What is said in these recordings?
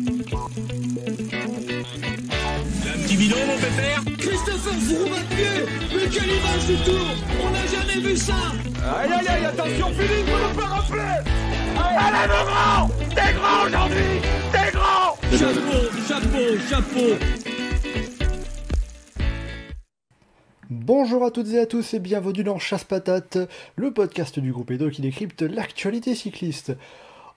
Un petit bidon, mon pépère. Christopher pied Mais quelle image du tour On n'a jamais vu ça Aïe aïe aïe, attention Philippe, vous nous faire rappeler. Allez mon grand T'es grand aujourd'hui T'es grand Chapeau, chapeau, chapeau. Bonjour à toutes et à tous et bienvenue dans Chasse Patate, le podcast du groupe Edo qui décrypte l'actualité cycliste.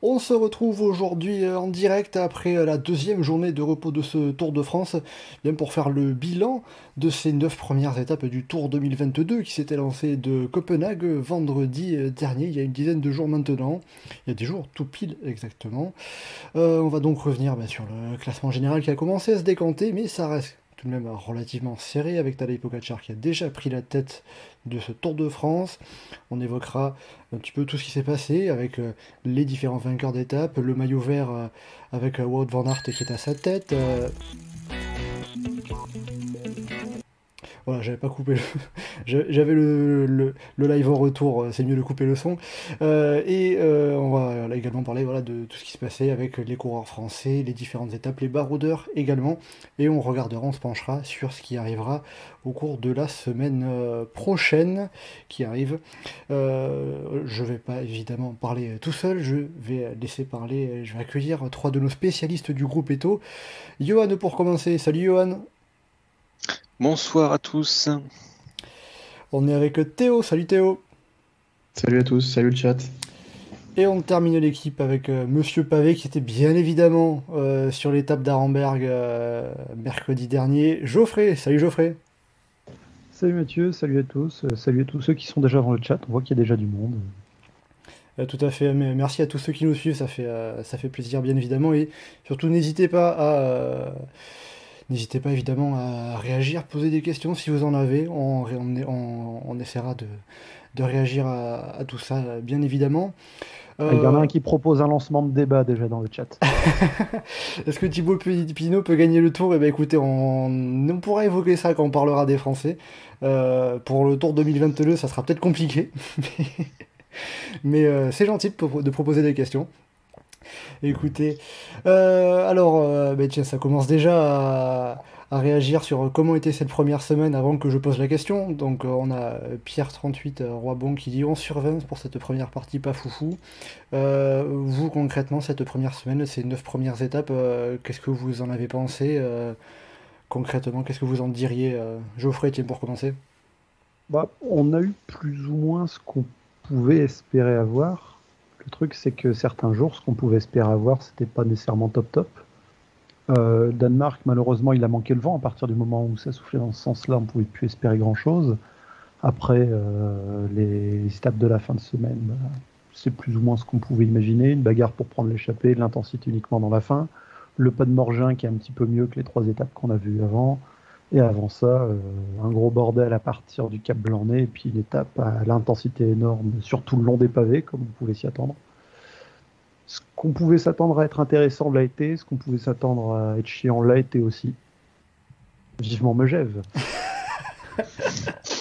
On se retrouve aujourd'hui en direct après la deuxième journée de repos de ce Tour de France, bien pour faire le bilan de ces neuf premières étapes du Tour 2022 qui s'était lancé de Copenhague vendredi dernier, il y a une dizaine de jours maintenant. Il y a des jours tout pile exactement. Euh, on va donc revenir sur le classement général qui a commencé à se décanter, mais ça reste même relativement serré avec Tadej Pogacar qui a déjà pris la tête de ce Tour de France. On évoquera un petit peu tout ce qui s'est passé avec euh, les différents vainqueurs d'étape, le maillot vert euh, avec euh, Wout van Aert qui est à sa tête. Voilà, j'avais pas coupé le... j'a- J'avais le, le- live en retour, euh, c'est mieux de couper le son. Euh, et euh, on va également parler voilà, de tout ce qui se passait avec les coureurs français, les différentes étapes, les baroudeurs également. Et on regardera, on se penchera sur ce qui arrivera au cours de la semaine prochaine qui arrive. Euh, je vais pas évidemment parler tout seul, je vais laisser parler, je vais accueillir trois de nos spécialistes du groupe Eto. Johan pour commencer, salut Johan. Bonsoir à tous. On est avec Théo, salut Théo. Salut à tous, salut le chat. Et on termine l'équipe avec euh, Monsieur Pavé qui était bien évidemment euh, sur l'étape d'Arenberg euh, mercredi dernier. Geoffrey, salut Geoffrey. Salut Mathieu, salut à tous, euh, salut à tous ceux qui sont déjà dans le chat, on voit qu'il y a déjà du monde. Euh, tout à fait, mais merci à tous ceux qui nous suivent, ça fait, euh, ça fait plaisir bien évidemment. Et surtout n'hésitez pas à... euh, N'hésitez pas évidemment à réagir, poser des questions si vous en avez. On, ré- on, on- on essaiera de, de réagir à, à tout ça, bien évidemment. Ah, Il y en a Euh, un qui propose un lancement de débat déjà dans le chat. Est-ce que Thibaut Pi- Pinot peut gagner le tour? Eh bien écoutez, on, on pourra évoquer ça quand on parlera des Français. Euh, pour le tour 2022, ça sera peut-être compliqué. Mais euh, c'est gentil de proposer des questions. Écoutez, euh, alors, euh, ben tiens, ça commence déjà à, réagir sur comment était cette première semaine avant que je pose la question. Donc, euh, on a Pierre38 euh, Roibon qui dit 11 sur 20 pour cette première partie pas foufou. Euh, vous, concrètement, cette première semaine, ces neuf premières étapes, euh, qu'est-ce que vous en avez pensé euh, concrètement Qu'est-ce que vous en diriez euh, Geoffrey, tiens, pour commencer. Bah, on a eu plus ou moins ce qu'on pouvait espérer avoir. Le truc, c'est que certains jours, ce qu'on pouvait espérer avoir, c'était pas nécessairement top top. Euh, Danemark, malheureusement, il a manqué le vent. À partir du moment où ça soufflait dans ce sens-là, on pouvait plus espérer grand-chose. Après, euh, les étapes de la fin de semaine, bah, c'est plus ou moins ce qu'on pouvait imaginer. Une bagarre pour prendre l'échappée, de l'intensité uniquement dans la fin. Le pas de Morgin qui est un petit peu mieux que les trois étapes qu'on a vues avant. Et avant ça, euh, un gros bordel à partir du Cap Blanc-Nez, et puis une étape à l'intensité énorme, surtout le long des pavés, comme vous pouvez s'y attendre. Ce qu'on pouvait s'attendre à être intéressant l'a été, ce qu'on pouvait s'attendre à être chiant l'a été aussi. Vivement Megève.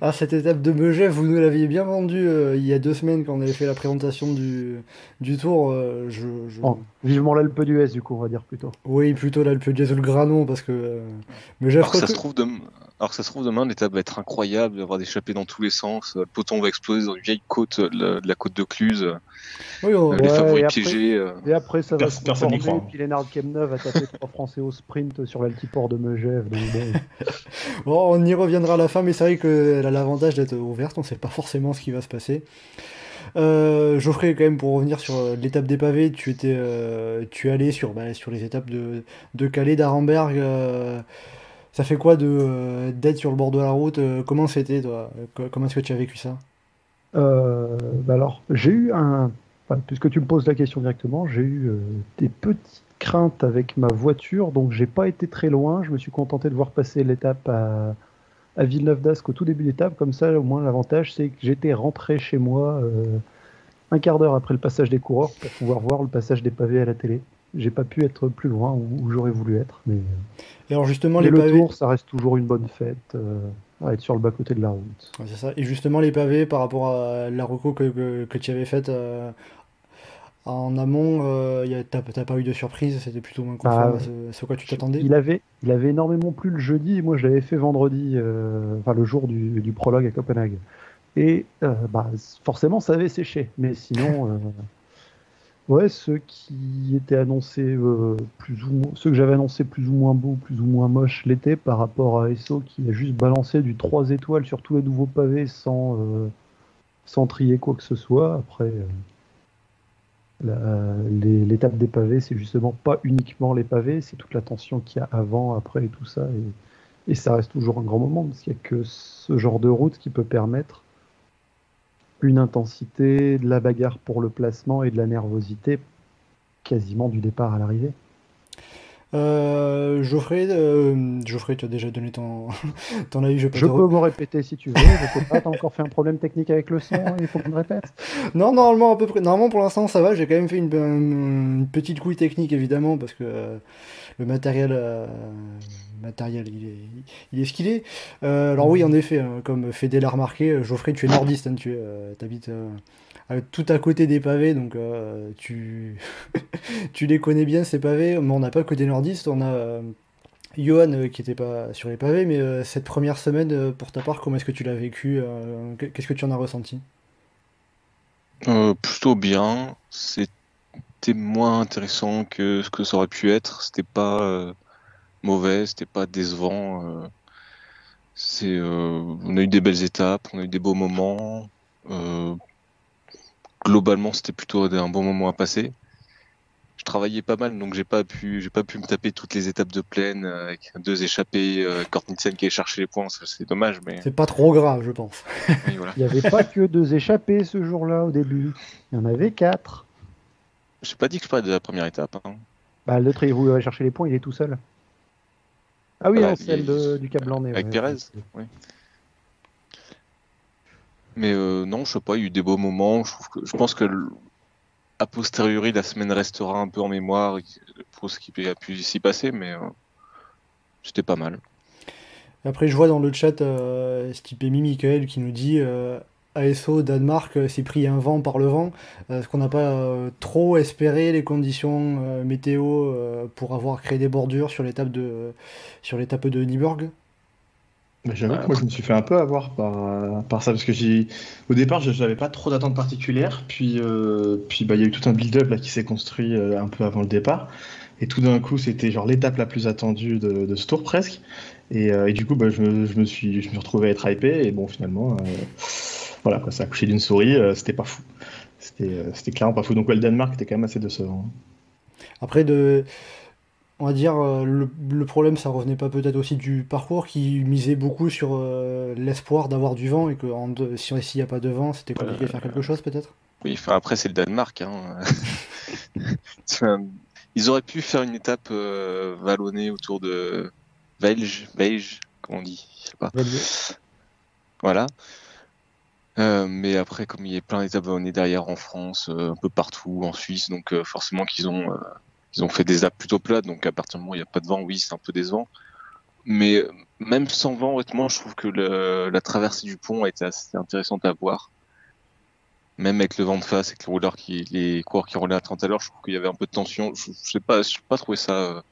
Ah, cette étape de Megève, vous nous l'aviez bien vendue euh, il y a deux semaines quand on avait fait la présentation du, du tour. euh, je, je- Bon, vivement l'Alpe d'Huez, du coup, on va dire plutôt. Oui, plutôt l'Alpe d'Huez ou le Granon, parce que euh, Megève, Alors que, ça se trouve dem- Alors que ça se trouve demain, l'étape va être incroyable, il va y avoir des dans tous les sens, le peloton va exploser dans une vieille côte, euh, de la, de la côte de Cluse, Oui, on- euh, les Ouais, et favoris après- piégés. euh. Et après, ça va se conformer, croit. puis Lennart va taper trois Français au sprint sur l'altiport de Megève. Donc bon, Bon, on y reviendra à la fin, mais c'est vrai qu'elle a l'avantage d'être ouverte, on ne sait pas forcément ce qui va se passer. Euh, Geoffrey, quand même, pour revenir sur euh, l'étape des pavés, tu étais, euh, tu es allé sur, bah, sur les étapes de, de Calais, d'Arenberg. euh, ça fait quoi de euh, d'être sur le bord de la route euh, Comment c'était, toi? Co- Comment est-ce que tu as vécu ça? Euh, bah alors, j'ai eu un. enfin, puisque tu me poses la question directement, j'ai eu euh, des petites craintes avec ma voiture, donc j'ai pas été très loin. Je me suis contenté de voir passer l'étape à, à Villeneuve d'Ascq au tout début de l'étape. Comme ça, au moins, l'avantage, c'est que j'étais rentré chez moi euh, un quart d'heure après le passage des coureurs pour pouvoir voir le passage des pavés à la télé. J'ai pas pu être plus loin où, où j'aurais voulu être, mais, Et alors, justement, mais les le pavés. tour, ça reste toujours une bonne fête euh, à être sur le bas-côté de la route. Ouais, c'est ça. Et justement, les pavés, par rapport à la reco que, que, que tu avais faite euh, en amont, euh, t'as t'as pas eu de surprise, c'était plutôt moins Bah, conforme à ce, à ce quoi tu t'attendais? Il avait, il avait énormément plu le jeudi et moi je l'avais fait vendredi, euh, enfin le jour du, du prologue à Copenhague. Et euh, bah, forcément ça avait séché. Mais sinon, ouais, ceux qui étaient annoncés euh, plus ou moins, ceux que j'avais annoncés plus ou moins beaux, plus ou moins moches l'été par rapport à ESO qui a juste balancé du 3 étoiles sur tous les nouveaux pavés sans, euh, sans trier quoi que ce soit. Après. euh, L'étape des pavés, c'est justement pas uniquement les pavés, c'est toute la tension qu'il y a avant, après et tout ça. Et, et ça reste toujours un grand moment, parce qu'il n'y a que ce genre de route qui peut permettre une intensité, de la bagarre pour le placement et de la nervosité quasiment du départ à l'arrivée. Euh, Geoffrey, euh, Geoffrey, tu as déjà donné ton, ton avis, je peux Je peux me répéter si tu veux, je sais pas, t'as encore fait un problème technique avec le son, il faut qu'on répète. Non, normalement, à peu près. Normalement, pour l'instant, ça va. J'ai quand même fait une, une petite couille technique, évidemment, parce que euh, le matériel, matériel, il est, il est ce qu'il est. Euh, alors oui, en effet, hein, comme Fédé l'a remarqué, euh, Geoffrey, tu es nordiste, hein, tu euh, habites tout à côté des pavés, donc tu, tu les connais bien ces pavés. Mais on n'a pas que des nordistes, on a Johan qui n'était pas sur les pavés, mais cette première semaine, pour ta part, comment est-ce que tu l'as vécu Qu'est-ce que tu en as ressenti? Plutôt bien. C'était moins intéressant que ce que ça aurait pu être. C'était pas mauvais, c'était pas décevant. euh. C'est, euh, on a eu des belles étapes, on a eu des beaux moments. Euh, globalement, c'était plutôt un bon moment à passer. Je travaillais pas mal, donc j'ai pas pu, j'ai pas pu me taper toutes les étapes de plaine avec deux échappées, euh, Kortnitsen qui allait chercher les points, c'est dommage, mais C'est pas trop grave, je pense. voilà. Il n'y avait pas que deux échappés ce jour-là au début, il y en avait quatre. J'ai pas dit que je parlais de la première étape. hein. Bah, l'autre, il voulait chercher les points, il est tout seul. Ah oui, Voilà, celle de- du Cap Blanc-Nez. Avec ouais. Pérez, oui. Mais euh, non, je sais pas, il y a eu des beaux moments. Je trouve que je pense que a posteriori la semaine restera un peu en mémoire pour ce qui a pu s'y passer, mais euh, c'était pas mal. Après, je vois dans le chat euh, Stipemi Michael qui nous dit euh, ASO Danemark euh, s'est pris un vent par le vent. Euh, Est-ce qu'on n'a pas euh, trop espéré les conditions euh, météo euh, pour avoir créé des bordures sur l'étape de, sur l'étape de Nyborg Mais J'avoue Ouais, que moi je me suis fait un peu avoir par, euh, par ça parce que j'ai au départ je n'avais pas trop d'attentes particulières puis euh, puis bah il y a eu tout un build-up là qui s'est construit euh, un peu avant le départ et tout d'un coup c'était genre l'étape la plus attendue de, de ce tour presque et, euh, et du coup bah, je, me, je me suis je me suis retrouvé à être hypé et bon finalement euh, voilà quoi ça a couché d'une souris euh, c'était pas fou c'était euh, c'était clairement pas fou donc ouais, le Danemark était quand même assez décevant Après, de, on va dire, euh, le, le problème, ça revenait pas peut-être aussi du parcours qui misait beaucoup sur euh, l'espoir d'avoir du vent et que en si s'il n'y a pas de vent, c'était compliqué de faire quelque chose peut-être? Oui, enfin après c'est le Danemark. Hein. Ils auraient pu faire une étape euh, vallonnée autour de Belge, Belge, comment on dit, je sais pas. Voilà. Euh, mais après, comme il y a plein d'étapes vallonnées derrière en France, euh, un peu partout, en Suisse, donc euh, forcément qu'ils ont, ils ont fait des étapes plutôt plates, donc à partir du moment où il n'y a pas de vent, oui, c'est un peu décevant. Mais même sans vent, honnêtement, je trouve que le- la traversée du pont a été assez intéressante à voir. Même avec le vent de face, avec les rouleurs qui, les coureurs qui roulaient à 30 à l'heure, je trouve qu'il y avait un peu de tension. Je, je sais pas, je n'ai pas trouvé ça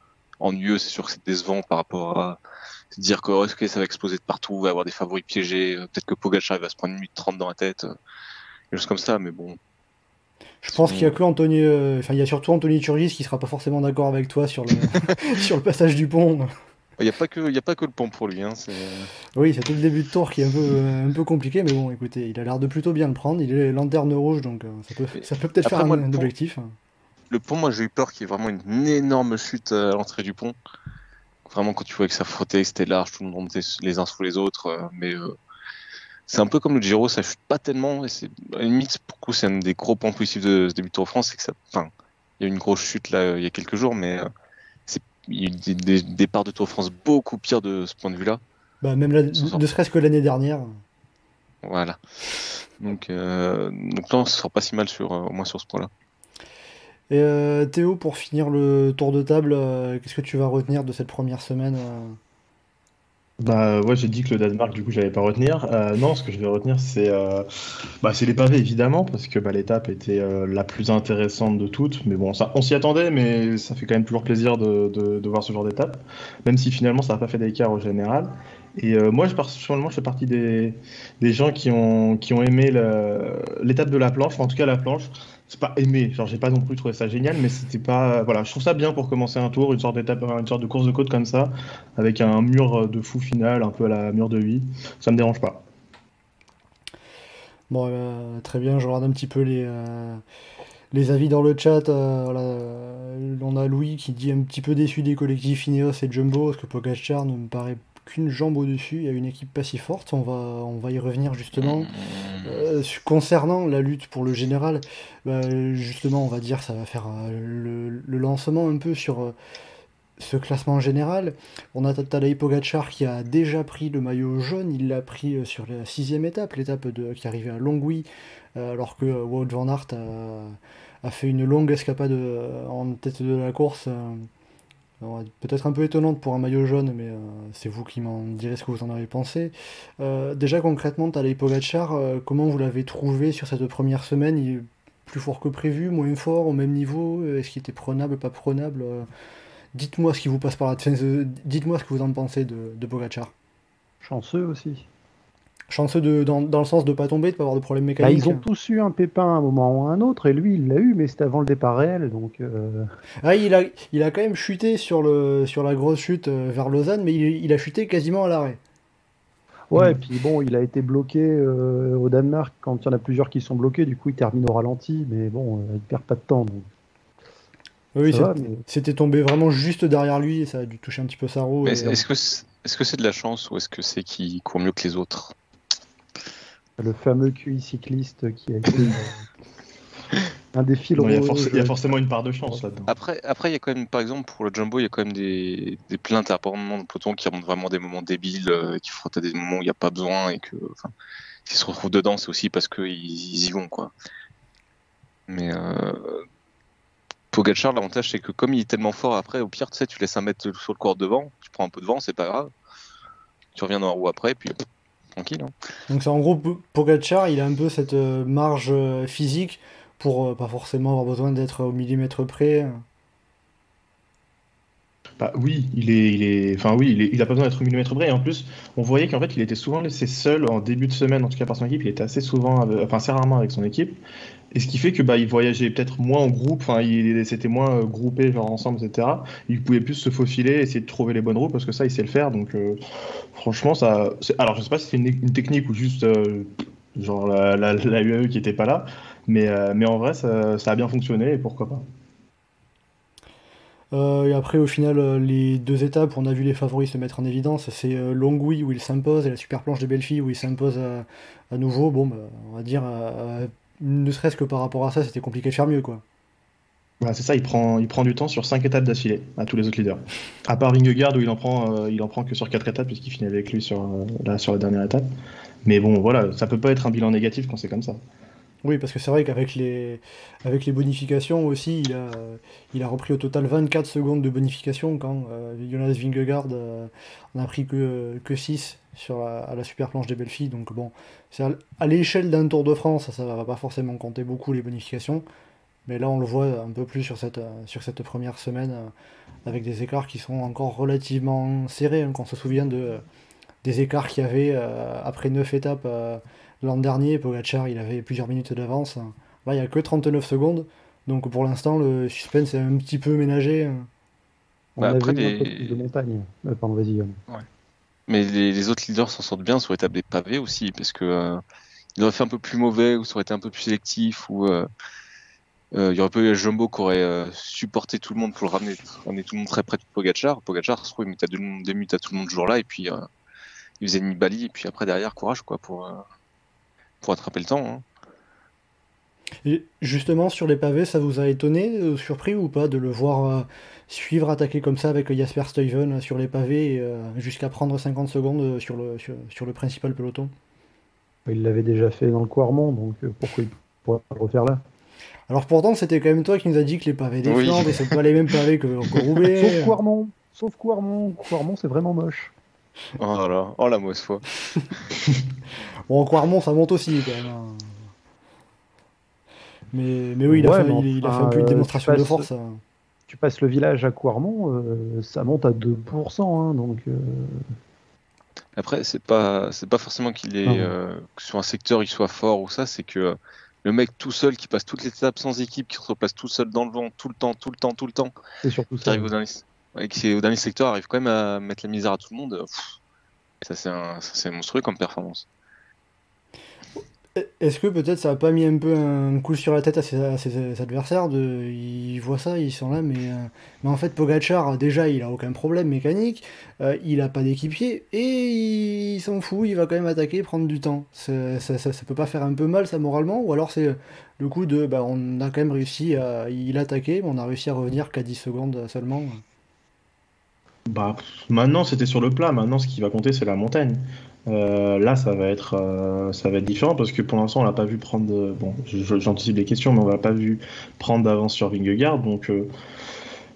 ennuyeux. C'est sûr que c'est décevant par rapport à dire que oh, ça va exploser de partout, va y avoir des favoris piégés. euh, Peut-être que Pogacar va se prendre une minute 30 dans la tête. euh, Quelque chose comme ça, mais bon. Je pense qu'il y a que Anthony, euh, enfin il y a surtout Anthony Turgis qui sera pas forcément d'accord avec toi sur le sur le passage du pont. Il n'y a, pas que- il y a pas que le pont pour lui. Hein, Oui, c'est tout le début de tour qui est un peu euh, un peu compliqué, mais bon, écoutez, il a l'air de plutôt bien le prendre. Il est lanterne rouge, donc euh, ça peut ça peut peut-être Après, faire un, moi, un pont- objectif. Le pont, moi j'ai eu peur qu'il y ait vraiment une énorme chute à l'entrée du pont. Vraiment, quand tu vois que ça frottait, que c'était large, tout le monde montait les uns sous les autres. euh, mais euh, c'est un peu comme le Giro, ça chute pas tellement. Et c'est, à la limite, pour le coup, c'est un des gros points positifs de ce début de Tour de France. C'est que ça, enfin, il y a eu une grosse chute là il y a quelques jours, mais euh, il y a eu des, des départs de Tour de France beaucoup pires de ce point de vue-là. Bah, même la- sort. ne serait-ce que l'année dernière. Voilà. Donc, euh, donc non, ce sera pas si mal sur, euh, au moins sur ce point-là. Et euh, Théo, pour finir le tour de table, euh, qu'est-ce que tu vas retenir de cette première semaine euh? Bah ouais, j'ai dit que le Danemark, du coup, j'allais pas retenir. Euh, non, ce que je vais retenir, c'est bah, c'est les pavés, évidemment, parce que bah, l'étape était la plus intéressante de toutes. Mais bon, ça, on s'y attendait, mais ça fait quand même toujours plaisir de, voir ce genre d'étape, même si finalement ça n'a pas fait d'écart au général. Et moi, je, personnellement, je fais partie des, des gens qui ont, qui ont aimé l'étape de la planche, en tout cas la planche c'est pas aimé, genre j'ai pas non plus trouvé ça génial, mais c'était pas, voilà, je trouve ça bien pour commencer un tour, une sorte d'étape, une sorte de course de côte comme ça, avec un mur de fou final, un peu à la mur de 8, ça me dérange pas. Bon, euh, très bien, je regarde un petit peu les, euh, les avis dans le chat. Euh, on a Louis qui dit un petit peu déçu des collectifs Ineos et Jumbo, parce que Pogacar ne me paraît qu'une jambe au-dessus. Il y a une équipe pas si forte. On va, on va y revenir justement. Mmh. Euh, concernant la lutte pour le général, bah, justement, on va dire ça va faire euh, le, lancement un peu sur euh, ce classement général. On a Tadej Pogacar qui a déjà pris le maillot jaune. Il l'a pris sur la sixième étape, l'étape qui arrivait à Longwy, alors que Wout van Aert a, a, fait une longue escapade en tête de la course Peut-être un peu étonnante pour un maillot jaune, mais euh, c'est vous qui m'en direz ce que vous en avez pensé. Euh, déjà concrètement, Tadej Pogacar, euh, comment vous l'avez trouvé sur cette première semaine? Il plus fort que prévu, moins fort, au même niveau? Est-ce qu'il était prenable, pas prenable? Dites-moi ce qui vous passe par la tête. Dites-moi ce que vous en pensez de, de. Chanceux aussi. Chanceux de, dans, dans, le sens de pas tomber, de pas avoir de problème bah, mécanique. ils ont tous eu un pépin à un moment ou à un autre, et lui il l'a eu, mais c'était avant le départ réel, donc. Euh... Ah, il a, il a quand même chuté sur le sur la grosse chute euh, vers Lausanne, mais il, il a chuté quasiment à l'arrêt. Ouais, et puis bon, il a été bloqué euh, au Danemark quand il y en a plusieurs qui sont bloqués, du coup il termine au ralenti, mais bon, euh, il perd pas de temps. Donc... Oui, c'était tombé vraiment juste derrière lui et ça a dû toucher un petit peu sa roue. Est-ce est -ce que c'est -ce de la chance ou est-ce que c'est qu'il court mieux que les autres? Le fameux QI cycliste qui a été euh, un des fils Il y, a forcément une part de chance là-dedans. Après, après, il y a quand même, par exemple, pour le jumbo, il y a quand même des, des plaintes à de peloton qui remontent vraiment des moments débiles, euh, qui frottent à des moments où il n'y a pas besoin et que, enfin, s'ils se retrouvent dedans, c'est aussi parce qu'ils y vont, quoi. Mais euh, Pogacar, l'avantage, c'est que comme il est tellement fort après, au pire, tu sais, tu laisses un mètre sur le cours devant, tu prends un peu de vent, c'est pas grave. Tu reviens dans la roue après, puis tranquille. Hein. Donc c'est en gros Pogacar, il a un peu cette euh, marge euh, physique pour euh, pas forcément avoir besoin d'être au millimètre près. Bah oui, il est, il est, enfin oui, il, a pas besoin d'être au millimètre près. Et en plus, on voyait qu'en fait, il était souvent laissé seul en début de semaine, en tout cas par son équipe. Il était assez souvent, enfin assez rarement avec son équipe. Et ce qui fait que bah, il voyageait peut-être moins en groupe, enfin, c'était moins euh, groupé, genre ensemble, etc. Il pouvait plus se faufiler, essayer de trouver les bonnes routes, parce que ça, il sait le faire. Donc, euh, franchement, ça. Alors, je sais pas si c'est une, technique ou juste euh, genre la, la, UAE qui était pas là, mais, mais en vrai, ça, a bien fonctionné, et pourquoi pas. et après, au final, les deux étapes on a vu les favoris se mettre en évidence, c'est Longwy où il s'impose et la super planche de Belfi où il s'impose à, nouveau. Bon, bah, on va dire ne serait-ce que par rapport à ça, c'était compliqué de faire mieux, quoi. c'est ça, il prend, il prend du temps sur 5 étapes d'affilée à tous les autres leaders. À part Vingegaard où il en prend, euh, il en prend que sur 4 étapes puisqu'il finit avec lui sur, euh, sur la dernière étape. Mais bon, voilà, ça peut pas être un bilan négatif quand c'est comme ça. Oui, parce que c'est vrai qu'avec les, avec les bonifications aussi, il a, il a repris au total 24 secondes de bonification quand euh, Jonas Vingegaard n'a pris que, que 6 sur la, à la super planche des belles filles. Donc bon, c'est à, l'échelle d'un Tour de France, ça va pas forcément compter beaucoup les bonifications. Mais là, on le voit un peu plus sur cette, sur cette première semaine, euh, avec des écarts qui sont encore relativement serrés. Hein, quand on se souvient de, des écarts qu'il y avait euh, après 9 étapes euh, l'an dernier, Pogacar, il avait plusieurs minutes d'avance. Là, il n'y a que 39 secondes. Donc pour l'instant, le suspense est un petit peu ménagé. On bah, après des... de montagne. pardon, vas-y. Mais les, autres leaders s'en sortent bien sur l'étape des pavés aussi, parce que euh, ils auraient fait un peu plus mauvais, ou ça aurait été un peu plus sélectif, ou euh, euh, il y aurait pas eu le Jumbo qui aurait supporté tout le monde pour le ramener, ramener tout le monde très près de Pogachar. Pogachar, se trouve, il mettait deux, minutes à tout le monde ce jour-là, et puis il faisait Nibali, et puis après derrière, courage quoi, pour, pour attraper le temps. Hein. Et justement, sur les pavés, ça vous a étonné, surpris ou pas, de le voir suivre, attaquer comme ça avec Jasper Stuyven sur les pavés euh, jusqu'à prendre 50 secondes sur le, sur, le principal peloton? Il l'avait déjà fait dans le Quarmont, donc euh, pourquoi il pourrait pas le refaire là? Alors pourtant, c'était quand même toi qui nous a dit que les pavés des Flandres, c'est pas les mêmes pavés que, Roubaix. Sauf Quarmont, sauf Quarmont. Quarmont, c'est vraiment moche. Oh là, oh la mauvaise foi. bon, en Quarmont, ça monte aussi quand même. Hein. Mais, mais oui, il a, fait, il, a fait, un peu une démonstration de force. Hein. Tu passes le village à Quarmont, euh, ça monte à 2%. Hein, donc, euh. Après, c'est pas, c'est pas forcément qu'il est euh, sur un secteur il soit fort ou ça, c'est que le mec tout seul qui passe toutes les étapes sans équipe, qui se replace tout seul dans le vent, tout le temps, tout le temps, tout le temps. C'est surtout ça. Arrive au dernier, qui au dernier secteur arrive quand même à mettre la misère à tout le monde. ça c'est monstrueux comme performance. Est-ce que peut-être ça a pas mis un peu un coup sur la tête à ses, adversaires de, Ils voient ça, ils sont là, mais, euh, en fait Pogachar, déjà, il a aucun problème mécanique, euh, il a pas d'équipier, et il, s'en fout, il va quand même attaquer, prendre du temps. Ça, peut pas faire un peu mal, ça, moralement Ou alors c'est le coup de, bah, on a quand même réussi à... Il attaquer, mais on a réussi à revenir qu'à 10 secondes seulement bah, maintenant c'était sur le plat, maintenant ce qui va compter c'est la montagne. Euh, là, ça va être, euh, ça va être différent parce que pour l'instant, on l'a pas vu prendre. bon, j'anticipe les questions, mais on l'a pas vu prendre d'avance sur Vingegaard. Donc, euh,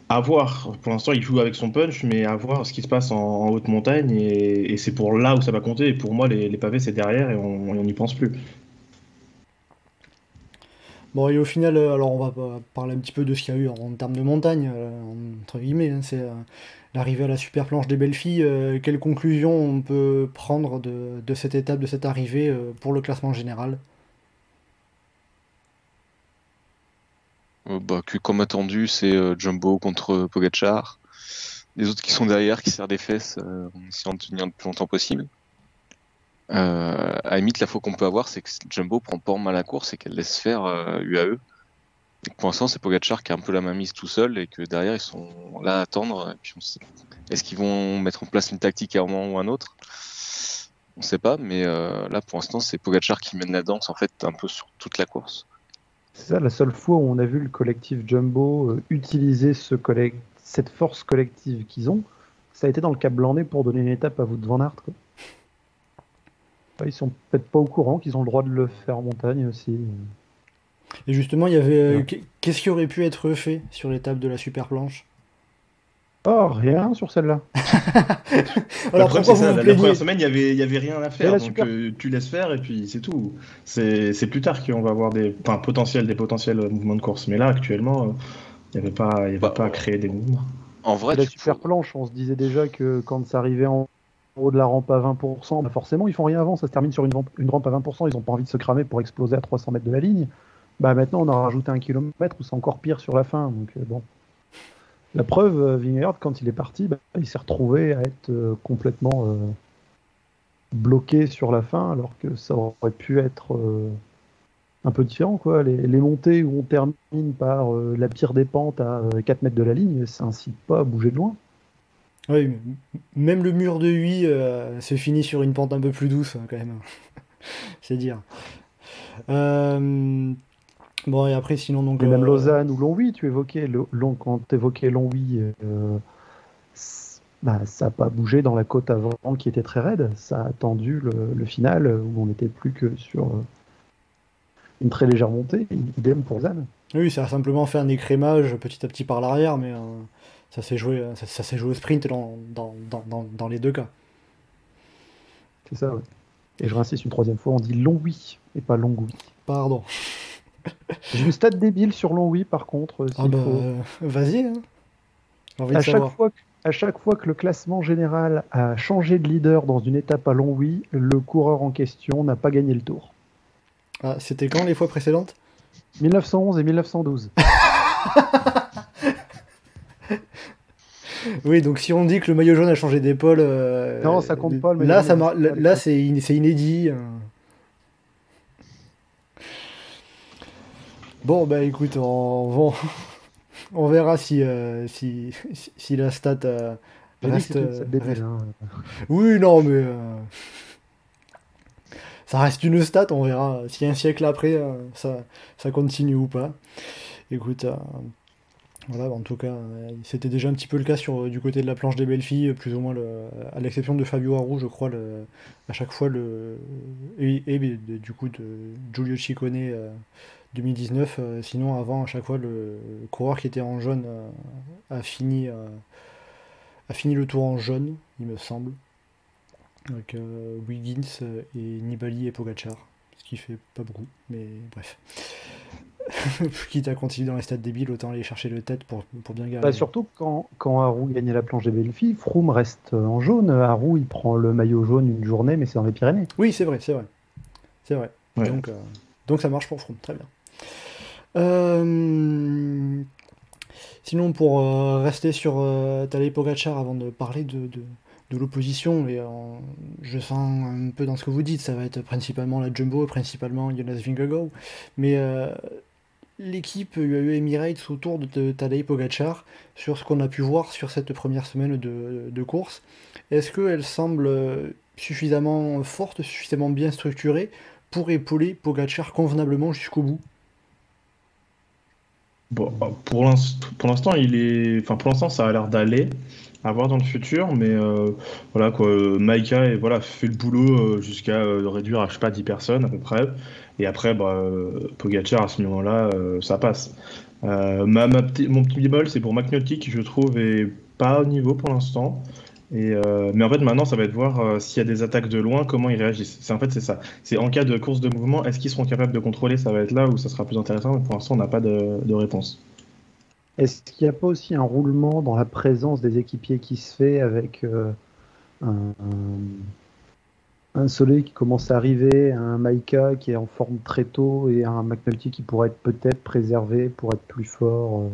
à voir. Pour l'instant, il joue avec son punch, mais à voir ce qui se passe en, haute montagne. Et, c'est pour là où ça va compter. Et pour moi, les, pavés, c'est derrière et on n'y pense plus. Bon, et au final, alors on va parler un petit peu de ce qu'il y a eu en, termes de montagne, entre guillemets. Hein, c'est l'arrivée à la super planche des belles filles, euh, quelle conclusion on peut prendre de, cette étape, de cette arrivée euh, pour le classement général? Euh, bah, comme attendu, c'est Jumbo contre Pogachar. Les autres qui sont derrière, qui serrent des fesses en essayant de tenir le plus longtemps possible. À la limite, la fois qu'on peut avoir, c'est que Jumbo prend pas en mal la course et qu'elle laisse faire UAE pour l'instant, c'est Pogacar qui a un peu la main mise tout seul et que derrière, ils sont là à attendre. Est-ce qu'ils vont mettre en place une tactique à un moment ou un autre? On ne sait pas, mais euh, là, pour l'instant, c'est Pogacar qui mène la danse en fait un peu sur toute la course. C'est ça, la seule fois où on a vu le collectif Jumbo euh, utiliser ce cette force collective qu'ils ont, ça a été dans le Cap Blanc pour donner une étape à vous de Van. Ils sont peut-être pas au courant qu'ils ont le droit de le faire en montagne aussi. Et justement, il y avait. Euh, qu'est-ce qui aurait pu être fait sur l'étape de la super planche Oh, rien sur celle-là. Alors, pourquoi vous la, première semaine, il n'y avait, y avait rien à faire. Donc, euh, tu laisses faire et puis c'est tout. C'est plus tard qu'on va avoir des, enfin, potentiels, des potentiels mouvements de course. Mais là, actuellement, il n'y avait, pas, y avait bah, pas à créer des mouvements. En vrai, la super planche, on se disait déjà que quand ça arrivait en de la rampe à 20%, bah forcément, ils font rien avant. Ça se termine sur une, rampe à 20%. Ils n'ont pas envie de se cramer pour exploser à 300 mètres de la ligne. Bah maintenant, on a rajouté un kilomètre où c'est encore pire sur la fin. Donc euh, bon. La preuve, euh, Vingegaard, quand il est parti, bah, il s'est retrouvé à être euh, complètement bloqué sur la fin, alors que ça aurait pu être un peu différent. Quoi. Les, montées où on termine par la pire des pentes à 4 mètres de la ligne, ça incite pas à bouger de loin. Oui, même le mur de 8 se finit sur une pente un peu plus douce, quand même. C'est dire. Bon, et après, sinon, donc. même euh, Lausanne ou Longwy, tu évoquais, long, quand tu évoquais Longwy, euh, bah, ça n'a pas bougé dans la côte avant qui était très raide. Ça a attendu le, final où on n'était plus que sur euh, une très légère montée. Idem pour Zan. Oui, ça a simplement fait un écrémage petit à petit par l'arrière, mais ça s'est joué, ça, s'est joué au sprint dans, dans, dans, dans, les deux cas. C'est ça, oui. Et je réinsiste une troisième fois, on dit Longwy et pas Longwy. Pardon. J'ai une stat débile sur Longwy par contre. Ah bah, Vas-y. Hein. À, chaque fois que, à chaque fois que le classement général a changé de leader dans une étape à Longwy, le coureur en question n'a pas gagné le tour. Ah, c'était quand les fois précédentes? 1911 et 1912. oui, donc si on dit que le maillot jaune a changé d'épaule. Euh, non, ça compte pas. Le là, ça là, c'est inédit. Hein. Bon, bah écoute, on, on verra si, euh, si, si, la stat euh, reste. Euh, hein. Oui, non, mais. ça reste une stat, on verra si un siècle après ça, ça continue ou pas. Écoute, voilà, en tout cas, c'était déjà un petit peu le cas sur, du côté de la planche des belles filles, plus ou moins, le, à l'exception de Fabio Aru, je crois, à chaque fois, le, et, du coup de Giulio Ciccone 2019. Euh, sinon, avant, à chaque fois, le, coureur qui était en jaune euh, a, fini, euh, a fini le tour en jaune, il me semble. avec Wiggins et Nibali et Pogachar, ce qui fait pas beaucoup, mais bref. Quitte à continuer dans les stades débiles, autant aller chercher le tête pour, pour bien gagner. Bah, surtout quand, quand Haru gagnait la planche des Belfi, Froome reste en jaune. Haru, il prend le maillot jaune une journée, mais c'est dans les Pyrénées. Oui, c'est vrai, c'est vrai. C'est vrai. Donc, donc ça marche pour Froome, très bien. Euh, sinon, pour euh, rester sur euh, Tadej Pogacar avant de parler de, de, l'opposition, et je sens un peu dans ce que vous dites, ça va être principalement la Jumbo, principalement Jonas Vingegaard, mais l'équipe UAE Emirates autour de Tadej Pogacar sur ce qu'on a pu voir sur cette première semaine de, course. Est-ce qu'elle semble suffisamment forte, suffisamment bien structurée pour épauler Pogacar convenablement jusqu'au bout? Bon, bah, pour l'instant, il est, enfin pour l'instant, ça a l'air d'aller. À voir dans le futur, mais euh, voilà quoi. Maïka et voilà fait le boulot euh, jusqu'à euh, réduire à je sais pas 10 personnes à peu près. Et après, bah, Pogacar à ce moment-là, ça passe. Ma, mon petit bémol, c'est pour McNulty qui je trouve est pas au niveau pour l'instant. Euh, mais en fait, maintenant, ça va être voir euh, s'il y a des attaques de loin, comment ils réagissent. C'est en fait, c'est ça. C'est en cas de course de mouvement, est-ce qu'ils seront capables de contrôler Ça va être là où ça sera plus intéressant. Mais pour l'instant, on n'a pas de, réponse. Est-ce qu'il n'y a pas aussi un roulement dans la présence des équipiers qui se fait avec euh, un, Soleil qui commence à arriver, un Maika qui est en forme très tôt et un McNulty qui pourrait être peut-être préservé pour être plus fort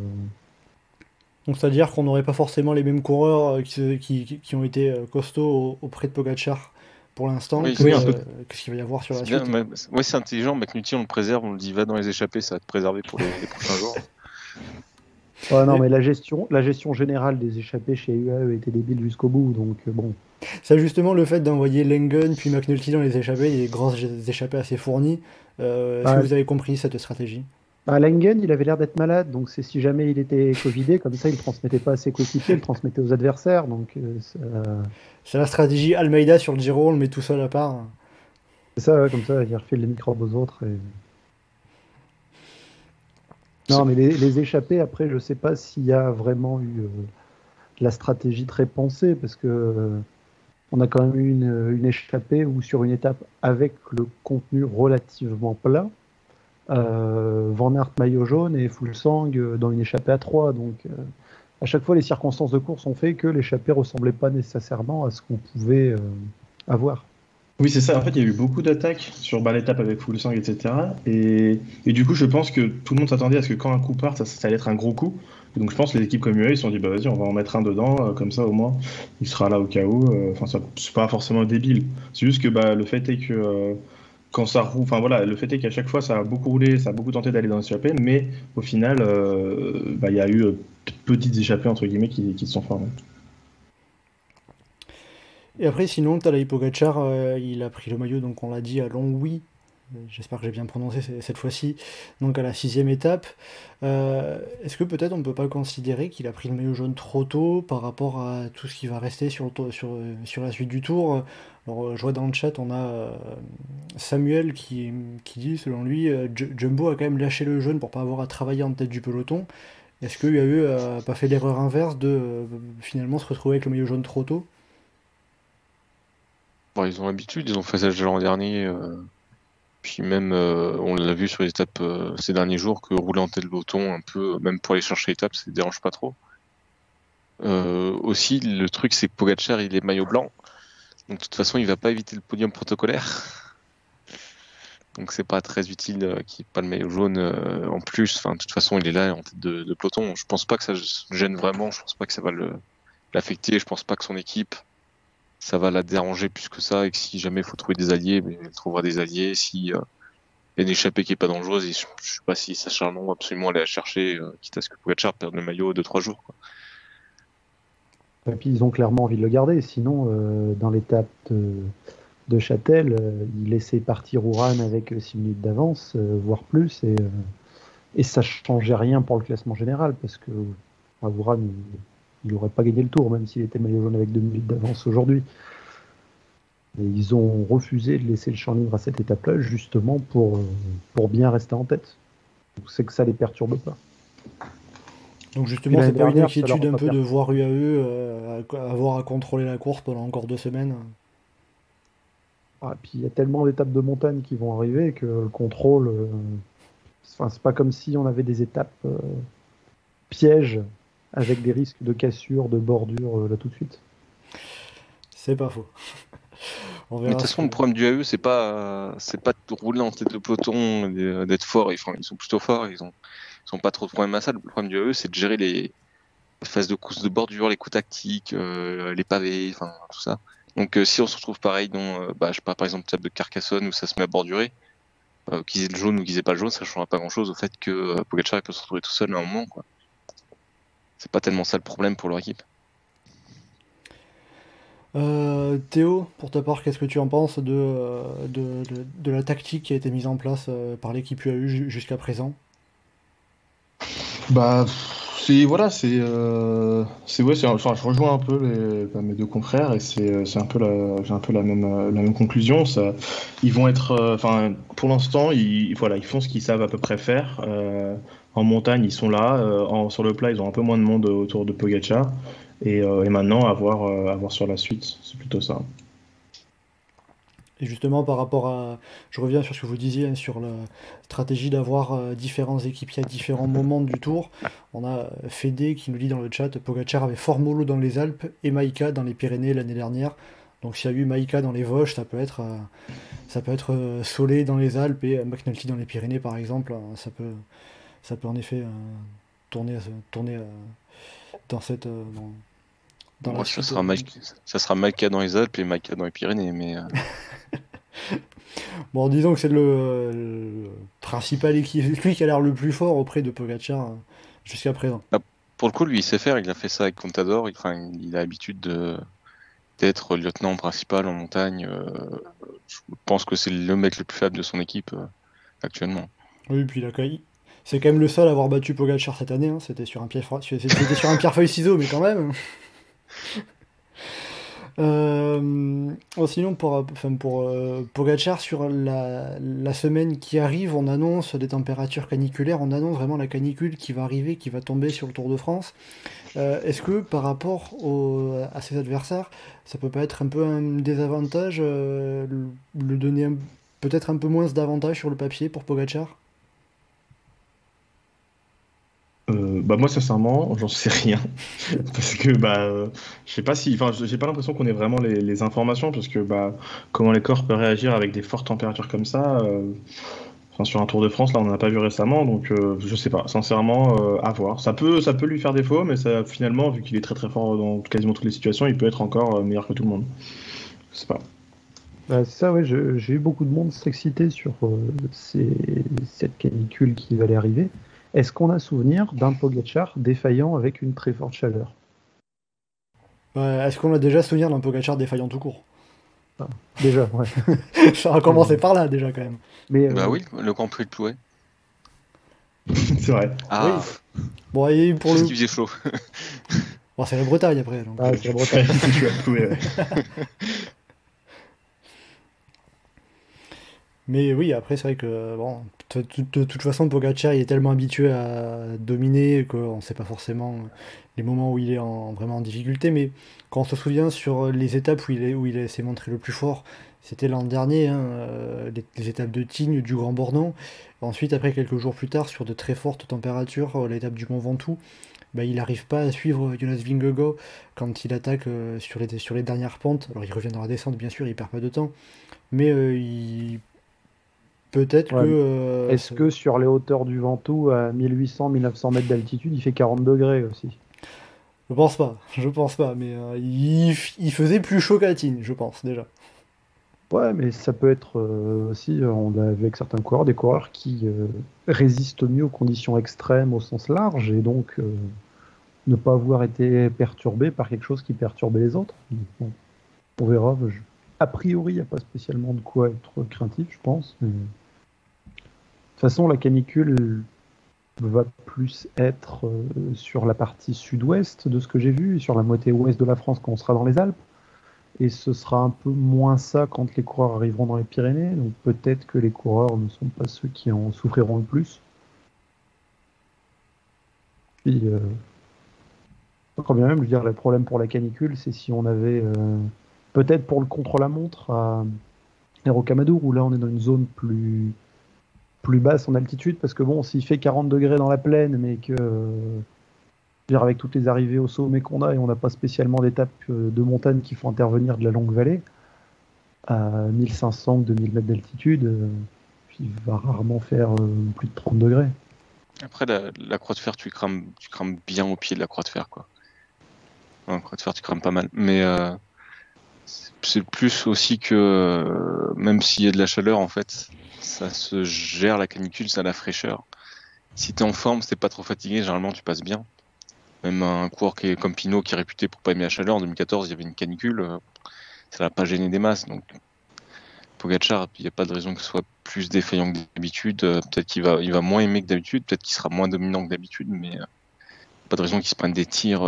donc c'est-à-dire qu'on n'aurait pas forcément les mêmes coureurs euh, qui, qui, ont été euh, costauds auprès de Pogachar pour l'instant oui, que, euh, ce qu'il va y avoir sur la suite. Oui, c'est intelligent, McNulty on le préserve, on le dit va dans les échappées, ça va te préserver pour les, prochains jours. non, mais la gestion, la gestion générale des échappées chez UAE était débile jusqu'au bout, donc bon. C'est justement le fait d'envoyer Lengen puis McNulty dans les échappées, des grosses échappées assez fournies. Est-ce que vous avez compris cette stratégie? Bah, Langen, il avait l'air d'être malade, donc c'est si jamais il était covidé, comme ça, il ne transmettait pas à ses coéquipiers, il transmettait aux adversaires. Donc, euh, C'est la stratégie Almeida sur le Giro, on le met tout seul à part. C'est ça, comme ça, il refile les microbes aux autres. Non, mais les, échappés, après, je ne sais pas s'il y a vraiment eu euh, la stratégie très pensée, parce que euh, on a quand même eu une, une échappée où sur une étape avec le contenu relativement plat, euh, Van Aert maillot jaune et Fulsang euh, dans une échappée à 3. Donc euh, à chaque fois, les circonstances de course ont fait que l'échappée ressemblait pas nécessairement à ce qu'on pouvait avoir. Oui, c'est ça. En fait, il y a eu beaucoup d'attaques sur l'étape avec Fulsang, etc. Et, du coup, je pense que tout le monde s'attendait à ce que quand un coup part, ça, allait être un gros coup. donc, je pense que les équipes comme UAE, ils se sont dit, bah vas-y, on va en mettre un dedans, comme ça au moins, il sera là au cas où. Enfin, ça c'est pas forcément débile. C'est juste que bah, le fait est que quand ça roule, enfin voilà, le fait est qu'à chaque fois ça a beaucoup roulé, ça a beaucoup tenté d'aller dans l'échappée, mais au final, euh, bah, il y a eu euh, petites échappées entre guillemets qui, qui se sont formées. Et après, sinon, Tadej Pogacar, euh, il a pris le maillot, donc on l'a dit, à Longwy, J'espère que j'ai bien prononcé cette fois-ci. Donc à la sixième étape, euh, est-ce que peut-être on ne peut pas considérer qu'il a pris le maillot jaune trop tôt par rapport à tout ce qui va rester sur, sur, sur la suite du tour? Alors je vois dans le chat, on a euh, Samuel qui, qui dit, selon lui, euh, Jumbo a quand même lâché le jaune pour pas avoir à travailler en tête du peloton. Est-ce qu'il y a eu pas fait l'erreur inverse de finalement se retrouver avec le maillot jaune trop tôt? Ils ont l'habitude, ils ont fait ça l'an dernier. Puis même, euh, on l'a vu sur les étapes euh, ces derniers jours, que rouler en tête peloton, un peu, même pour aller chercher l'étape, ça ne dérange pas trop. Euh, aussi, le truc, c'est que Pogacar, il est maillot blanc. Donc, de toute façon, il va pas éviter le podium protocolaire. Donc, c'est pas très utile qu'il n'ait pas le maillot jaune en plus. Enfin, de toute façon, il est là en tête de, peloton. Je pense pas que ça gêne vraiment. Je pense pas que ça va l'affecter. Je pense pas que son équipe ça va la déranger plus que ça et que si jamais il faut trouver des alliés, mais elle trouvera des alliés. Si euh, y une échappée qui est pas dangereuse, je, je sais pas si ça charge absolument aller la chercher, euh, quitte à ce que Pogacar perde le maillot de trois jours. Et puis ils ont clairement envie de le garder, sinon euh, dans l'étape de, Châtel, il laissait partir Ouran avec 6 minutes d'avance, voire plus, et, et ça changeait rien pour le classement général, parce que Ouran il n'aurait pas gagné le tour, même s'il était maillot jaune avec deux minutes d'avance aujourd'hui. Et ils ont refusé de laisser le champ libre à cette étape-là, justement pour, euh, pour bien rester en tête. C'est que ça les perturbe pas. Donc justement, c'est pas une inquiétude un peu de voir UAE euh, avoir à contrôler la course pendant encore deux semaines Ah, puis il y a tellement d'étapes de montagne qui vont arriver que le contrôle. euh, Enfin, c'est pas comme si on avait des étapes euh, pièges avec des risques de cassure, de bordure euh, là tout de suite. C'est pas faux. On Mais de verra toute ce façon, que- le problème du AE, c'est pas, c'est pas de rouler en tête de peloton, et d'être fort. Ils, sont plutôt forts, ils ont, ils ont pas trop de problèmes à ça. Le problème du AE, c'est de gérer les, phases de course de bordure, les coups tactiques, euh, les pavés, enfin tout ça. Donc euh, si on se retrouve pareil dans, euh, bah, je sais pas, par exemple, table de Carcassonne où ça se met à bordurer, euh, qu'ils aient le jaune ou qu'ils aient pas le jaune, ça changera pas grand chose au fait que euh, Pogacar peut se retrouver tout seul à un moment. quoi. C'est pas tellement ça le problème pour leur équipe. Euh, Théo, pour ta part, qu'est-ce que tu en penses de, euh, de, de- de la tactique qui a été mise en place euh, par l'équipe UAE ju- jusqu'à présent? Bah, c'est voilà, c'est euh, c'est ouais, c'est enfin, je rejoins un peu les, bah, mes deux confrères et c'est c'est un peu la j'ai un peu la même la même conclusion. Ça, ils vont être, euh, enfin, pour l'instant, ils voilà, ils font ce qu'ils savent à peu près faire. En montagne, ils sont là. euh, en, sur le plat, ils ont un peu moins de monde autour de Pogacar. Et, euh, et maintenant, à voir, euh, à voir sur la suite. C'est plutôt ça. Et justement, par rapport à. Je reviens sur ce que vous disiez, hein, sur la stratégie d'avoir euh, différents équipiers à différents moments du tour. On a Fédé qui nous dit dans le chat Pogacar avait fort mollo dans les Alpes et Maïka dans les Pyrénées l'année dernière. Donc s'il y a eu Maïka dans les Vosges, ça peut être, euh, ça peut être euh, Solé dans les Alpes et McNulty dans les Pyrénées, par exemple. Ça peut, ça peut en effet euh, tourner, tourner euh, dans cette. euh, dans, dans ça, sera euh, Mike- ça sera dans les Alpes et Maïka dans les Pyrénées, mais euh, Bon, disons que c'est le, le principal équipe, lui qui a l'air le plus fort auprès de Pogacar euh, jusqu'à présent. Pour le coup, lui, il sait faire. Il a fait ça avec Contador. Il, enfin, il a l'habitude de d'être lieutenant principal en montagne. euh, je pense que c'est le mec le plus faible de son équipe euh, actuellement. Oui, puis il a c'est quand même le seul à avoir battu Pogacar cette année. hein. C'était sur un pied, c'était sur un pierre feuille ciseau, mais quand même. Euh, oh, sinon, pour, enfin, pour euh, sur la, semaine qui arrive, on annonce des températures caniculaires, on annonce vraiment la canicule qui va arriver, qui va tomber sur le Tour de France. Euh, Est-ce que par rapport au- à ses adversaires, ça peut pas être un peu un désavantage, le, le donner peut-être un peu moins d'avantage sur le papier pour Pogacar? Euh, bah moi sincèrement j'en sais rien. Parce que bah je sais pas si enfin j'ai pas l'impression qu'on ait vraiment les, informations parce que bah comment les corps peuvent réagir avec des fortes températures comme ça euh, enfin sur un Tour de France là on en a pas vu récemment donc euh, je sais pas. Sincèrement euh, à voir. Ça peut ça peut lui faire défaut mais ça finalement vu qu'il est très très fort dans quasiment toutes les situations il peut être encore euh, meilleur que tout le monde. Je sais pas. Bah, ça, ouais, j'ai eu beaucoup de monde s'exciter sur ces- cette canicule qui va arriver. Est-ce qu'on a souvenir d'un Pogacar défaillant avec une très forte chaleur? Ouais, Est-ce qu'on a déjà souvenir d'un Pogacar défaillant tout court? Déjà, ouais. Ça va commencer par là déjà quand même. Mais, euh, Bah oui, le Grand Prix de Plouet. c'est vrai Ah, Bon, et pour pour le... qui faisait chaud. Bon, c'est la Bretagne après. donc. ah, c'est la Bretagne. Je suis approuvé, ouais. Mais oui, après, c'est vrai que, bon, de, toute façon, Pogacar, il est tellement habitué à dominer qu'on ne sait pas forcément les moments où il est en, vraiment en difficulté. Mais quand on se souvient sur les étapes où il, est, où il est- s'est montré le plus fort, c'était l'an dernier, hein, euh, les, étapes de Tignes, du Grand Bornand. Ensuite, après, quelques jours plus tard, sur de très fortes températures, euh, l'étape du Mont Ventoux, bah, il n'arrive pas à suivre Jonas Vingegaard quand il attaque euh, sur les, sur les dernières pentes. Alors, il revient dans la descente, bien sûr, il perd pas de temps. Mais euh, il... peut-être Ouais, que... euh, Est-ce que sur les hauteurs du Ventoux, à 1800-1900 mètres d'altitude, il fait 40 degrés aussi? Je pense pas, je pense pas, mais euh, il, faisait plus chaud qu'à Tignes, je pense, déjà. Ouais, mais ça peut être euh, aussi, on l'a vu avec certains coureurs, des coureurs qui résistent mieux aux conditions extrêmes au sens large et donc ne pas avoir été perturbé par quelque chose qui perturbait les autres. Bon, on verra. Je- A priori, il n'y a pas spécialement de quoi être craintif, je pense. mais- façon, la canicule va plus être euh, sur la partie sud-ouest de ce que j'ai vu, sur la moitié ouest de la France quand on sera dans les Alpes. Et ce sera un peu moins ça quand les coureurs arriveront dans les Pyrénées. Donc peut-être que les coureurs ne sont pas ceux qui en souffriront le plus. Puis, euh, quand bien même, je veux dire, le problème pour la canicule, c'est si on avait euh, peut-être pour le contre-la-montre à et Rocamadour, où là on est dans une zone plus, plus basse en altitude, parce que bon, s'il fait 40 degrés dans la plaine, mais que dire, avec toutes les arrivées au sommet qu'on a, et on n'a pas spécialement d'étapes euh, de montagne qui font intervenir de la longue vallée, à 1500 2000 mètres d'altitude, euh, il va rarement faire euh, plus de 30 degrés. Après, la, croix de fer, tu crames, tu crames bien au pied de la croix de fer, quoi. La croix de fer, tu crames pas mal. Mais c'est plus aussi que, même s'il y a de la chaleur, en fait, ça se gère la canicule, ça a la fraîcheur. Si t'es en forme, si t'es pas trop fatigué, généralement tu passes bien. Même un coureur qui est comme Pinot, qui est réputé pour pas aimer la chaleur, en 2014 il y avait une canicule, euh, ça l'a pas gêné des masses. Donc Pogacar, il n'y a pas de raison que ce soit plus défaillant que d'habitude. Euh, peut-être qu'il va, il va moins aimer que d'habitude, peut-être qu'il sera moins dominant que d'habitude, mais euh, pas de raison qu'il se prenne des tirs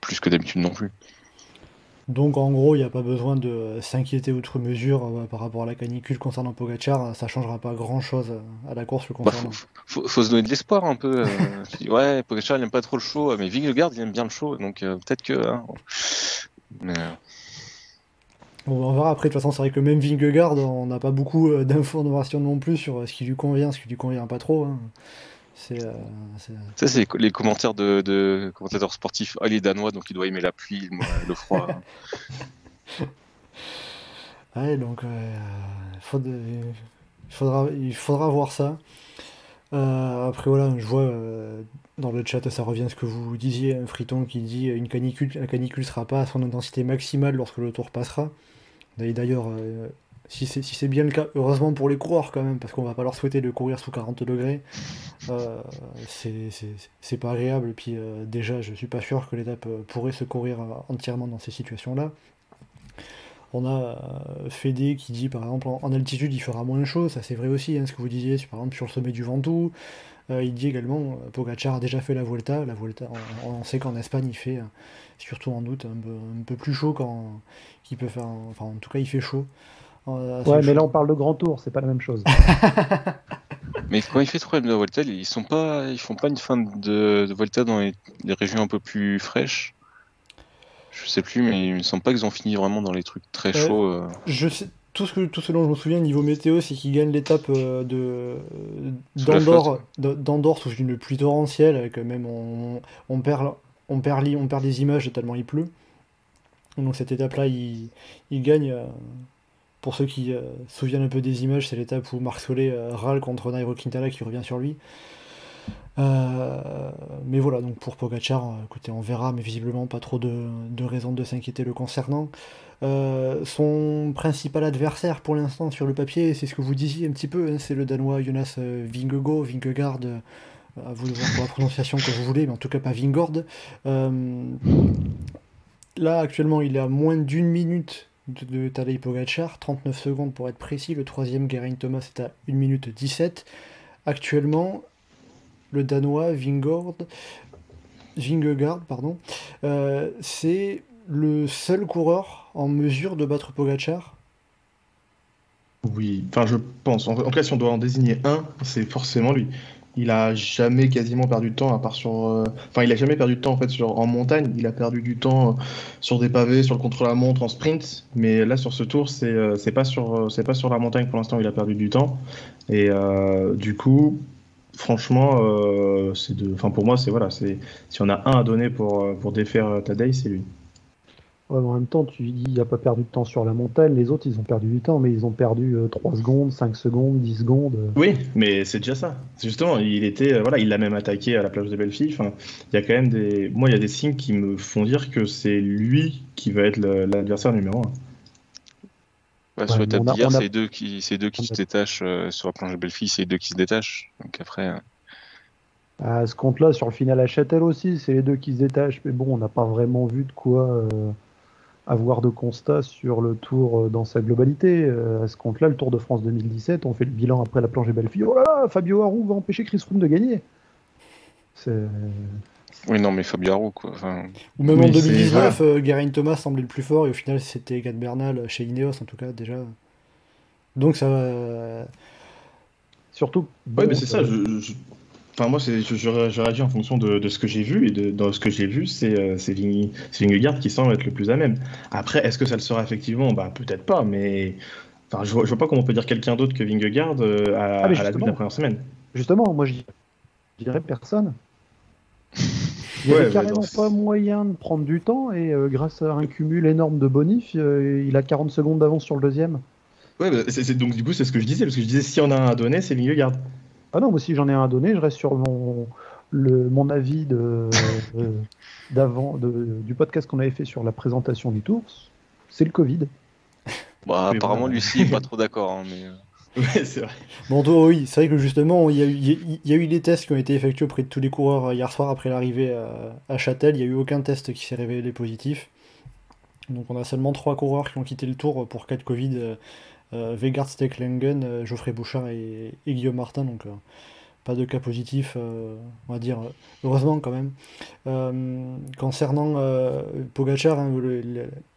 plus que d'habitude non plus. Donc en gros, il n'y a pas besoin de s'inquiéter outre mesure euh, par rapport à la canicule concernant Pogachar, ça changera pas grand chose euh, à la course le bah, concernant. faut, se donner de l'espoir un peu. Euh. ouais, Pogachar il n'aime pas trop le show, mais Vingegaard il aime bien le show, donc peut-être que. Hein, on verra après, de toute façon, c'est vrai que même Vingegaard, on n'a pas beaucoup d'informations non plus sur ce qui lui convient, ce qui lui convient pas trop. Hein. C'est, euh, ça, c'est les commentaires de, commentateurs sportifs. Ah, il est danois, donc il doit aimer la pluie, le froid. ouais, donc euh, il, faudra, il faudra voir ça. Euh, après, voilà, je vois dans le chat, ça revient à ce que vous disiez, un friton qui dit une canicule, la canicule sera pas à son intensité maximale lorsque le tour passera. D'ailleurs, si c'est bien le cas, heureusement pour les coureurs quand même, parce qu'on va pas leur souhaiter de courir sous 40 degrés. Euh, c'est pas agréable. Et puis euh, déjà, je suis pas sûr que l'étape euh, pourrait se courir entièrement dans ces situations-là. On a Fédé qui dit par exemple en, altitude il fera moins chaud, ça c'est vrai aussi, hein, ce que vous disiez, par exemple sur le sommet du Ventoux. il dit également, Pogacar a déjà fait la Vuelta, la on, sait qu'en Espagne il fait, surtout en août, un peu, plus chaud quand qu'il peut faire, enfin en tout cas il fait chaud. Euh, ouais, mais là on parle de grand tour, c'est pas la même chose. mais quand il fait troisième de Volta, ils sont pas, ils font pas une fin de, de Volta dans les, régions un peu plus fraîches. Je sais plus, mais il me semble pas qu'ils ont fini vraiment dans les trucs très chauds. Euh. Je sais, tout ce, que, tout ce dont je me souviens niveau météo, c'est qu'ils gagnent l'étape euh, de d'Andorre sous une pluie torrentielle, avec même on, on perd on perd, on perd des images tellement il pleut. Donc cette étape-là, il, il gagne pour ceux qui euh, se souviennent un peu des images, c'est l'étape où Marc Solé euh, râle contre Nairo Quintana qui revient sur lui. Euh, mais voilà, donc pour Pogachar, écoutez, on verra, mais visiblement pas trop de, raisons de s'inquiéter le concernant. son principal adversaire pour l'instant sur le papier, c'est ce que vous disiez un petit peu, hein, c'est le Danois Jonas Vingegaard, Vingegaard, à vous de voir pour la prononciation que vous voulez, mais en tout cas pas Vingord. là, actuellement, il est à moins d'une minute de, Tadej Pogacar, 39 secondes pour être précis. Le troisième, Geraint Thomas, est à 1 minute 17. Actuellement, le Danois Vingord, Vingegaard, pardon, euh, c'est le seul coureur en mesure de battre Pogachar Oui, enfin je pense. En, en cas, si on doit en désigner un, c'est forcément lui il a jamais quasiment perdu de temps à part sur euh, enfin il a jamais perdu de temps en montagne. Il a perdu du temps euh, sur des pavés sur le contre la montre en sprint. Mais là sur ce tour c'est euh, pas sur la montagne pour l'instant il a perdu du temps. Et du coup franchement c'est de enfin pour moi c'est voilà c'est si on a un à donner pour pour défaire Tadei c'est lui en même temps, tu dis, il n'a pas perdu de temps sur la montagne. Les autres, ils ont perdu du temps, mais ils ont perdu 3 euh, secondes, 5 secondes, 10 secondes. Oui, mais c'est déjà ça. Justement, il était, euh, voilà, il l'a même attaqué à la plage de Belleville. Enfin, il y a quand même des, moi, il y a des signes qui me font dire que c'est lui qui va être l'adversaire numéro 1. sur l'étape d'hier, c'est deux qui, deux qui se détachent euh, sur la plage de Belleville, c'est deux qui se détachent. Donc après. À ce compte-là, sur le final à Châtel aussi, c'est les deux qui se détachent. Mais bon, on n'a pas vraiment vu de quoi avoir de constats sur le tour euh, dans sa globalité. Euh, à ce compte-là, le Tour de France 2017, on fait le bilan après la planche et Bellefille. Oh là là, Fabio Harou va empêcher Chris Froome de gagner. Oui, non, mais Fabio Harou, quoi. Ou même en 2019, euh, Geraint Thomas semblait le plus fort, et au final, c'était Gad Bernal chez Ineos, en tout cas, déjà. Donc, ça va. Surtout. Oui, mais c'est ça. je, Enfin, moi, j'aurais dit en fonction de, ce que j'ai vu, et de, dans ce que j'ai vu, c'est euh, Vingegaard qui semble être le plus à même. Après, est-ce que ça le sera effectivement? Bah, Peut-être pas, mais Enfin, je vois, vois pas comment on peut dire quelqu'un d'autre que Vingegaard euh, à, Ah, à la de la première semaine. Justement, moi je je dirais personne. Il n'y Ouais, avait mais carrément pas moyen de prendre du temps et euh, grâce à un cumul énorme de bonifs, euh, il a 40 secondes d'avance sur le deuxième. Ouais, bah, donc du coup, c'est ce que je disais, parce que je disais si on a un à donner, c'est Vingegaard. Ah non, moi si j'en ai un à donner, je reste sur mon, le, mon avis de, euh, d'avant, de- du podcast qu'on avait fait sur la présentation du tour. C'est le Covid. Bah, apparemment. Lucie est pas trop d'accord. hein, mais... euh, Ouais, c'est vrai. Bon, toi, oui, c'est vrai que justement, il y, a eu, il y a- il y a eu des tests qui ont été effectués auprès de tous les coureurs euh, hier soir après l'arrivée à, à Châtel. Il n'y a eu aucun test qui s'est révélé positif. Donc, on a seulement trois coureurs qui ont quitté le tour pour cas de Covid euh, euh, Vegard Stecklengen, euh, Geoffrey Bouchard et, Guillaume Martin. Donc, euh, pas de cas positifs, euh, on va dire, euh, heureusement quand même. Euh, concernant euh, Pogacar, hein,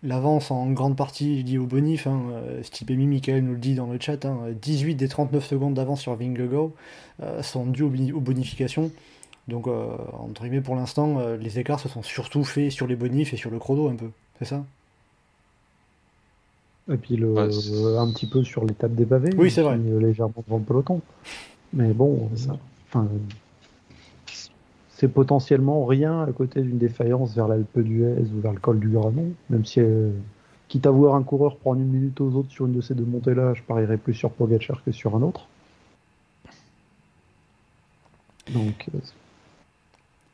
l'avance en grande partie dit au bonif, hein, euh, Stipe Michael nous le dit dans le chat, hein, 18 des 39 secondes d'avance sur Vingegaard euh, sont dues aux, boni- aux bonifications. Donc, euh, entre guillemets, pour l'instant, euh, les écarts se sont surtout faits sur les bonifs et sur le chrono un peu, c'est ça? Et puis le, Ouais, c'est- euh, un petit peu sur l'étape des pavés. Oui, c'est qui vrai. est légèrement devant le peloton. Mais bon, C'est ça. euh, enfin, c'est potentiellement rien à côté d'une défaillance vers l'Alpe d'Huez ou vers le col du Granon. Même si, euh, quitte à voir un coureur prendre une minute aux autres sur une de ces deux montées-là, je parierais plus sur Pogacar que sur un autre. Donc, euh,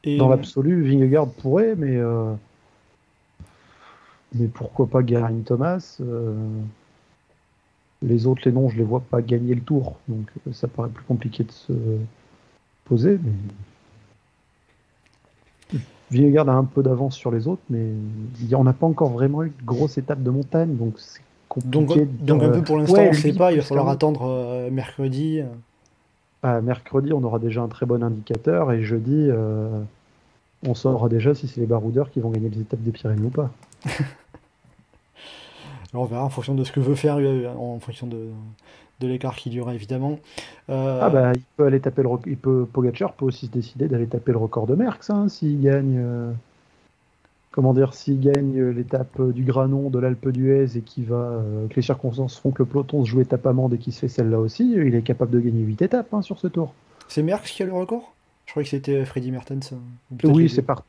et, dans l'absolu, Vingegaard pourrait, mais euh, mais pourquoi pas Geraint Thomas euh, Les autres, les noms, je les vois pas gagner le tour, donc euh, ça paraît plus compliqué de se poser. Mais Vingegaard a un peu d'avance sur les autres, mais on n'a pas encore vraiment eu de grosse étape de montagne, donc c'est compliqué. donc, de donc dire, un euh, peu pour l'instant, ouais, on ne sait pas, il va falloir attendre euh, mercredi. euh. À mercredi, on aura déjà un très bon indicateur et jeudi, euh, on saura déjà si c'est les baroudeurs qui vont gagner les étapes des Pyrénées ou pas. Alors on verra en fonction de ce que veut faire, euh, en fonction de, de l'écart qu'il y aura évidemment. Euh, Ah bah il peut aller taper le rec- il peut Pogacar peut aussi se décider d'aller taper le record de Merckx hein, s'il gagne euh, comment dire s'il gagne l'étape du Granon de l'Alpe d'Huez et qui va euh, que les circonstances font que le peloton se joue étape amende et qui se fait celle-là aussi, il est capable de gagner 8 étapes hein, sur ce tour. C'est Merckx qui a le record? Je croyais que c'était Freddy Mertens. les Oui, c'est par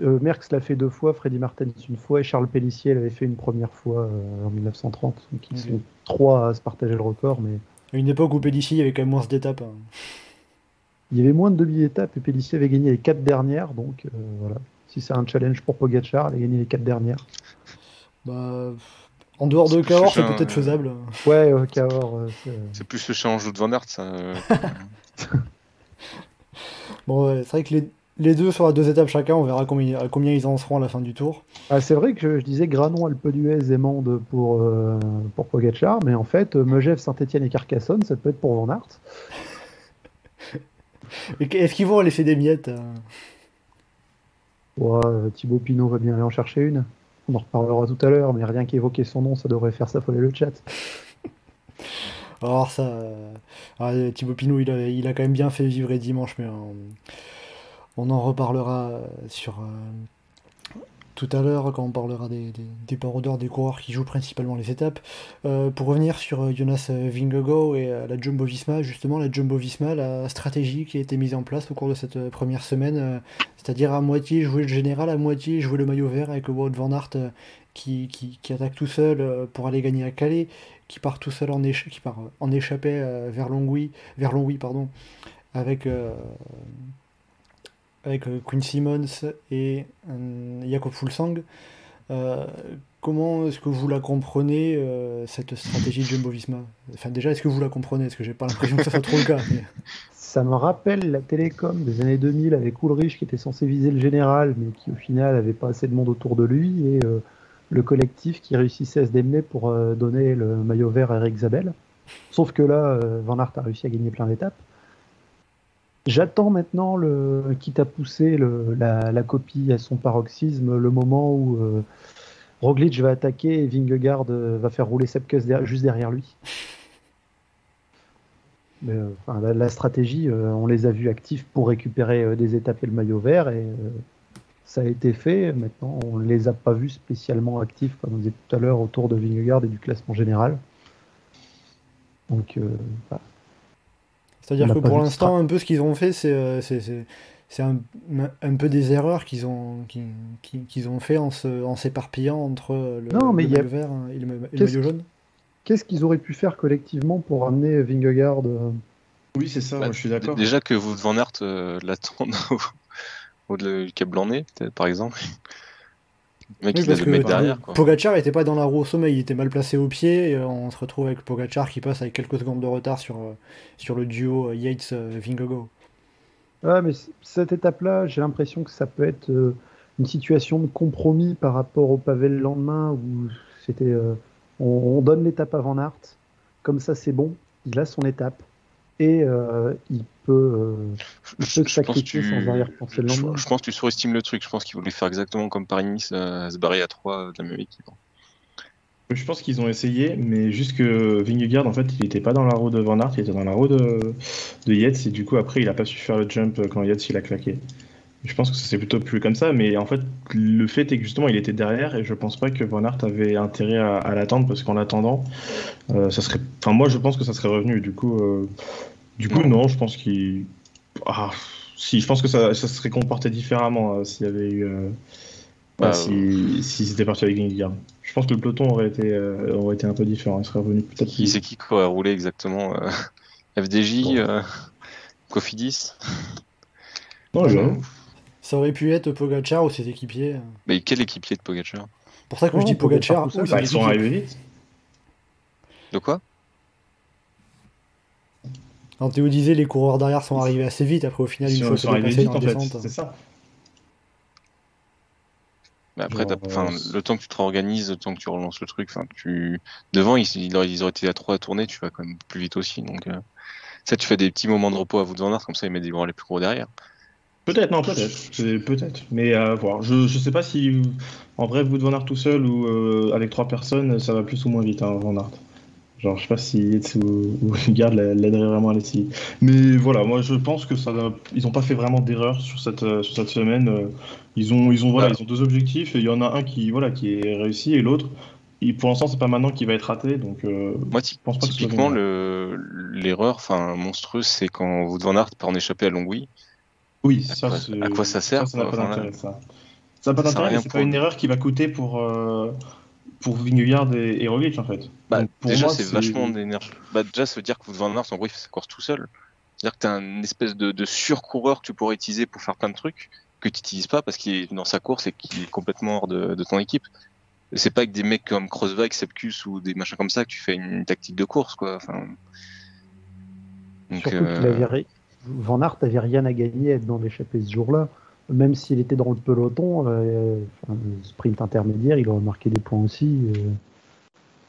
euh, Merckx l'a fait deux fois, Freddy Martens une fois et Charles Pellissier l'avait fait une première fois euh, en 1930. Donc ils sont trois à se partager le record mais À une époque où Pellissier il y avait quand même moins d'étapes. hein. Il y avait moins de demi-étapes et Pellissier avait gagné les quatre dernières, donc euh, voilà. Si c'est un challenge pour Pogacar, il a gagné les quatre dernières. Bah, en dehors de Cahors, c'est peut-être faisable. Ouais, Cahors, euh, c'est- C'est plus le challenge de Van Aert, ça. Bon, ouais, c'est vrai que les, les deux sur à deux étapes chacun, on verra combien, à combien ils en seront à la fin du tour. Ah, c'est vrai que je, je disais Granon, Alpe d'Huez et Mende pour, euh, pour Pogacar, mais en fait, euh, Megève, Saint-Etienne et Carcassonne, ça peut être pour Van Aert. Est-ce qu'ils vont laisser des miettes euh? Ouais, Thibaut Pinot va bien aller en chercher une. On en reparlera tout à l'heure, mais rien qu'évoquer son nom, ça devrait faire s'affoler le chat. Alors ça, ah, Thibaut Pinot, il a, il a quand même bien fait vivre dimanche, mais on en reparlera euh, sur euh, tout à l'heure quand on parlera des, des, des parodeurs, des coureurs qui jouent principalement les étapes. Euh, pour revenir sur Jonas Vingegaard et la Jumbo Visma, justement la Jumbo Visma, la stratégie qui a été mise en place au cours de cette première semaine, c'est-à-dire à moitié jouer le général, à moitié jouer le maillot vert avec Wout van Aert qui, attaque tout seul pour aller gagner à Calais, qui part tout seul en, écha- en échappée vers Longwy, vers Longwy pardon, avec, avec euh, Quinn Simmons et euh, Jakob Fulsang. Euh, comment est-ce que vous la comprenez, cette stratégie de Jumbo-Visma Enfin déjà, est-ce que vous la comprenez? Parce que j'ai pas l'impression que ça soit trop le cas. Ça me rappelle la télécom des années 2000 avec Ulrich qui était censé viser le général, mais qui au final avait pas assez de monde autour de lui, et le collectif qui réussissait à se démener pour donner le maillot vert à Eric Zabel. Sauf que là, Van Aert a réussi à gagner plein d'étapes. J'attends maintenant, le, quitte à pousser le- la, la copie à son paroxysme, le moment où euh, Roglic va attaquer et Vingegaard euh, va faire rouler Sepkus juste derrière lui. Mais, euh, enfin, la, stratégie, euh, on les a vus actifs pour récupérer des étapes et le maillot vert, et ça a été fait. Maintenant, on ne les a pas vus spécialement actifs, comme on disait tout à l'heure, autour de Vingegaard et du classement général. Donc, bah, C'est-à-dire que pour l'instant, un peu ce qu'ils ont fait, c'est euh, c'est- c'est- c'est un, un peu des erreurs qu'ils ont, fait en se- en s'éparpillant entre le, Non, mais le a- vert et le, ma- et le Qu'est-ce maillot jaune. qu'est-ce qu'ils auraient pu faire collectivement pour amener Vingegaard euh, Oui, c'est ça, Bah, moi, je suis d'accord. Déjà que vous Van Aert euh, l'attende au, au Cap Blanc-Nez, peut-être, par exemple. Oui, parce que derrière. Quoi. Pogacar était pas dans la roue au sommet, il était mal placé au pied. Et euh, on se retrouve avec Pogacar qui passe avec quelques secondes de retard sur, euh, sur le duo euh, Yates-Vingegaard. Ouais, mais cette étape-là, j'ai l'impression que ça peut être euh, une situation de compromis par rapport au pavé le lendemain où c'était euh, on, on donne l'étape à Van Aert, comme ça c'est bon, il a son étape et euh, il peut, euh, il Je- peut je pense tu- sans arrière-pensée le je, lendemain. je pense que tu surestimes le truc. Je pense qu'ils voulaient faire exactement comme Paris-Nice, euh, se barrer à 3 de la même équipe. Je pense qu'ils ont essayé, mais juste que Vingegaard, en fait, il était pas dans la roue de Van Aert, il était dans la roue de, de Yates, et du coup, après, il a pas su faire le jump quand Yates il a claqué. Je pense que ça s'est plutôt plus comme ça, mais en fait, le fait est que justement, il était derrière, et je pense pas que Van Aert avait intérêt à, à l'attendre, parce qu'en l'attendant, euh, ça serait. Enfin, moi, je pense que ça serait revenu. Du coup, euh, du coup, non, je pense qu'il. Ah, si, je pense que ça, ça serait comporté différemment euh, s'il y avait eu. Bah, bah, si, s'ils étaient partis avec Vingegaard. Je pense que le peloton aurait été, aurait été un peu différent. Il serait revenu peut-être. Qui c'est qui quoi a roulé exactement FDJ, euh, Cofidis? Non, j'avoue. Ça aurait pu être Pogacar ou ses équipiers. Mais quel équipier de Pogacar? Pour ça que Non, je dis ses Bah, ils sont arrivés vite. De quoi? Quand Théo disait les coureurs derrière sont arrivés assez vite, après au final, Ils une sont, fois que c'est vite dans descente. C'est ça. Mais après, Genre, euh, le temps que tu te réorganises, le temps que tu relances le truc, enfin, tu devant, ils, ils auraient, ils auraient été à 3 à tourner, tu vas quand même plus vite aussi. Donc, euh, ça, tu fais des petits moments de repos à vous de Aert, comme ça, ils mettent des gros les plus gros derrière. Peut-être, non, peut-être. Peut-être. Mais à voir. Je, je sais pas si en vrai, vous Van Aert tout seul ou euh, avec trois personnes, ça va plus ou moins vite, hein, Van Aert. Genre, je sais pas si Yates ou, ou Vingegaard l'aiderait vraiment à l'essayer. Mais voilà, moi je pense que ça, va- ils ont pas fait vraiment d'erreur sur cette, euh, sur cette semaine. Euh, Ils ont, ils ont, voilà, Ouais. ils ont deux objectifs et il y en a un qui, voilà, qui est réussi et l'autre, pour l'instant, c'est pas maintenant qu'il va être raté. Donc, euh, Moi, ty- pense pas que ce soit typiquement, le- l'erreur, enfin, monstrueuse, c'est quand de Van Aert part en échapper à Longwy. Oui, à ça, quoi- c'est- à quoi ça sert, Ça n'a pas d'intérêt, ça. Ça n'a pas d'intérêt, c'est pas une erreur qui va coûter pour, euh, pour Vingegaard et, et Roglic, en fait. Bah, Donc, pour déjà, moi, c'est vachement d'énergie. Bah, déjà, ça veut dire que Van Aert, en gros, il fait sa course tout seul. C'est-à-dire que t'as une espèce de, de surcoureur que tu pourrais utiliser pour faire plein de trucs que tu n'utilises pas parce qu'il est dans sa course et qu'il est complètement hors de, de ton équipe. C'est pas avec des mecs comme Crossback, Sepkus ou des machins comme ça que tu fais une tactique de course, quoi. Enfin... Donc, Surtout euh, qu'il avait Van Aert avait rien à gagner à être dans l'échappée ce jour-là. Même s'il était dans le peloton, euh, enfin, sprint intermédiaire, il aurait marqué des points aussi. euh.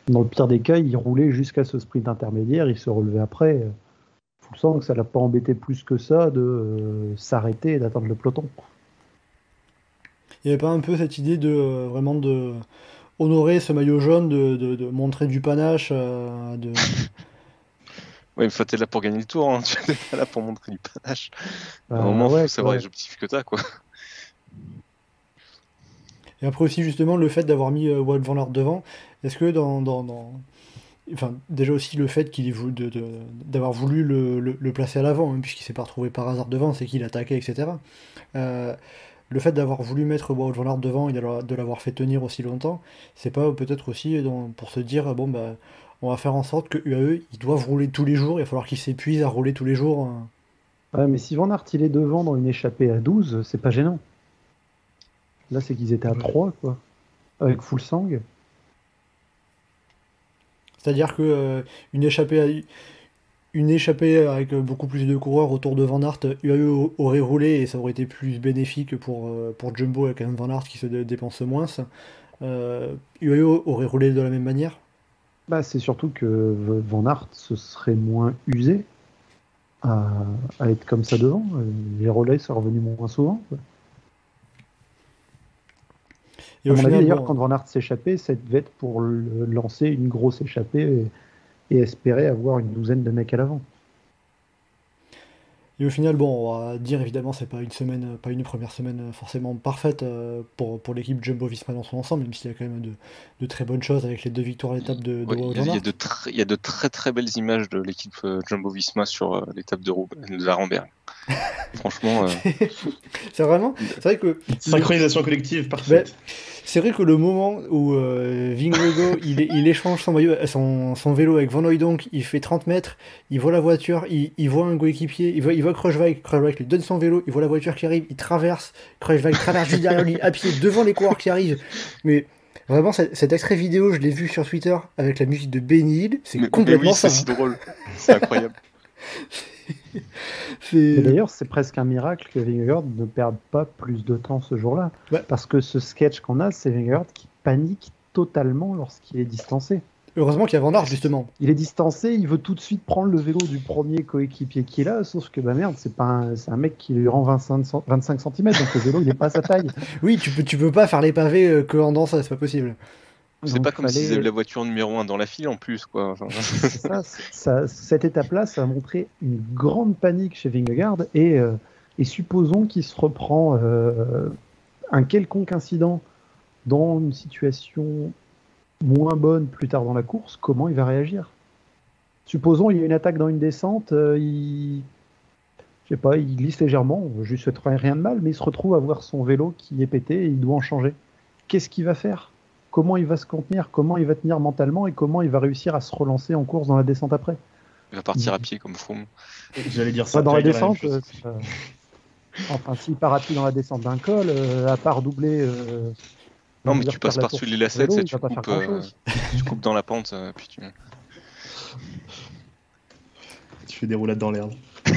Dans le pire des cas, il roulait jusqu'à ce sprint intermédiaire, il se relevait après. Faut le sens que ça l'a pas embêté plus que ça de euh, s'arrêter et d'attendre le peloton. Il n'y avait pas un peu cette idée de euh, vraiment de honorer ce maillot jaune, de, de- montrer du panache, de... Ouais, mais t'es là pour gagner le tour, hein. tu pas là pour montrer du panache. À un Euh, moment, ouais, faut savoir les objectifs que t'as, quoi. Et après aussi justement le fait d'avoir mis euh, Wout van Aert devant, est-ce que dans, dans, dans- Enfin, déjà aussi le fait qu'il d'avoir voulu le, le- le placer à l'avant, hein, puisqu'il s'est pas retrouvé par hasard devant, c'est qu'il attaquait, etc. Euh, le fait d'avoir voulu mettre Wout van Aert devant et de l'avoir- de l'avoir fait tenir aussi longtemps, c'est pas peut-être aussi dans- pour se dire, bon bah, on va faire en sorte que UAE, ils doivent rouler tous les jours, il va falloir qu'ils s'épuisent à rouler tous les jours. hein. Ouais, mais si Van Aert il est devant dans une échappée à 12, c'est pas gênant. Là, c'est qu'ils étaient à Ouais. 3, quoi. Avec full sang. C'est-à-dire que euh, une échappée, à- une échappée avec euh, beaucoup plus de coureurs autour de Van Aert, UAE au- aurait roulé et ça aurait été plus bénéfique pour, euh, pour Jumbo avec un Van Aert qui se dé- dépense moins. Euh, UAE aurait roulé de la même manière. Bah, c'est surtout que Van Aert se serait moins usé à, à être comme ça devant. Euh, Les relais sont revenus moins souvent. quoi. Et à au mon avis, final, d'ailleurs, quand Van Aert s'échappait, ça devait être pour lancer une grosse échappée et, et espérer avoir une douzaine de mecs à l'avant. Et au final, bon, on va dire évidemment, c'est pas une semaine, pas une première semaine forcément parfaite euh, pour, pour l'équipe Jumbo Visma dans son ensemble, même s'il y a quand même de, de très bonnes choses avec les deux victoires à l'étape de, de il, y a, van il y a Aert. de très, il y a de très très belles images de l'équipe euh, Jumbo Visma sur euh, l'étape de, Roub- de Arenberg. Franchement, euh, C'est vraiment, c'est vrai que Synchronisation collective parfaite. c'est vrai que le moment où euh, Vingegaard il, il échange son, maillot, son, son vélo avec Van Hooydonk, il fait 30 mètres, il voit la voiture, il, il voit un coéquipier, il voit, il voit Kruijswijk lui donne son vélo, il voit la voiture qui arrive, il traverse, Kruijswijk traverse juste derrière lui à pied devant les coureurs qui arrivent. Mais vraiment, cet, cet extrait vidéo, je l'ai vu sur Twitter avec la musique de Benny Hill, c'est complètement oui, ça. c'est si drôle. C'est incroyable. d'ailleurs, c'est presque un miracle que Vingegaard ne perde pas plus de temps ce jour-là. Ouais. Parce que ce sketch qu'on a, c'est Vingegaard qui panique totalement lorsqu'il est distancé. Heureusement qu'il y a Van Aert, justement. Il est distancé, il veut tout de suite prendre le vélo du premier coéquipier qu'il a, sauf que bah merde, c'est pas un, mec qui lui rend 25, cent- 25 cm, donc le vélo il est pas à sa taille. Oui, tu peux, tu peux pas faire les pavés euh, que en danse, c'est pas possible. C'est pas comme fallait- s'ils avaient la voiture numéro 1 dans la file en plus, quoi. Enfin, C'est ça, c'est- ça- cette étape-là, ça a montré une grande panique chez Vingegaard et, euh, et supposons qu'il se reprend euh, un quelconque incident dans une situation moins bonne plus tard dans la course, comment il va réagir? Supposons il y a une attaque dans une descente, euh, il je sais pas, il glisse légèrement, je lui souhaite rien de mal, mais il se retrouve à voir son vélo qui est pété et il doit en changer. Qu'est-ce qu'il va faire? Comment il va se contenir Comment il va tenir mentalement et comment il va réussir à se relancer en course dans la descente après il va partir à pied comme Froome. J'allais dire ça. Pas dans la descente. euh, ça- Enfin, s'il part à pied dans la descente d'un col, euh, à part doubler. euh, Non, on mais tu passes par-dessus les lacets, vélo, tu coupes, euh, tu coupes dans la pente, euh, puis tu... Tu fais des roulades dans l'herbe.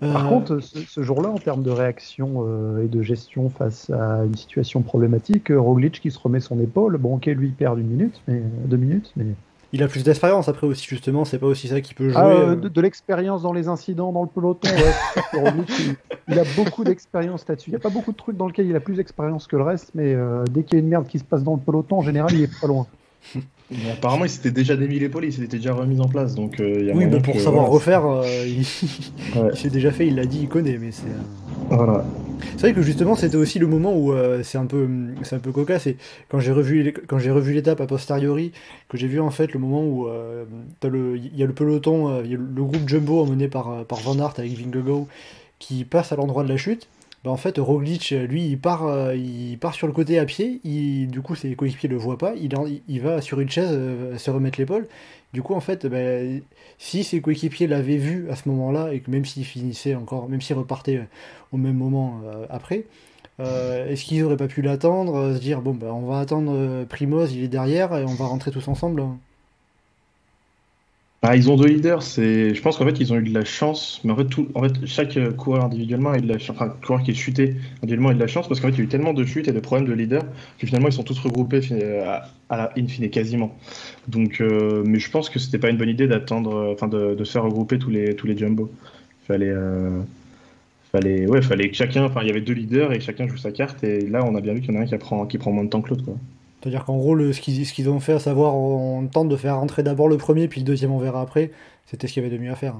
Par Euh, contre, ce, ce jour-là, en termes de réaction euh, et de gestion face à une situation problématique, euh, Roglic qui se remet son épaule, bon, ok, lui il perd une minute, mais deux minutes, mais il a plus d'expérience après aussi, justement, c'est pas aussi ça qui peut jouer. Ah, euh, euh. de, de l'expérience dans les incidents dans le peloton, ouais. Roglic, il, il a beaucoup d'expérience là-dessus. Il n'y a pas beaucoup de trucs dans lesquels il a plus d'expérience que le reste, mais euh, dès qu'il y a une merde qui se passe dans le peloton, en général, il est pas loin. Mais apparemment, il s'était déjà démis l'épaule, il s'était déjà remis en place. Donc, euh, il y a Oui, mais pour que- savoir refaire, euh, il, Ouais. s'est déjà fait, il l'a dit, il connaît, mais c'est. euh, Voilà. C'est vrai que justement, c'était aussi le moment où c'est un peu, c'est un peu cocasse. Et quand j'ai revu, les- quand j'ai revu l'étape a posteriori, que j'ai vu en fait le moment où il y a le peloton, y a le, le groupe Jumbo emmené par par Van Aert avec Vingegaard qui passe à l'endroit de la chute. Bah, en fait, Roglic, euh, lui, il part, euh, il part sur le côté à pied. Il, du coup, ses coéquipiers le voient pas. Il, il va sur une chaise euh, se remettre l'épaule. Du coup, en fait, bah, si ses coéquipiers l'avaient vu à ce moment-là et que même s'il finissait encore, même s'il repartait au même moment après, est-ce qu'ils auraient pas pu l'attendre, se dire bon bah on va attendre Primoz, il est derrière et on va rentrer tous ensemble. Hein. Ah, ils ont deux leaders. C'est, je pense qu'en fait, ils ont eu de la chance. Mais en fait, tout, en fait, chaque euh, coureur individuellement a eu de la chance. Enfin, coureur qui est chuté individuellement a eu de la chance parce qu'en fait, il y a eu tellement de chutes et de problèmes de leader que finalement, ils sont tous regroupés fin- à, la in fine quasiment. Donc, euh, mais je pense que c'était pas une bonne idée d'attendre, euh, enfin, de, se faire regrouper tous les tous les jumbo. Fallait, euh, fallait, ouais, fallait que chacun. Enfin, il y avait deux leaders et chacun joue sa carte. Et là, on a bien vu qu'il y en a un qui prend qui prend moins de temps que l'autre. quoi. C'est-à-dire qu'en gros, le, ce qu'ils ont fait, à savoir on tente de faire rentrer d'abord le premier, puis le deuxième on verra après, c'était ce qu'il y avait de mieux à faire.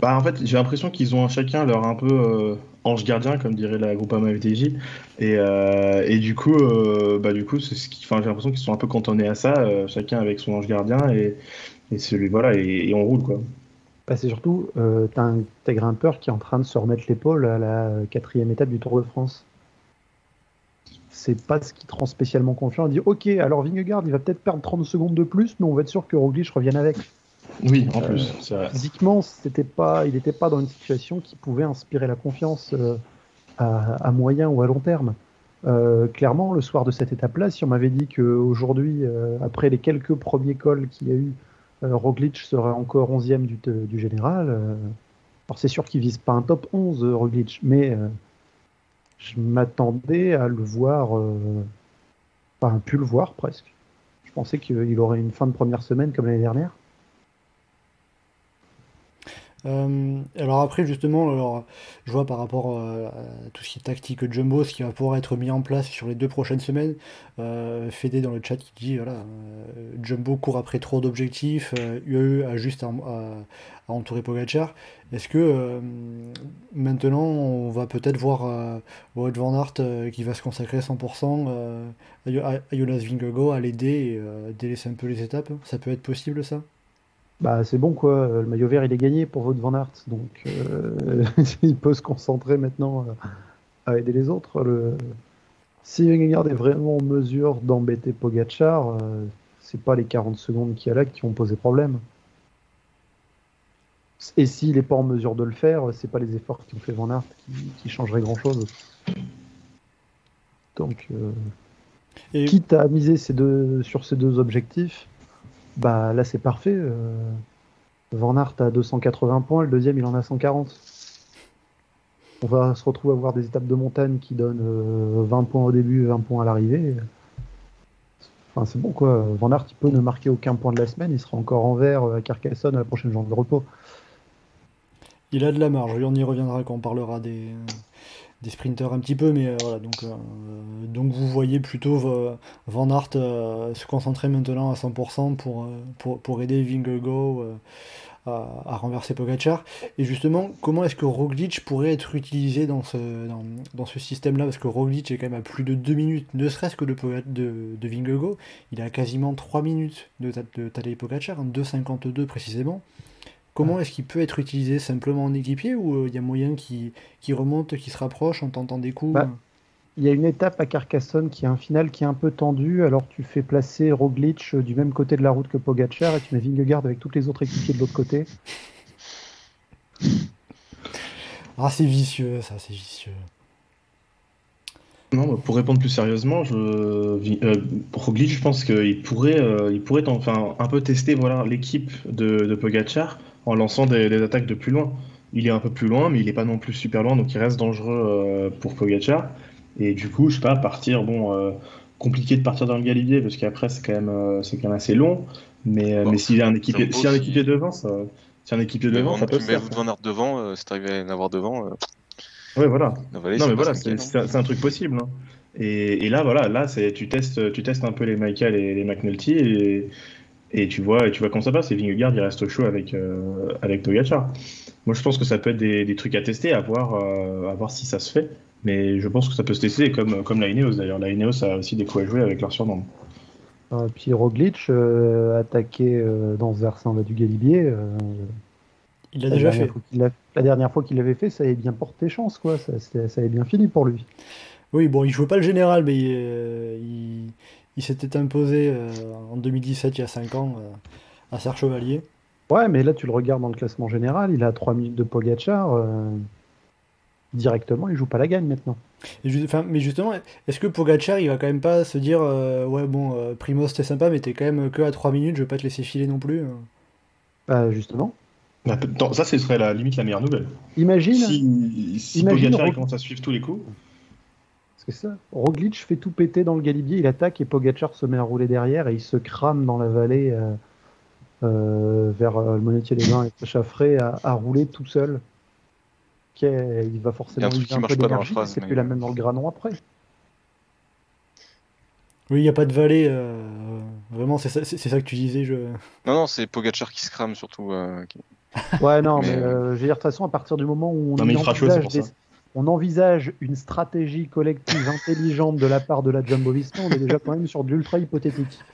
Bah, en fait, j'ai l'impression qu'ils ont chacun leur un peu euh, ange gardien, comme dirait la Groupama FDJ. Et, euh, et du coup, euh, bah, du coup, c'est ce qui, enfin, j'ai l'impression qu'ils sont un peu cantonnés à ça, euh, chacun avec son ange gardien et, et celui, voilà, et, et on roule quoi. Bah, c'est surtout, euh, t'as un grimpeur qui est en train de se remettre l'épaule à la quatrième étape du Tour de France. C'est pas ce qui te rend spécialement confiant. On dit, ok, alors Vingegaard, il va peut-être perdre 30 secondes de plus, mais on va être sûr que Roglic revienne avec. Oui, en Euh, plus, c'est vrai. Physiquement, c'était pas, il n'était pas dans une situation qui pouvait inspirer la confiance euh, à, à moyen ou à long terme. Euh, clairement, le soir de cette étape-là, si on m'avait dit qu'aujourd'hui, euh, après les quelques premiers cols qu'il y a eu, euh, Roglic serait encore 11e du, du général, euh, alors c'est sûr qu'il vise pas un top 11, euh, Roglic, mais euh, je m'attendais à le voir, euh, enfin, pu le voir presque. Je pensais qu'il aurait une fin de première semaine comme l'année dernière. Euh, alors après justement, alors, je vois par rapport euh, à tout ce qui est tactique jumbo, ce qui va pouvoir être mis en place sur les deux prochaines semaines. Euh, Fédé dans le chat qui dit voilà, euh, Jumbo court après trop d'objectifs, UAE a juste à, entourer Pogacar. Est-ce que maintenant on va peut-être voir Wout Van Aert qui va se consacrer 100% à, Jonas Vingegaard, à l'aider et délaisser un peu les étapes? Ça peut être possible ça? Bah, c'est bon quoi, le maillot vert il est gagné pour votre Van Aert, donc euh, il peut se concentrer maintenant euh, à aider les autres. Le... Si Vingegaard est vraiment en mesure d'embêter Pogachar, euh, c'est pas les 40 secondes qu'il y a là qui vont poser problème. Et s'il n'est pas en mesure de le faire, c'est pas les efforts ont fait Van Aert qui, changeraient grand chose. Donc, quitte à miser ces deux, sur ces deux objectifs, bah là c'est parfait. Euh, Van a 280 points, le deuxième il en a 140. On va se retrouver à avoir des étapes de montagne qui donnent 20 euh, points au début, 20 points à l'arrivée. Enfin c'est bon quoi. Van il peut ne marquer aucun point de la semaine, il sera encore en vert à Carcassonne à la prochaine journée de repos. Il a de la marge, on y reviendra quand on parlera des, des sprinters un petit peu, mais euh, voilà, donc, euh, donc vous voyez plutôt euh, Van Aert se concentrer maintenant à 100% pour, pour, pour, aider Vingegaard à, à, renverser Pogacar. Et justement, comment est-ce que Roglic pourrait être utilisé dans ce, dans, dans ce système-là? Parce que Roglic est quand même à plus de 2 minutes, ne serait-ce que de, de, de Vingegaard. Il a quasiment 3 minutes de, de Tadej Pogacar, 2,52 précisément. Comment est-ce qu'il peut être utilisé simplement en équipier ou il euh, y a moyen qui, qui remonte, qui se rapproche en tentant des coups bah, Il y a une étape à Carcassonne qui est un final qui est un peu tendu, alors tu fais placer Roglic euh, du même côté de la route que Pogacar et tu mets Vingegaard avec toutes les autres équipiers de l'autre côté. Ah c'est vicieux ça, c'est vicieux. Non, bah, pour répondre plus sérieusement, je, euh, Roglic, je pense qu'il pourrait, il pourrait enfin, un peu tester voilà l'équipe de, de Pogacar en lançant des, attaques de plus loin. Il est un peu plus loin, mais il n'est pas non plus super loin, donc il reste dangereux euh, pour Pogacar. Et du coup, je sais pas, partir, bon, euh, compliqué de partir dans le galibier, parce qu'après, c'est quand, même, euh, c'est quand même assez long. Mais, mais s'il y a un équipier, si un équipier devant, ça, si un équipier devant, ça peut se faire. Van Aert devant, si t'arrives à en avoir devant. Ouais, voilà. non, mais voilà, c'est un truc possible. Hein. Et, et, là, voilà, là, tu testes, tu testes un peu les Michael et les McNulty et, et tu vois, et tu vois comment ça passe. Et Vingegaard, il reste chaud avec, euh, avec Togacha. Moi, je pense que ça peut être des, des trucs à tester, à voir, euh, à voir si ça se fait. Mais je pense que ça peut se tester, comme, comme la Ineos d'ailleurs. La Ineos a aussi des coups à jouer avec leur surnom. Et euh, puis Roglic, attaqué dans ce versant du Galibier. il l'a déjà fait. la dernière fois qu'il l'avait fait, ça avait bien porté chance, quoi. Ça, ça, avait bien fini pour lui. Oui, bon, il jouait pas le général, mais il, il s'était imposé euh, en 2017, il y a 5 ans, euh, à Serre Chevalier. Ouais, mais là, tu le regardes dans le classement général, il a 3 minutes de Pogachar. Euh, directement, il joue pas la gagne maintenant. mais justement, est-ce que Pogachar, il va quand même pas se dire Ouais, bon, Primo, c'était sympa, mais t'es quand même que à 3 minutes, je vais pas te laisser filer non plus hein. Bah, justement. Bah, ça, ce serait la limite la meilleure nouvelle. Imagine. Si, si Pogacar commence à suivre tous les coups c'est ça. Roglic fait tout péter dans le galibier, il attaque et Pogachar se met à rouler derrière et il se crame dans la vallée euh, euh, vers euh, le Monetier des Bains et Chaffré à, à, rouler tout seul. il va forcément il un, un peu d'énergie, c'est plus la même dans le granon après. Oui, il n'y a pas de vallée. vraiment, c'est ça, ça, que tu disais. Je... Non, non, c'est Pogachar qui se crame surtout. Ouais, non, mais, je veux dire, de toute façon, à partir du moment où on, non, mais il fera chaud, c'est pour ça on envisage une stratégie collective intelligente de la part de la Jumbo on est déjà quand même sur de l'ultra hypothétique.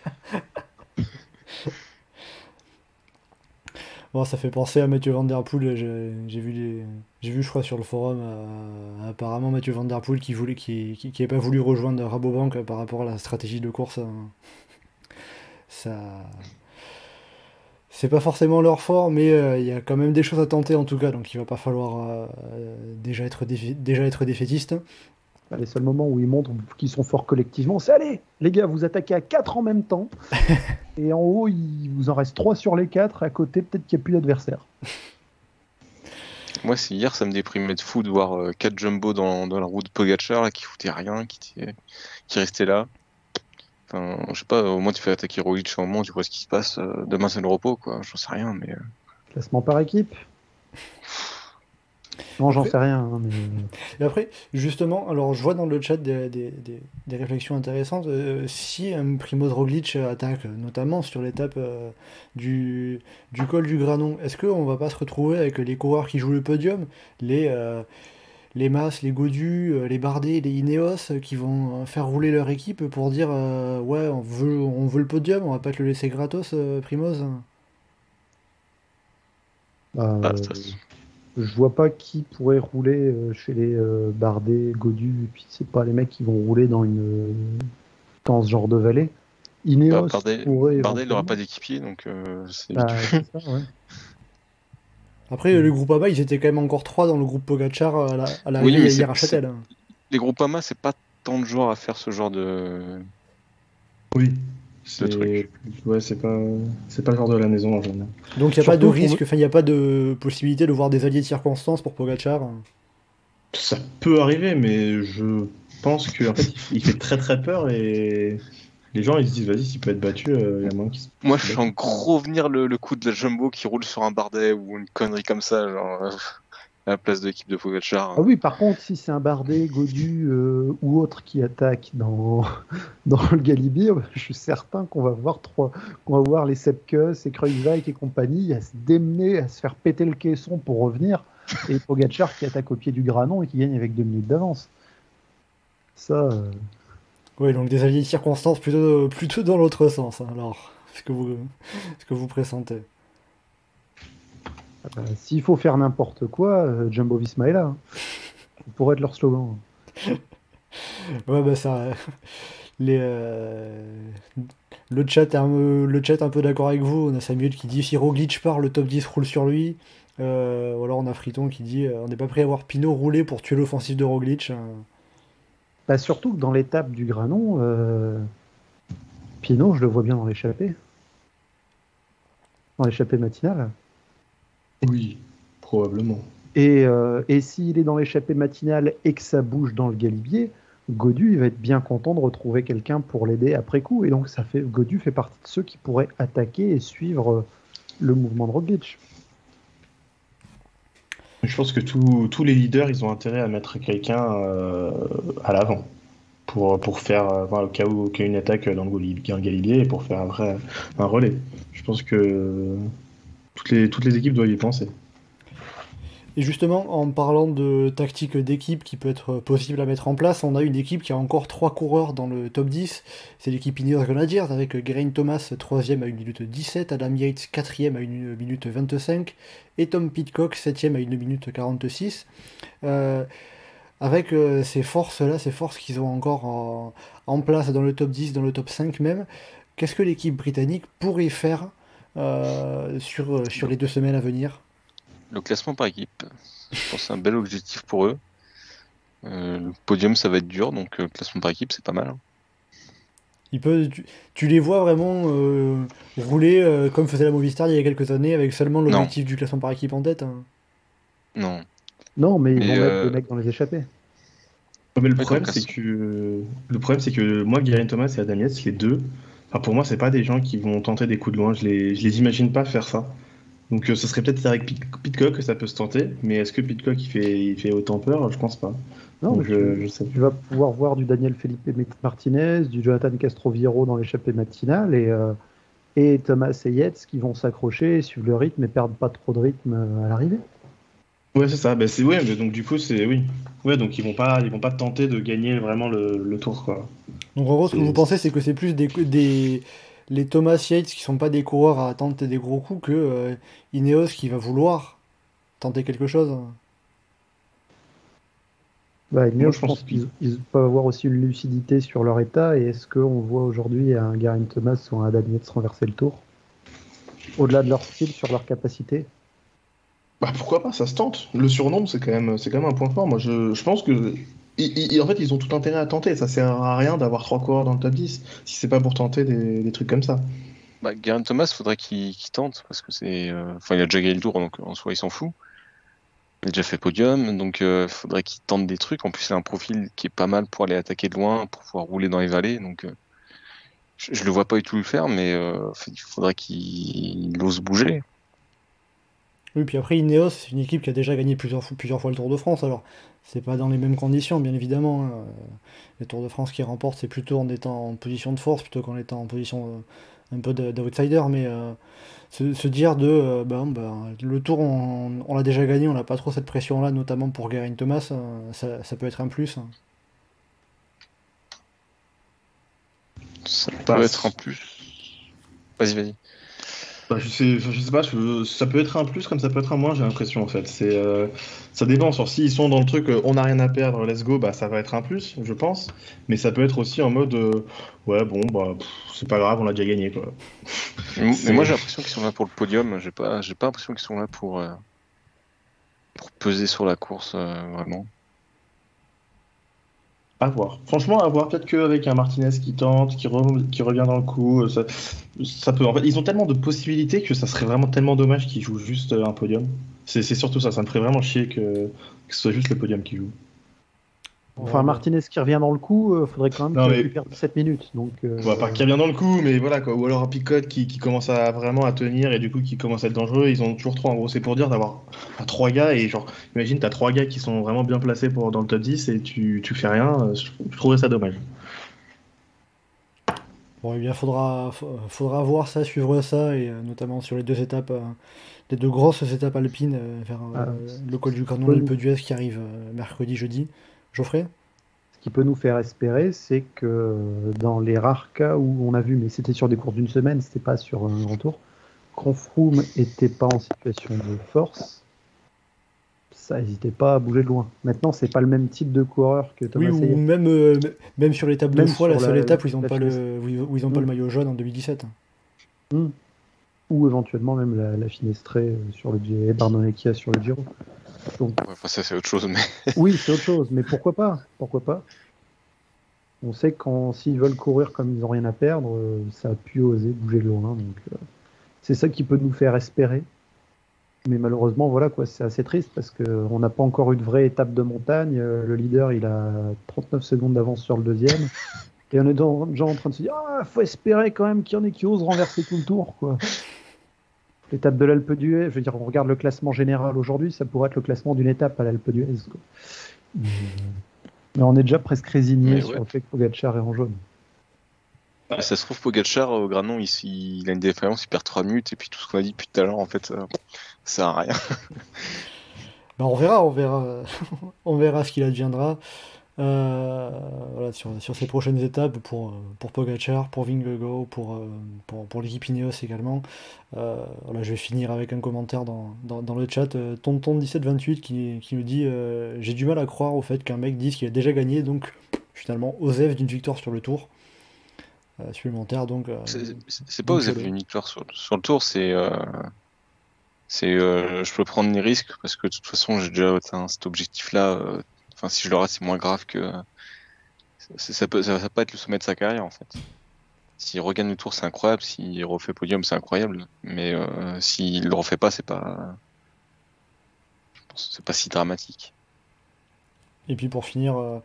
Bon, ça fait penser à Mathieu Van Der Poel. J'ai vu, vu, je crois, sur le forum, euh, apparemment Mathieu Van Der Poel qui voulait, qui, qui, pas voulu rejoindre Rabobank par rapport à la stratégie de course. Hein. Ça, c'est pas forcément leur fort, mais euh, il y a quand même des choses à tenter en tout cas, donc il va pas falloir euh, déjà, être déjà être défaitiste. Bah, les seuls moments où ils montrent qu'ils sont forts collectivement, c'est allez, les gars, vous attaquez à 4 en même temps, et en haut, il vous en reste 3 sur les 4, à côté, peut-être qu'il n'y a plus d'adversaire. Moi, c'est hier, ça me déprimait de fou de voir 4 euh, jumbo dans, dans, la roue de Pogacar là, qui foutaient rien, qui, qui restaient là. Enfin, je sais pas, au moins tu fais attaquer Roglic au moment, tu vois ce qui se passe. Euh, demain c'est le repos, quoi. J'en sais rien, mais. Euh. Classement par équipe Non, j'en sais rien. Hein, mais... Et après, justement, alors je vois dans le chat des, des, des, des réflexions intéressantes. Euh, si un Primoz Roglic attaque, notamment sur l'étape euh, du, du col du Granon, est-ce qu'on va pas se retrouver avec les coureurs qui jouent le podium, les, euh, les Mas, les Godus, les Bardet, les Ineos, qui vont faire rouler leur équipe pour dire ouais, on veut, on veut le podium, on va pas te le laisser gratos, Primoz. Bah, ah, je vois pas qui pourrait rouler euh, chez les euh, Bardet, Godu, et puis c'est pas les mecs qui vont rouler dans une dans ce genre de vallée. Ineos bah, Bardet, il n'aura pas d'équipier, donc euh, c'est bah, Après, le groupe AMA, ils étaient quand même encore trois dans le groupe Pogachar à la, à la hier à Châtel. Hein. Les groupes AMA, c'est pas tant de joueurs à faire ce genre de. Oui. C'est ouais, c'est pas c'est pas le genre de la maison en général. Donc il n'y a pas de risque, enfin il n'y a pas de possibilité de voir des alliés de circonstances pour Pogachar. Ça peut arriver, mais je pense qu'en fait il fait très très peur et les gens ils se disent vas-y s'il peut être battu, euh, il y a moins qui. Moi je sens gros venir le, le, coup de la jumbo qui roule sur un bardet ou une connerie comme ça, genre. Euh, la place de l'équipe de Pogacar. Ah oui, par contre, si c'est un Bardet, Godu euh, ou autre qui attaque dans, dans le Galibier, je suis certain qu'on va voir trois, qu'on va voir les Sepkus et Kreuzweig et compagnie à se démener, à se faire péter le caisson pour revenir, et Pogacar qui attaque au pied du Granon et qui gagne avec deux minutes d'avance. Ça. Euh, oui, donc des alliés de circonstances plutôt, plutôt dans l'autre sens. Hein, alors, ce que vous, ce que vous pressentez. Euh, s'il faut faire n'importe quoi, euh, Jumbo Visma est là. Hein. pourrait être leur slogan. ouais, bah ça. Les, euh, le, chat un, le chat un peu d'accord avec vous. On a Samuel qui dit si Roglic part, le top 10 roule sur lui. ou alors on a Friton qui dit on n'est pas prêt à voir Pinot rouler pour tuer l'offensive de Roglic. Bah, surtout que dans l'étape du Granon, Pinot, je le vois bien dans l'échappée. Dans l'échappée matinale. Oui, probablement. Et, euh, et s'il est dans l'échappée matinale et que ça bouge dans le galibier, Godu il va être bien content de retrouver quelqu'un pour l'aider après coup. Et donc ça fait Godu fait partie de ceux qui pourraient attaquer et suivre euh, le mouvement de Roglic. Je pense que tous les leaders, ils ont intérêt à mettre quelqu'un euh, à l'avant pour, pour faire, au cas où il y a une attaque dans le Galibier et pour faire un vrai un relais. Je pense que toutes les, toutes les équipes doivent y penser. Et justement, en parlant de tactique d'équipe qui peut être possible à mettre en place, on a une équipe qui a encore trois coureurs dans le top 10. C'est l'équipe Ineos Grenadiers avec Geraint Thomas 3ème à 1 minute 17, Adam Yates 4ème à 1 minute 25 et Tom Pitcock 7ème à 1 minute 46. Euh, avec euh, ces forces-là, ces forces qu'ils ont encore en, place dans le top 10, dans le top 5 même, qu'est-ce que l'équipe britannique pourrait faire euh, sur les deux semaines à venir? Le classement par équipe. Je pense que c'est un bel objectif pour eux. Euh, le podium, ça va être dur, donc le classement par équipe, c'est pas mal. Hein. Il peut, tu, les vois vraiment rouler comme faisait la Movistar il y a quelques années avec seulement l'objectif du classement par équipe en tête. Hein. Non. Non, mais ils vont mettre des mecs dans les échappées. Mais le problème, c'est que le problème, c'est que moi, Guérin Thomas et Adam Yates, les deux, pour moi, c'est pas des gens qui vont tenter des coups de loin. Je les, je les imagine pas faire ça. Donc, euh, ce serait peut-être avec Pitcock que ça peut se tenter. Mais est-ce que Pitcock il fait, il fait autant peur? Je pense pas. Non, je, je sais. tu vas pouvoir voir du Daniel Felipe Martinez, du Jonathan Castroviro dans l'échappée matinale et, euh, et Thomas et Yates qui vont s'accrocher, suivre le rythme et perdre pas trop de rythme à l'arrivée. Ouais, c'est ça. Bah, c'est ouais, mais donc du coup, c'est oui. Ouais, donc ils vont pas, ils vont pas tenter de gagner vraiment le, le tour, quoi. Donc en gros, ce que vous pensez, c'est que c'est plus des, des les Thomas Yates qui sont pas des coureurs à tenter des gros coups que euh, Ineos qui va vouloir tenter quelque chose. Bah, Ineos, je pense qu'ils peuvent avoir aussi une lucidité sur leur état. Et est-ce qu'on voit aujourd'hui un Garin Thomas ou un Adam Yates renverser le tour? Au-delà de leur style, sur leur capacité? Bah pourquoi pas, ça se tente. Le surnombre, c'est quand même, c'est quand même un point fort. Moi, je, je pense que, en fait, ils ont tout intérêt à tenter. Ça sert à rien d'avoir trois coureurs dans le top 10 si c'est pas pour tenter des, trucs comme ça. Bah, Garen Thomas, faudrait qu'il tente parce que c'est, euh, enfin, il a déjà gagné le tour, donc en soi, il s'en fout. Il a déjà fait podium, donc il euh, faudrait qu'il tente des trucs. En plus, il a un profil qui est pas mal pour aller attaquer de loin, pour pouvoir rouler dans les vallées. Donc, euh, je, je, le vois pas du tout le faire, mais il faudrait qu'il ose bouger. Oui, puis après, Ineos, c'est une équipe qui a déjà gagné plusieurs, plusieurs fois le Tour de France, alors c'est pas dans les mêmes conditions, bien évidemment. Hein. Les Tours de France qui remportent, c'est plutôt en étant en position de force plutôt qu'en étant en position euh, un peu d'outsider, mais euh, se, dire de euh, ben, ben, le Tour, on, l'a déjà gagné, on n'a pas trop cette pression-là, notamment pour Geraint Thomas, ça, peut être un plus. Hein. Ça peut être un plus. Vas-y, vas-y. Bah, je sais, je sais pas, ça peut être un plus comme ça peut être un moins, j'ai l'impression en fait. C'est, euh, ça dépend. Sur s'ils sont dans le truc, euh, on n'a rien à perdre, let's go, bah ça va être un plus, je pense. Mais ça peut être aussi en mode, euh, ouais bon bah c'est pas grave, on a déjà gagné quoi. Mais, moi j'ai l'impression qu'ils sont là pour le podium. J'ai pas, j'ai pas l'impression qu'ils sont là pour pour peser sur la course vraiment. À voir. Franchement, à voir. Peut-être qu'avec un Martinez qui tente, qui, revient dans le coup, ça, ça, peut. En fait, ils ont tellement de possibilités que ça serait vraiment tellement dommage qu'ils jouent juste un podium. C'est surtout ça. Ça me ferait vraiment chier que, que ce soit juste le podium qui joue. Enfin, Martinez qui revient dans le coup, il euh, faudrait quand même qu'il perde 7 minutes. Donc, euh, pas qui revient dans le coup, mais voilà quoi. Ou alors un picote qui, qui, commence à vraiment à tenir et du coup qui commence à être dangereux. Ils ont toujours trois en gros. C'est pour dire d'avoir trois gars et genre, imagine, t'as trois gars qui sont vraiment bien placés pour, dans le top 10 et tu, tu fais rien. Euh, je, trouverais ça dommage. Bon, eh bien, faudra, faudra voir ça, suivre ça, et notamment sur les deux étapes, les deux grosses étapes alpines vers ah, le col du Canon et le Peu d'Huez qui arrive mercredi, jeudi. Geoffrey Ce qui peut nous faire espérer, c'est que dans les rares cas où on a vu, mais c'était sur des courses d'une semaine, c'était pas sur un grand tour, Froome était pas en situation de force, ça n'hésitait pas à bouger de loin. Maintenant, c'est pas le même type de coureur que Thomas Oui, ou même, euh, même sur l'étape de fois, la seule étape où ils n'ont pas, le, où ils ont pas le mm. maillot jaune en 2017. Mm. Ou éventuellement même la, la Finestrée euh, sur le Barnonecchia sur le Giro ça c'est autre chose, mais. oui, c'est autre chose, mais pourquoi pas Pourquoi pas On sait que s'ils veulent courir comme ils n'ont rien à perdre, euh, ça a pu oser bouger loin. Donc euh, c'est ça qui peut nous faire espérer. Mais malheureusement, voilà quoi, c'est assez triste parce qu'on n'a pas encore eu de vraie étape de montagne. Euh, le leader, il a 39 secondes d'avance sur le deuxième. Et on est déjà en train de se dire, ah, faut espérer quand même qu'il y en ait qui osent renverser tout le tour, quoi l'étape de l'Alpe d'Huez, je veux dire, on regarde le classement général aujourd'hui, ça pourrait être le classement d'une étape à l'Alpe d'Huez. Mais, on est déjà presque résigné sur le fait que Pogacar est en jaune. ça se trouve, Pogacar au Granon, il, il, a une défaillance, il perd 3 minutes, et puis tout ce qu'on a dit depuis tout à l'heure, en fait, ça, sert à rien. Ben, on verra, on verra, on verra ce qu'il adviendra. Euh, voilà, sur, sur, ces prochaines étapes pour, pour Pogacar, pour Vingegaard, pour, euh, pour, pour l'équipe Ineos également. Euh, voilà, je vais finir avec un commentaire dans, dans, dans le chat. Tonton1728 qui, qui nous dit J'ai du mal à croire au fait qu'un mec dise qu'il a déjà gagné, donc finalement, Osef d'une victoire sur le tour. supplémentaire, donc. c'est pas Osef d'une victoire sur, sur, le tour, c'est. c'est je peux prendre des risques parce que de toute façon, j'ai déjà atteint cet si je le rate, c'est moins grave que. Ça peut, ça, être le sommet de sa carrière en fait. S'il regagne le tour, c'est incroyable. S'il refait podium, c'est incroyable. Mais euh, s'il le refait pas, c'est pas. C'est pas si dramatique. Et puis pour finir, euh,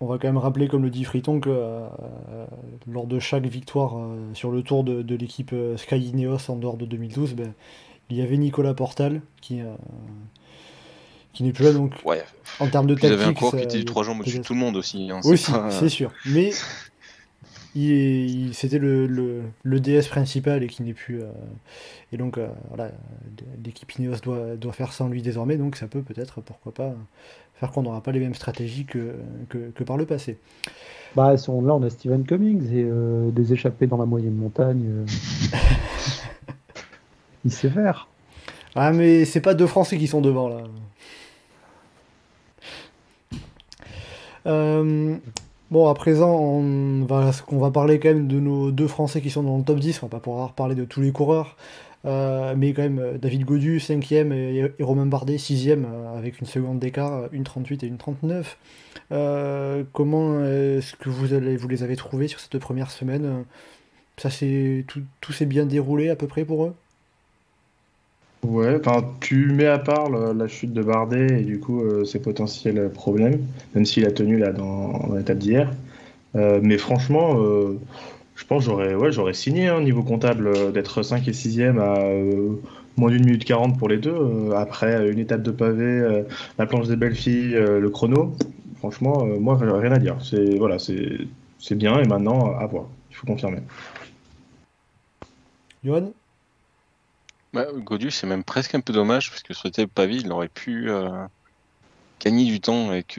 on va quand même rappeler, comme le dit Friton, que euh, lors de chaque victoire sur le tour de, l'équipe Sky Ineos en dehors de 2012, ben, il y avait Nicolas Portal qui, qui n'est plus là donc en termes de tactique. Vous avez un cours qui était du 3 jambes au-dessus de tout le monde aussi. Hein, aussi, c'est sûr. Mais il, c'était le, le, DS principal et qui n'est plus. Euh, et donc euh, voilà, l'équipe Ineos doit, doit faire sans lui désormais, donc ça peut peut-être, pourquoi pas, faire qu'on n'aura pas les mêmes stratégies que, que, par le passé. Bah, là, on a Steven Cummings et euh, des échappées dans la moyenne montagne. il sait faire. Ah, mais c'est pas deux Français qui sont devant là. Euh, bon, à présent, on va, va parler quand même de nos deux Français qui sont dans le top 10. On va pas pouvoir parler de tous les coureurs. Euh, mais quand même, euh, David Godu, 5ème, et, Romain Bardet, 6ème, avec une seconde d'écart, une 38 et une 39. comment est-ce que vous, allez, vous les avez trouvés sur cette première semaine? Ça tout, tout s'est bien déroulé à peu près pour eux? Ouais, enfin, tu mets à part la, chute de Bardet et du coup euh, ses potentiels problèmes, même s'il a tenu là dans, l'étape d'hier. Euh, mais franchement, euh, je pense j'aurais ouais, j'aurais signé hein, niveau comptable d'être 5 et 6e à moins d'une minute 40 pour les deux. après une étape de pavé, la planche des belles filles, le chrono, franchement, moi, rien à dire. C'est voilà, c'est bien et maintenant, à voir. Il faut confirmer. Johan? Bah, Godu, c'est même presque un peu dommage parce que sur le pavé, il aurait pu gagner du temps avec,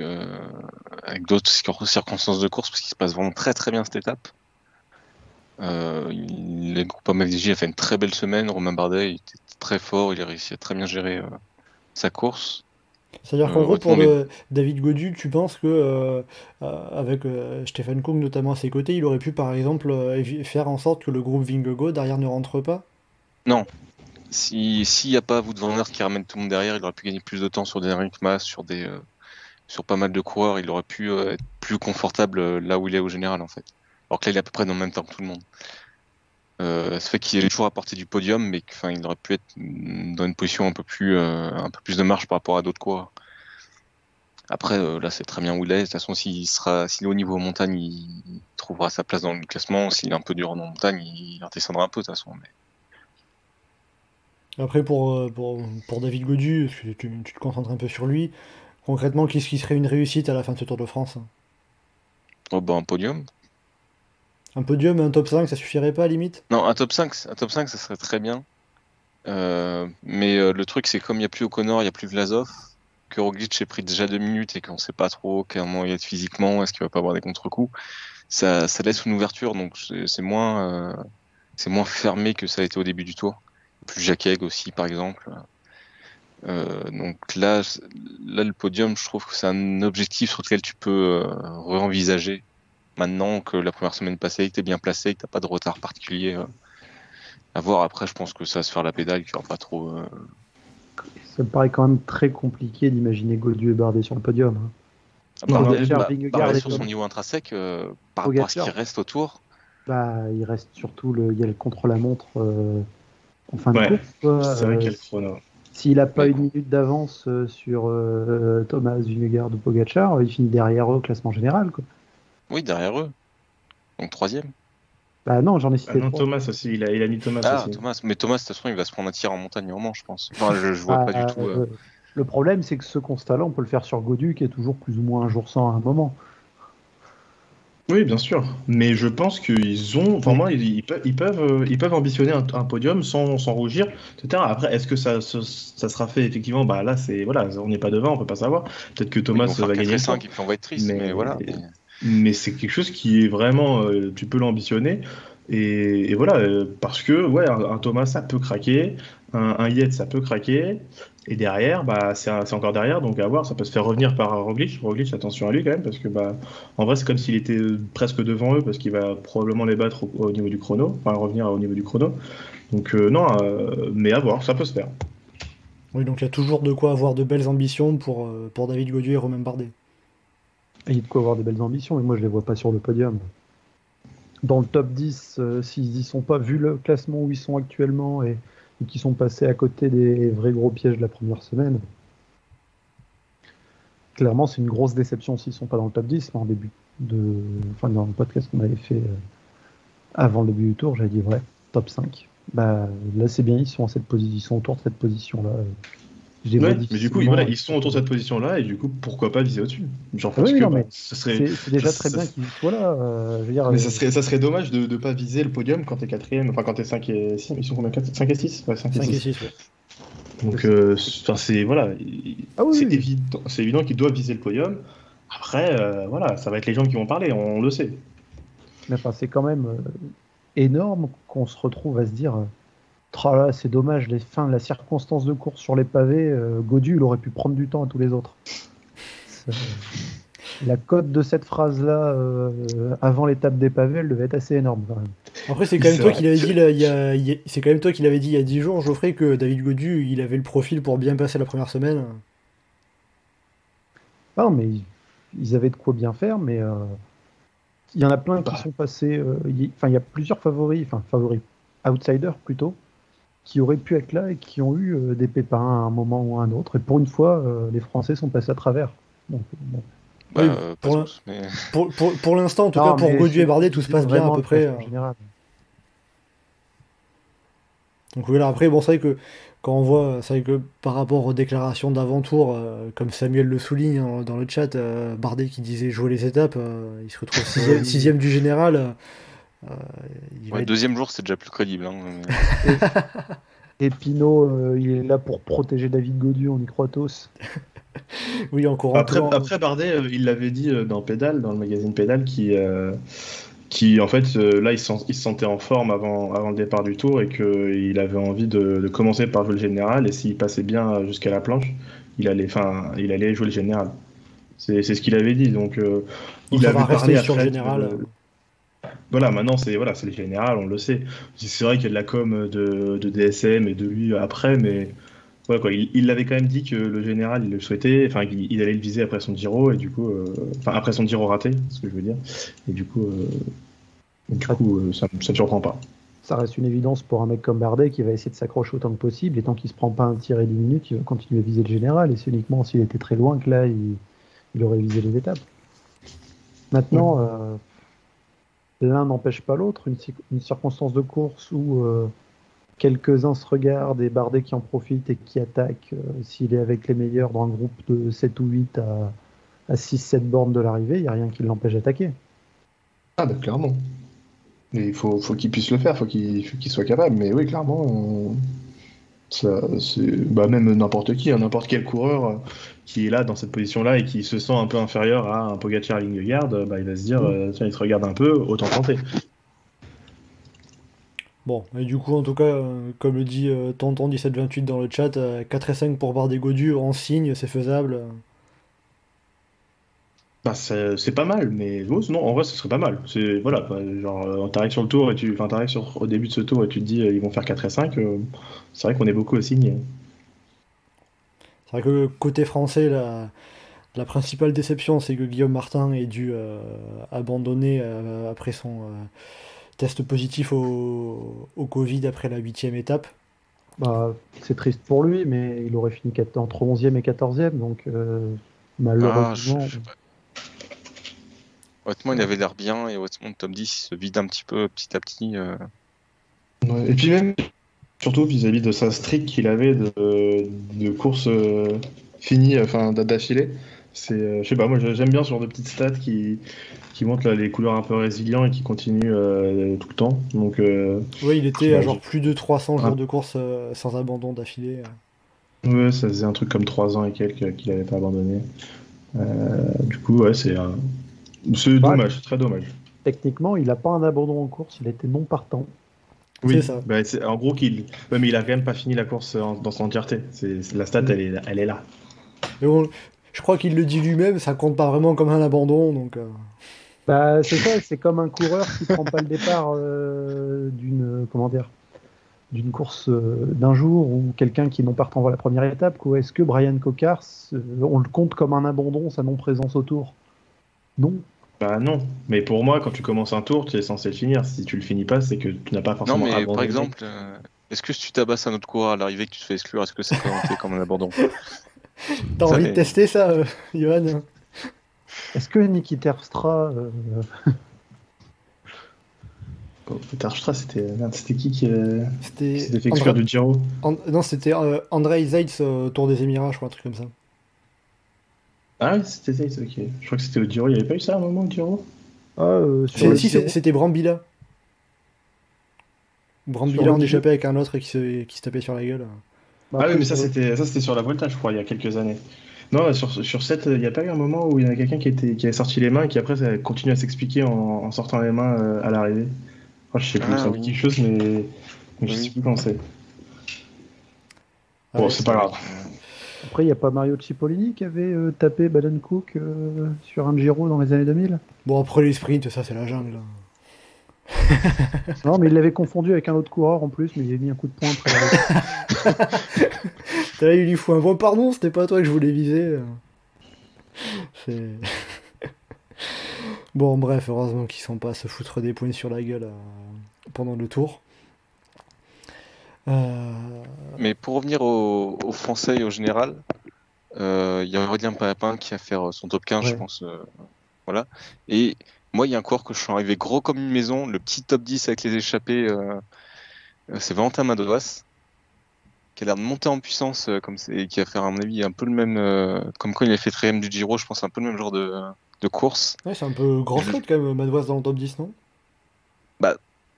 avec d'autres circonstances de course parce qu'il se passe vraiment très très bien cette étape. Euh, le groupe FDJ a fait une très belle semaine. Romain Bardet il était très fort, il a réussi à très bien gérer euh, sa course. C'est-à-dire qu'en euh, gros, pour David Godu, tu penses que avec Stéphane Kung notamment à ses côtés, il aurait pu par exemple faire en sorte que le groupe Vingegaard derrière ne rentre pas? Non. S'il n'y a pas Wout van Aert qui ramène tout le monde derrière, il aurait pu gagner plus de temps sur des Henrik Mas, sur des sur pas mal de coureurs. Il aurait pu être plus confortable là où il est au général en fait. Alors que là, il est à peu près dans le même temps que tout le monde. Euh, ça fait qu'il est toujours à portée du podium, mais il aurait pu être dans une position un peu plus, euh, un peu plus de marge par rapport à d'autres coureurs. Après, euh, là, c'est très bien où il est. De toute façon, s'il sera, est au niveau montagne, il trouvera sa place dans le classement. S'il est un peu dur en montagne, il redescendra un peu de toute façon. Après, pour, pour, pour, David Godu, tu, tu, te concentres un peu sur lui. Concrètement, qu'est-ce qui serait une réussite à la fin de ce Tour de France Oh, ben, un podium. Un podium, un top 5, ça suffirait pas à limite Non, un top 5, un top 5 ça serait très bien. Euh, mais euh, le truc, c'est comme il n'y a plus O'Connor, il n'y a plus Vlasov, que Roglic ait pris déjà deux minutes et qu'on ne sait pas trop comment il est physiquement, est-ce qu'il va pas avoir des contre-coups, ça, ça, laisse une ouverture, donc c'est moins, euh, c'est moins fermé que ça a été au début du tour. Plus Jacques aussi, par exemple. donc là, là, le podium, je trouve que c'est un objectif sur lequel tu peux re-envisager maintenant que la première semaine passée, que tu es bien placé, que tu pas de retard particulier euh, à voir. Après, je pense que ça va se faire la pédale, qu'il n'y aura pas trop. Euh, ça me paraît quand même très compliqué d'imaginer Gaudieu et Bardet sur le podium. Hein. Ah, bah, sur son niveau intrinsèque, euh, par rapport à ce qui reste autour. Bah, il reste surtout le, il y a le contre-la-montre en fin de course. C'est vrai qu'il y a le chrono. S'il n'a pas une minute d'avance sur Thomas Vingegaard ou Pogacar, il finit derrière eux au classement général. Quoi. Oui, derrière eux. Donc troisième. Bah non, j'en ai cité. Ah non, Thomas aussi, il a, il a mis Thomas ah, aussi. Thomas, mais Thomas, de toute façon, il va se prendre un tir en montagne en je pense. Enfin, je, je vois pas du tout. Euh. Le problème, c'est que ce constat-là, on peut le faire sur Godu, qui est toujours plus ou moins un jour sans à un moment. Oui, bien sûr. Mais je pense qu'ils ont. Enfin, moi, ils, peuvent, ils, peuvent, euh, ils peuvent ambitionner un, podium sans, sans, rougir, etc. Après, est-ce que ça, ça, sera fait effectivement Bah là, c'est. Voilà, on n'est pas devant, on peut pas savoir. Peut-être que Thomas va gagner. 5 et puis on va être triste, mais, voilà mais c'est quelque chose qui est vraiment, euh, tu peux l'ambitionner. Et, voilà, euh, parce que ouais, un, Thomas ça peut craquer, un, un ça peut craquer, et derrière, bah, c'est encore derrière, donc à voir, ça peut se faire revenir par Roglic. Roglic, attention à lui quand même, parce que bah, en vrai, c'est comme s'il était presque devant eux, parce qu'il va probablement les battre au, niveau du chrono, enfin revenir au niveau du chrono. Donc euh, non, mais à voir, ça peut se faire. Oui, donc il y a toujours de quoi avoir de belles ambitions pour, pour David Gaudieu et Romain Bardet. Il y a de quoi avoir des belles ambitions, mais moi je les vois pas sur le podium. Dans le top 10, euh, s'ils y sont pas, vu le classement où ils sont actuellement et, et qui sont passés à côté des vrais gros pièges de la première semaine, clairement c'est une grosse déception s'ils sont pas dans le top 10. En début de, enfin dans le podcast qu'on avait fait euh, avant le début du tour, j'avais dit ouais, top 5. Bah, là c'est bien, ils sont, en cette position, ils sont autour de cette position là mais du coup, ils sont autour de cette position-là et du coup, pourquoi pas viser au-dessus? Genre, oui, que, non, serait, c'est déjà très bien qu'ils soient là. Euh, je veux dire, mais ça, serait, ça serait dommage de ne pas viser le podium quand t'es quatrième, enfin quand t'es 5 et 6. Ils sont combien 4, 5 et 6 ouais, 5, 5 et 6. ouais. Donc, euh, c'est voilà, ah, oui, c'est oui. évident, évident qu'ils doivent viser le podium. Après, euh, voilà, ça va être les gens qui vont parler, on, le sait. Mais enfin, c'est quand même euh, énorme qu'on se retrouve à se dire là, c'est dommage, les fins, la circonstance de course sur les pavés, euh, Godu, il aurait pu prendre du temps à tous les autres. La cote de cette phrase-là, euh, avant l'étape des pavés, elle devait être assez énorme. Après, c'est quand même toi qui l'avais dit, il y a, c'est quand même toi qui l'avais dit il y a 10 jours, Geoffrey, que David Godu, il avait le profil pour bien passer la première semaine. Non, mais ils avaient de quoi bien faire, mais euh, il y en a plein qui bah. sont passés. Enfin, il y a plusieurs favoris, enfin favoris, outsiders plutôt, qui auraient pu être là et qui ont eu euh, des pépins à un moment ou à un autre. Et pour une fois, euh, les Français sont passés à travers. Donc, bah, pour, pour, pour, l'instant, en tout cas, pour Gaudieu et Bardet, tout se passe bien à peu près. En euh. général. Donc voilà, après, bon, c'est vrai que quand on voit, c'est vrai que par rapport aux déclarations d'avant-tour, euh, comme Samuel le souligne hein, dans le chat, euh, Bardet qui disait jouer les étapes, euh, il se retrouve sixième, sixième du général. Il ouais, Deuxième jour, c'est déjà plus crédible. Hein, Et Pinot, il est là pour protéger David Godu, on y croit tous. oui, encore après, après Bardet, il l'avait dit dans Pédale, dans le magazine Pédale, qui qui en fait euh, là il, se sentait en forme avant, avant le départ du tour et qu'il avait envie de, commencer par jouer le général et s'il passait bien jusqu'à la planche, il allait, fin, il allait jouer le général. C'est ce qu'il avait dit. Donc, euh, il avait parlé sur le général. Voilà, maintenant c'est voilà, le général, on le sait. C'est vrai qu'il y a de la com de, de, DSM et de lui après, mais ouais, quoi, il l'avait quand même dit que le général il le souhaitait, enfin il, allait le viser après son Giro et du coup, euh, après son Giro raté, ce que je veux dire. Et du coup, du coup, euh, ça ne surprend pas. Ça reste une évidence pour un mec comme Bardet qui va essayer de s'accrocher autant que possible. Et tant qu'il ne se prend pas un tir et 10 minutes, il va continuer à viser le général. Et c'est uniquement s'il était très loin que là, il, aurait visé les étapes. Maintenant, euh, l'un n'empêche pas l'autre. Une, circonstance de course où euh, quelques-uns se regardent et Bardet qui en profite et qui attaque s'il est avec les meilleurs dans un groupe de 7 ou 8 à, à 6-7 bornes de l'arrivée, il n'y a rien qui l'empêche d'attaquer. Ah, bah clairement. Il faut, qu'il puisse le faire, faut qu'il soit capable. Mais oui, clairement, ça, bah, même n'importe qui, hein, n'importe quel coureur euh, qui est là dans cette position-là et qui se sent un peu inférieur à un Pogacar Vingegaard, bah, il va se dire, euh, tiens, il se regarde un peu, autant tenter. Bon, et du coup, en tout cas, euh, comme le dit Tonton 1728 dans le chat, 4 et 5 pour Bardet Godu en signe, c'est faisable. Bah, c'est pas mal, mais non, en vrai, ce serait pas mal. C'est voilà, genre, euh, t'arrives sur le tour et tu, enfin, t'arrives sur au début de ce tour et tu te dis euh, ils vont faire 4 et 5. Euh, c'est vrai qu'on est beaucoup à signer. C'est vrai que côté français, la, la principale déception, c'est que Guillaume Martin ait dû abandonner après son test positif au, au, Covid après la huitième étape. Bah, c'est triste pour lui, mais il aurait fini entre 11e et 14e, donc malheureusement. Ah, Honnêtement, il avait l'air bien et honnêtement, le top 10 se vide un petit peu petit à petit. Euh. et puis même, surtout vis-à-vis de sa streak qu'il avait de, de courses euh, finies, enfin d'affilée. C'est, euh, je sais pas, moi j'aime bien ce genre de petites stats qui, qui montrent les couleurs un peu résilients et qui continuent tout le temps. Donc, oui, il était à genre plus de 300 jours de course sans abandon d'affilée. Ouais, ça faisait un truc comme 3 ans et quelques qu'il n'avait pas abandonné. du coup, ouais, c'est dommage, très dommage. Techniquement, il n'a pas un abandon en course, il a été non partant. Oui, ça. Bah, en gros, qu'il, mais il a quand même pas fini la course dans son entièreté. C'est, la stat, elle, est, elle est là. je crois qu'il le dit lui-même, ça compte pas vraiment comme un abandon, donc. Euh. Bah, c'est ça, c'est comme un coureur qui prend pas le départ euh, d'une, comment dire, d'une course euh, d'un jour ou quelqu'un qui non partant voir la première étape. Quoi. Est-ce que Brian Cocard, on le compte comme un abandon, sa non présence au tour Non. Bah non, mais pour moi, quand tu commences un tour, tu es censé le finir. Si tu le finis pas, c'est que tu n'as pas forcément. Non, mais par exemple, euh, est-ce que si tu tabasses un autre coureur à l'arrivée que tu te fais exclure, est-ce que c'est compté comme un abandon? T'as envie de tester ça, euh, Johan? Est-ce que Niki Terstra. Euh... Oh, Terstra, c'était qui qui s'était fait exclure du Giro? Non, c'était euh, Andrei Zeitz au Tour des Émirats, je crois, un truc comme ça. Ah oui, c'était ça, ok. Je crois que c'était au Giro. Il n'y avait pas eu ça à un moment au Giro? Ah, euh, Si, c'était Brambilla. Brambilla en échappait avec un autre qui se, qui se tapait sur la gueule. ah oui, mais ça c'était ça c'était sur la Volta, je crois, il y a quelques années. Non, sur, sur 7, il n'y a pas eu un moment où il y a quelqu'un qui, était, qui avait sorti les mains et qui après ça continue à s'expliquer en, sortant les mains euh, à l'arrivée. Je je sais plus, ah, ça quelque chose, mais, mais je sais plus quand c'est. Ah bon, c'est pas grave. Après, il n'y a pas Mario Cipollini qui avait euh, tapé Baden Cook euh, sur un Giro dans les années 2000 Bon, après les sprints, ça c'est la jungle. non, mais il l'avait confondu avec un autre coureur en plus, mais il a mis un coup de poing après. Là, il lui faut un bon pardon, c'était pas toi que je voulais viser. bon, bref, heureusement qu'ils sont pas à se foutre des points sur la gueule euh, pendant le tour. Euh, Mais pour revenir aux au Français et au général, euh, il y a Aurélien Papin qui va faire son top 15, je pense. Euh, voilà. Et moi, il y a un coureur que je suis arrivé gros comme une maison, le petit top 10 avec les échappés, c'est Valentin Madouas, qui a l'air de monter en puissance, euh, comme c'est, qui va faire à mon avis un peu le même, euh, comme quand il a fait 3 du Giro, je pense un peu le même genre de, de course. Ouais, c'est un peu grand spot quand même, Madouas dans le top 10, non?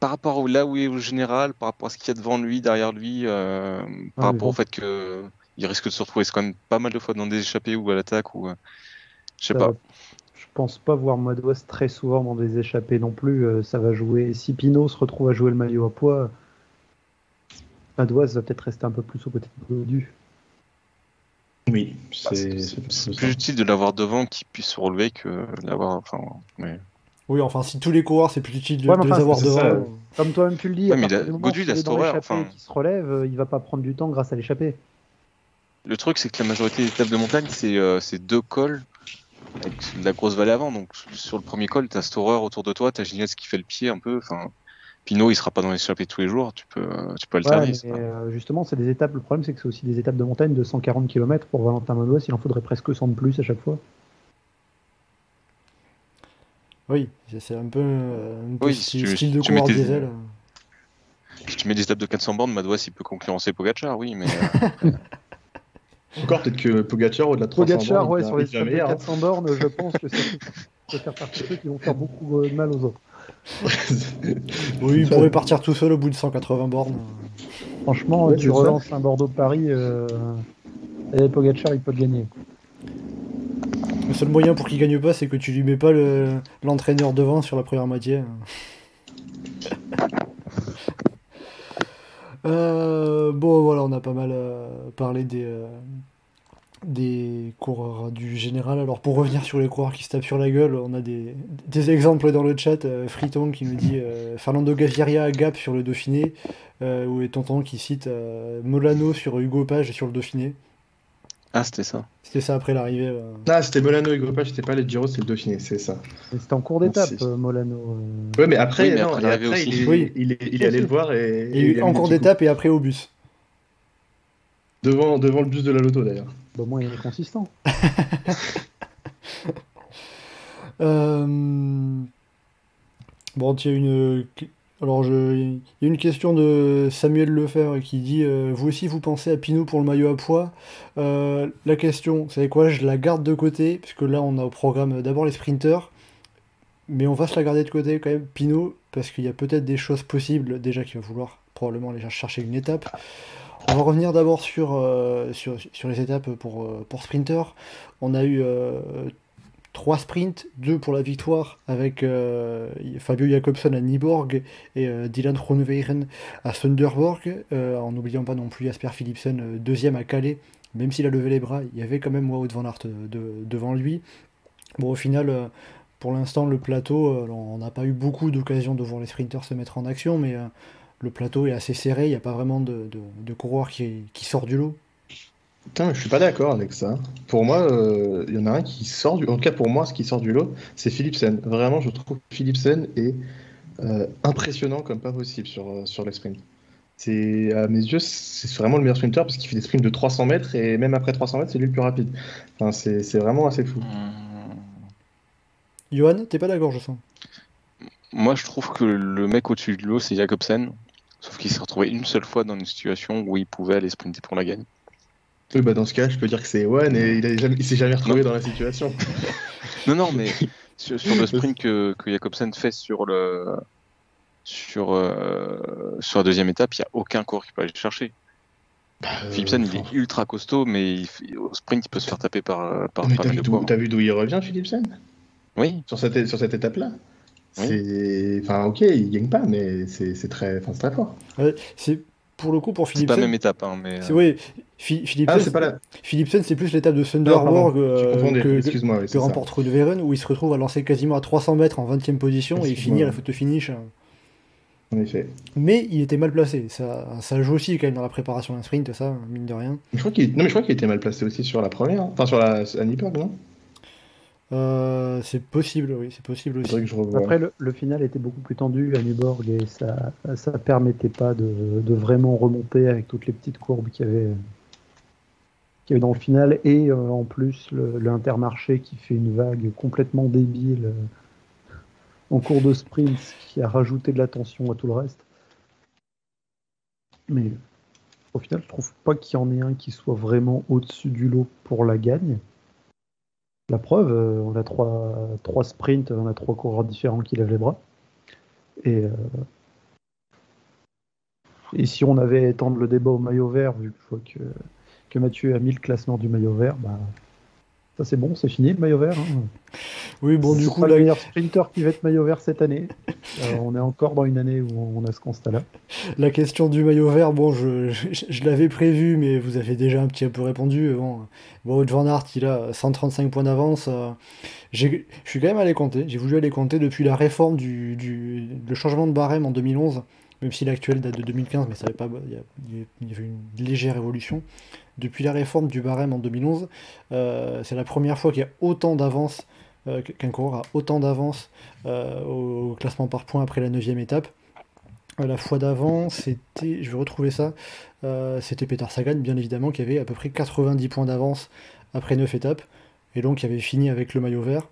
Par rapport au là où il est au général, par rapport à ce qu'il y a devant lui, derrière lui, euh, par Ah, rapport au fait que il risque de se retrouver quand même pas mal de fois dans des échappées ou à l'attaque ou, euh, je sais pas. Je pense pas voir Madouas très souvent dans des échappées non plus. euh, ça va jouer. Si Pinot se retrouve à jouer le maillot à poids, Madouas va peut-être rester un peu plus au côté de du. Oui, c'est plus utile de l'avoir devant qui puisse se relever que l'avoir. Enfin, mais... Oui, enfin, si tous les coureurs, c'est plus utile de, Ouais, les avoir devant. ça. Comme toi-même tu le dis, Ouais, mais il a- il dans l'échappée enfin. qui se relève, euh, il va pas prendre du temps grâce à l'échappée. Le truc, c'est que la majorité des étapes de montagne, c'est euh, c'est deux cols avec de la grosse vallée avant. Donc sur le premier col, t'as Storer autour de toi, t'as Gignac qui fait le pied un peu. Enfin, Pinot, il sera pas dans les échappées tous les jours. Tu peux, tu peux Ouais, alterner. pas- euh, justement, c'est des étapes. Le problème, c'est que c'est aussi des étapes de montagne de 140 km pour Valentin Madouas. Il en faudrait presque 100 de plus à chaque fois. Oui, c'est- un peu, euh, un peu Oui, style, si tu- style de tu diesel. Si tu mets des étapes de 400 bornes, Madouas, il peut concurrencer Pogacar, oui, mais euh, Encore peut-être que Pogacar au-delà de 300 Pogacar, bornes, ouais, sur les est déjà étapes de meilleur, hein. 400 bornes, je pense que ça peut faire partie de ceux qui vont faire beaucoup de mal aux autres. Oui, il pourrait partir tout seul au bout de 180 bornes. Franchement, Ouais, tu ça. relances un Bordeaux-Paris, euh, et Pogacar, il peut te gagner. Le seul moyen pour qu'il gagne pas, c'est que tu lui mets pas le- l'entraîneur devant sur la première moitié. Euh, bon, voilà, on a pas mal euh, parlé des, euh, des coureurs du général. Alors, pour revenir sur les coureurs qui se tapent sur la gueule, on a des, des exemples dans le chat. Friton qui nous dit Fernando Gaviria à Gap sur le Dauphiné, ou et Tonton qui cite Molano sur Hugo Page sur le Dauphiné. Ah, c'était ça. C'était ça après l'arrivée. euh. Ah, c'était Molano et Gropage, c'était pas les Giro, c'est le Dauphiné, c'est ça. C'était en cours d'étape, euh, Molano. euh. Ouais, mais après, Oui, mais non, après et il, est, Oui. il, est, il est allé le voir et. Il a en cours d'étape et après au bus. Devant, devant le bus de la loto d'ailleurs. Bah, moi, il est consistant. Euh, Bon, il y a une. Alors, je... il y a une question de Samuel Lefebvre qui dit euh, Vous aussi, vous pensez à Pinot pour le maillot à poids? Euh, La question, vous savez quoi Je la garde de côté, puisque là, on a au programme d'abord les sprinters, mais on va se la garder de côté quand même, Pinot, parce qu'il y a peut-être des choses possibles. Déjà, qu'il va vouloir probablement aller chercher une étape. On va revenir d'abord sur, euh, sur, sur les étapes pour, pour sprinter. On a eu trois sprints, deux pour la victoire avec euh, Fabio Jacobson à Nyborg et euh, Dylan Groenewegen à Sunderborg, euh, en n'oubliant pas non plus Jasper Philipsen, deuxième à Calais. Même s'il a levé les bras, il y avait quand même Wout van Aert de- devant lui. Bon, au final, pour l'instant, le plateau, on n'a pas eu beaucoup d'occasions de voir les sprinters se mettre en action, mais le plateau est assez serré, il n'y a pas vraiment de, de, de coureur qui, qui sort du lot. Putain, je suis pas d'accord avec ça. Pour moi, euh, il y en a un qui sort du. En tout cas, pour moi, ce qui sort du lot, c'est Philipsen. Vraiment, je trouve que Philipsen est euh, impressionnant comme pas possible sur, euh, sur les sprints. C'est, à mes yeux, c'est vraiment le meilleur sprinter parce qu'il fait des sprints de 300 mètres et même après 300 mètres, c'est lui le plus rapide. Enfin, c'est c'est vraiment assez fou. Johan, t'es pas d'accord, je sens Moi, je trouve que le mec au-dessus de l'eau, c'est Jacobsen. Sauf qu'il s'est retrouvé une seule fois dans une situation où il pouvait aller sprinter pour la gagne. Oui, bah dans ce cas, je peux dire que c'est One et il, a jamais- il s'est jamais retrouvé dans la situation. Non, non, mais sur, sur le sprint que, que Jacobsen fait sur le sur euh, sur la deuxième étape, il n'y a aucun coureur qui peut aller le chercher. Euh, Philipsen, il est ultra costaud, mais il au sprint, il peut se faire taper par, euh, par Mais pas t'as mal vu de d'où coureurs. t'as vu d'où il revient, Philipsen? Oui, sur cette, sur cette étape-là? Oui. C'est. Enfin, ok, il gagne pas, mais c'est c'est très, enfin, c'est très fort. Ouais, c'est pour le coup pour c'est Philipsen. pas la même étape, hein, mais C'est oui, Phi- Philipsen, Ah, c'est pas. Philipsen, c'est plus l'étape de pardon, j'ai euh, que, c'est remporte Roodeveren, où il se retrouve à lancer quasiment à 300 mètres en 20 e position et il finit à la photo finish. En effet. Mais il était mal placé. Ça, ça joue aussi quand même dans la préparation d'un sprint, ça, mine de rien. Je crois qu'il non, mais je crois qu'il était mal placé aussi sur la première. hein. Enfin, sur la à non? Euh, c'est possible, oui, c'est possible aussi. Que je. Après, le, le final était beaucoup plus tendu à Nyborg et ça ça permettait pas de, de vraiment remonter avec toutes les petites courbes qu'il y avait, qu'il y avait dans le final. Et euh, en plus, l'Intermarché qui fait une vague complètement débile euh, en cours de sprint qui a rajouté de la tension à tout le reste. Mais Au final, je trouve pas qu'il y en ait un qui soit vraiment au-dessus du lot pour la gagne. La preuve, euh, on a trois, trois sprints, on a trois coureurs différents qui lèvent les bras. Et, euh, si on avait étendre le débat au maillot vert, vu que, que Mathieu a mis le classement du maillot vert, bah, ça c'est bon, c'est fini le maillot vert. hein. Oui, bon, du coup, pas là, le meilleur sprinter qui va être maillot vert cette année. Euh, on est encore dans une année où on a ce constat-là. la question du maillot vert, bon, je, je, je l'avais prévu, mais vous avez déjà un petit peu répondu. Bon, bon Wout Van Aert, il a 135 points d'avance. euh, j'ai- Je suis quand même allé compter. J'ai voulu aller compter depuis la réforme du, du le changement de barème en 2011, même si l'actuel date de 2015, mais ça avait pas, il y, a- il y avait une légère évolution. Depuis la réforme du barème en 2011, euh, c'est la première fois qu'il y a autant d'avance, euh, qu'un coureur a autant d'avance euh, au classement par points après la 9 étape. La fois d'avant, c'était, je vais retrouver ça, c'était Peter Sagan, bien évidemment, qui avait à peu près 90 points d'avance après 9 étapes, et donc qui avait fini avec le maillot vert.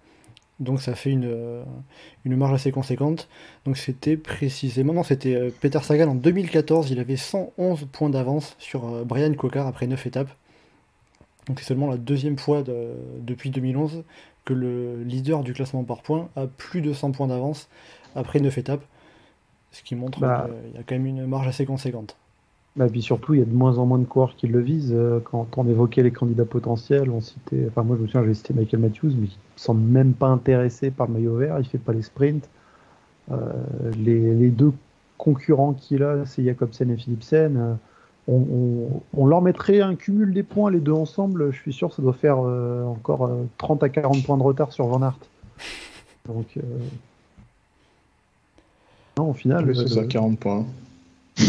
Donc ça fait une, euh, une marge assez conséquente. Donc c'était précisément, non, c'était euh, Peter Sagan en 2014, il avait 111 points d'avance sur euh, Brian Cocard après 9 étapes. Donc c'est seulement la deuxième fois de- depuis 2011 que le leader du classement par points a plus de 100 points d'avance après 9 étapes. Ce qui montre Bah. qu'il y a quand même une marge assez conséquente. Bah, puis surtout, il y a de moins en moins de coureurs qui le visent. Euh, Quand on évoquait les candidats potentiels, on citait, enfin moi je me souviens, j'avais cité Michael Matthews, mais il ne semble même pas intéressé par le maillot vert, il fait pas les sprints. Euh, les, les deux concurrents qu'il a, c'est Jacobsen et Philipsen. Euh, on, on- on leur mettrait un cumul des points, les deux ensemble, je suis sûr que ça doit faire euh, encore euh, 30 à 40 points de retard sur Van Aert. Donc, non, au final, Oui, c'est ça, 40 points.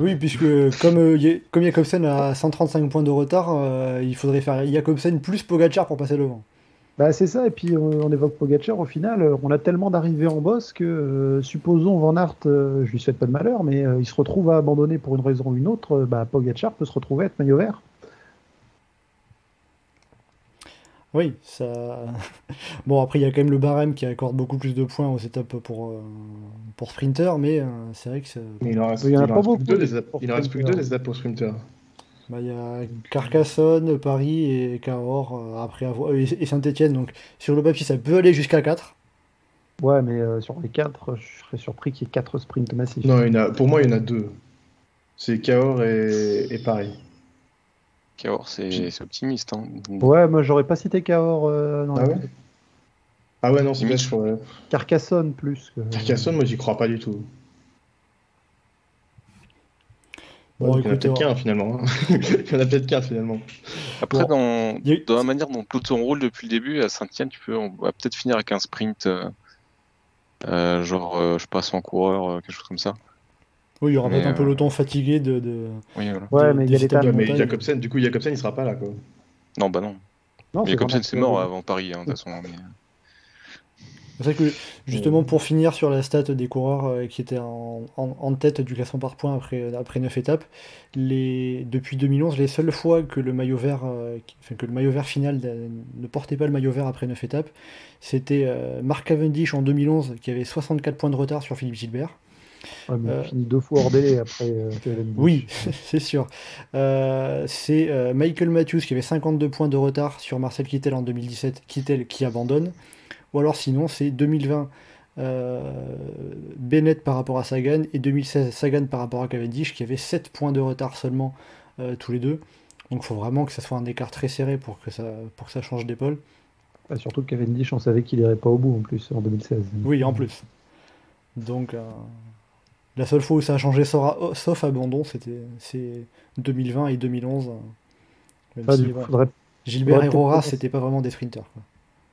oui, puisque comme, euh, Jacobsen a 135 points de retard, euh, il faudrait faire Jacobsen plus Pogacar pour passer devant. Bah, c'est ça, et puis euh, on évoque Pogacar, au final, euh, on a tellement d'arrivées en boss que, euh, supposons Van Aert, euh, je lui souhaite pas de malheur, mais euh, il se retrouve à abandonner pour une raison ou une autre, euh, bah, Pogacar peut se retrouver à être maillot vert. Oui, ça. Bon, après, il y a quand même le barème qui accorde beaucoup plus de points aux étapes pour, euh, pour sprinter, mais euh, c'est vrai que ça- il en reste, Il y en a il pas reste plus beaucoup, que deux, des des étapes- pour il en reste plus que sprinter. deux des étapes pour sprinter. bah, il y a Carcassonne, Paris et Cahors euh, après avoir... et, et Saint-Etienne. Donc, sur le papier, ça peut aller jusqu'à 4. Ouais, mais euh, sur les quatre, je serais surpris qu'il y ait quatre sprints massifs. Non, il y en a, pour moi, il y en a deux. C'est Cahors et, et Paris. Cahors, c'est optimiste. Hein. Ouais, moi j'aurais pas cité Cahors euh, dans Ah la- ouais Ah ouais, non, c'est bête, je. Carcassonne plus. Que... Carcassonne, moi, j'y crois pas du tout. Bon, Ouais, il y en a peut-être qu'un finalement. hein. il y en a peut-être qu'un finalement. Après, Bon. dans, dans la manière dont le peloton roule depuis le début, à Saint-Etienne, tu peux, on va peut-être finir avec un sprint, euh, euh, genre, euh, je sais pas, 100 coureurs, euh, quelque chose comme ça. Oui, il y aura peut-être un euh, peloton fatigué de. de... Oui, voilà. Ouais, mais il y a l'étape. mais. Jacobsen, du coup, Jacobsen, il sera pas là, quoi. Non, bah non. Non, Mais c'est mort avant Paris, hein, de toute façon. mais- C'est vrai que justement pour finir sur la stat des coureurs euh, qui étaient en, en- en tête du classement par points après, après 9 étapes, les, depuis 2011, les seules fois que le maillot vert, euh, qui- enfin, que le maillot vert final euh, ne portait pas le maillot vert après 9 étapes, c'était euh, Mark Cavendish en 2011 qui avait 64 points de retard sur Philippe Gilbert. Ouais, mais Euh, finit deux fois hors délai après. euh. Oui, c'est sûr. Euh, c'est Michael Matthews qui avait 52 points de retard sur Marcel Kittel en 2017, Kittel qui abandonne. Ou alors sinon c'est 2020 euh, Bennett par rapport à Sagan et 2016 Sagan par rapport à Cavendish qui avait 7 points de retard seulement tous les deux. Donc il faut vraiment que ça soit un écart très serré pour que ça, pour que ça change d'épaule. Bah, surtout que Cavendish, on savait qu'il irait pas au bout en plus en 2016. Oui, en plus. Donc, euh, la seule fois où ça a changé sauf, sauf abandon, c'était c'est 2020 et 2011. euh, même Ah, si, du coup, bon, faudrait, Gilbert faudrait et Rora, c'était pas vraiment des sprinters. quoi.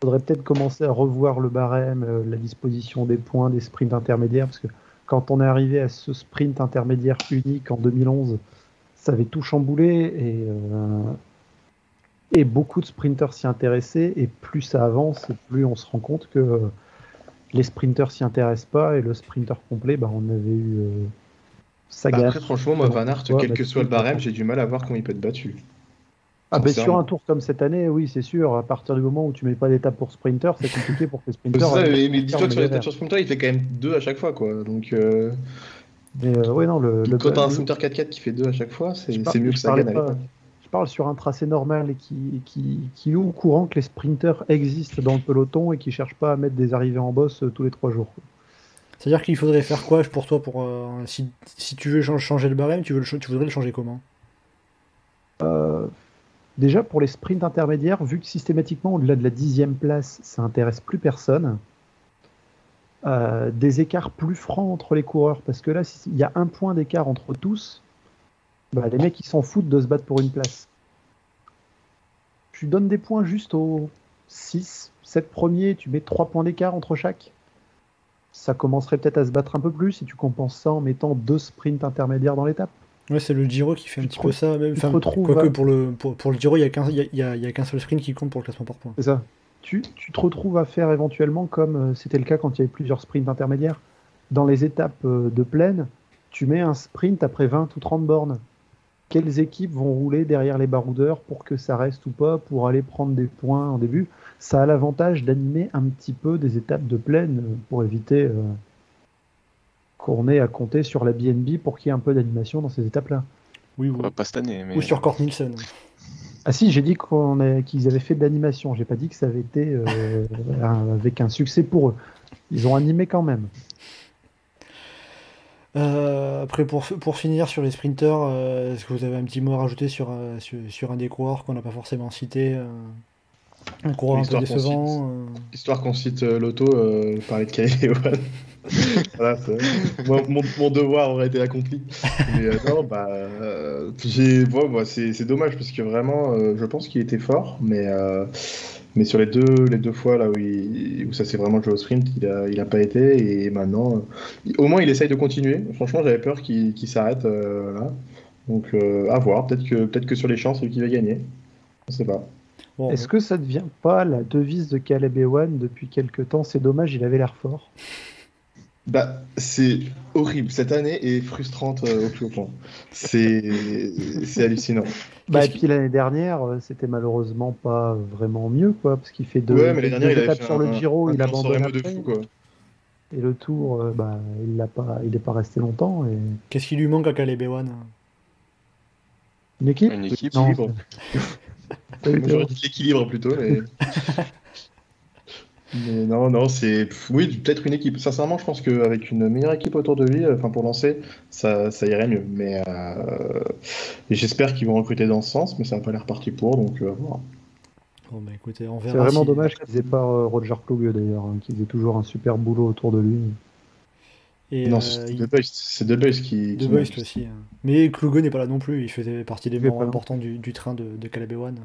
faudrait peut-être commencer à revoir le barème, euh, la disposition des points, des sprints intermédiaires, parce que quand on est arrivé à ce sprint intermédiaire unique en 2011, ça avait tout chamboulé et, euh, et beaucoup de sprinters s'y intéressaient. Et plus ça avance, plus on se rend compte que euh, les sprinters s'y intéressent pas et le sprinter complet, bah, on avait eu euh, Bah, Sagan. après, franchement, moi, Van Aert, quel bah, que tu soit le barème, j'ai du mal à voir comment il peut être battu. Ah ben sur un tour comme cette année, oui, c'est sûr. À partir du moment où tu mets pas d'étape pour sprinter, c'est compliqué pour que les sprinters. ça, mais, dis-toi que le sur meilleur. sur Sprinter, il fait quand même deux à chaque fois, quoi. Donc, euh, Mais euh, ouais, non, le, le Quand t'as un le- sprinter 4x4 qui fait 2 à chaque fois, c'est mieux que ça pas- parle sur un tracé normal et qui, qui, qui est au courant que les sprinters existent dans le peloton et qui cherchent pas à mettre des arrivées en boss euh, tous les trois jours. C'est-à-dire qu'il faudrait faire quoi pour toi pour euh, si, si tu veux chan- changer le barème, tu, veux le tu voudrais le changer comment? Euh, déjà, pour les sprints intermédiaires, vu que systématiquement, au-delà de la dixième place, ça intéresse plus personne, euh, des écarts plus francs entre les coureurs. Parce que là, s'il y a un point d'écart entre tous, bah, les mecs, ils s'en foutent de se battre pour une place. Tu donnes des points juste aux 6, 7 premiers, tu mets 3 points d'écart entre chaque. Ça commencerait peut-être à se battre un peu plus et tu compenses ça en mettant deux sprints intermédiaires dans l'étape. Ouais, c'est le Giro qui fait un Tu petit peu ça. Même, enfin, quoique pour le, pour, pour le Giro, il n'y a qu'un y a- il y a- il y a qu'un seul sprint qui compte pour le classement par points. C'est ça. Tu, tu te retrouves à faire éventuellement, comme euh, c'était le cas quand il y avait plusieurs sprints intermédiaires, dans les étapes euh, de plaine, tu mets un sprint après 20 ou 30 bornes. Quelles équipes vont rouler derrière les baroudeurs pour que ça reste ou pas, pour aller prendre des points en début Ça a l'avantage d'animer un petit peu des étapes de plaine euh, pour éviter euh, qu'on ait à compter sur la BNB pour qu'il y ait un peu d'animation dans ces étapes-là. Oui, ou, Ouais, pas cette année, mais. ou sur Kort Nielsen. Ah si, j'ai dit qu'on qu'ils avaient fait de l'animation. J'ai pas dit que ça avait été euh, un- avec un succès pour eux. Ils ont animé quand même. Euh, après, pour, pour finir sur les sprinters, euh, est-ce que vous avez un petit mot à rajouter sur, euh, sur, sur un des coureurs qu'on n'a pas forcément cité Un coureur un peu décevant euh, Histoire qu'on cite l'auto, parler de Kyle Ewan. voilà, c'est- moi, mon, mon devoir aurait été accompli. Mais non, bah, bon, bah, c'est, c'est dommage parce que vraiment, je pense qu'il était fort, mais, mais sur les deux, les deux fois là où, il- où ça s'est vraiment joué au sprint, il a, il a pas été et maintenant, euh, au moins, il essaye de continuer. Franchement, j'avais peur qu'il, qu'il s'arrête euh, là. Donc, euh, à voir. Peut-être que, peut-être que sur les chances, c'est lui qui va gagner. Je sais pas. bon, Est-ce que ça ne devient pas la devise de Caleb Ewan depuis quelques temps C'est dommage, il avait l'air fort. Bah, c'est horrible. Cette année est frustrante euh, au plus haut point. C'est c'est hallucinant. Bah, et puis l'année dernière, euh, c'était malheureusement pas vraiment mieux, quoi, parce qu'il fait deux, ouais, mais l'année deux dernière, il étapes sur un, le Giro, un il abandonne de fou, quoi. et le Tour, euh, bah, il l'a pas, il n'est pas resté longtemps. Et... Qu'est-ce qui lui manque à Caleb Ewan? Une équipe? Une équipe. Non, j'aurais dit l'équilibre plutôt, mais... mais non, non, c'est oui, peut-être une équipe. Sincèrement, je pense qu'avec une meilleure équipe autour de lui, euh, enfin pour lancer, ça, ça irait mieux. Mais euh, j'espère qu'ils vont recruter dans ce sens, mais ça n'a pas l'air parti pour, donc euh, voilà. Bon, bah écoutez, on C'est vraiment si- dommage qu'ils aient pas euh, Roger Plougueux d'ailleurs, hein, qui faisait toujours un super boulot autour de lui. Et, non, euh, c'est il- Boys, qui. De qui manque. aussi. hein. Mais Kluge n'est pas là non plus, il faisait partie des là. importants du, du train de, de Caleb Ewan.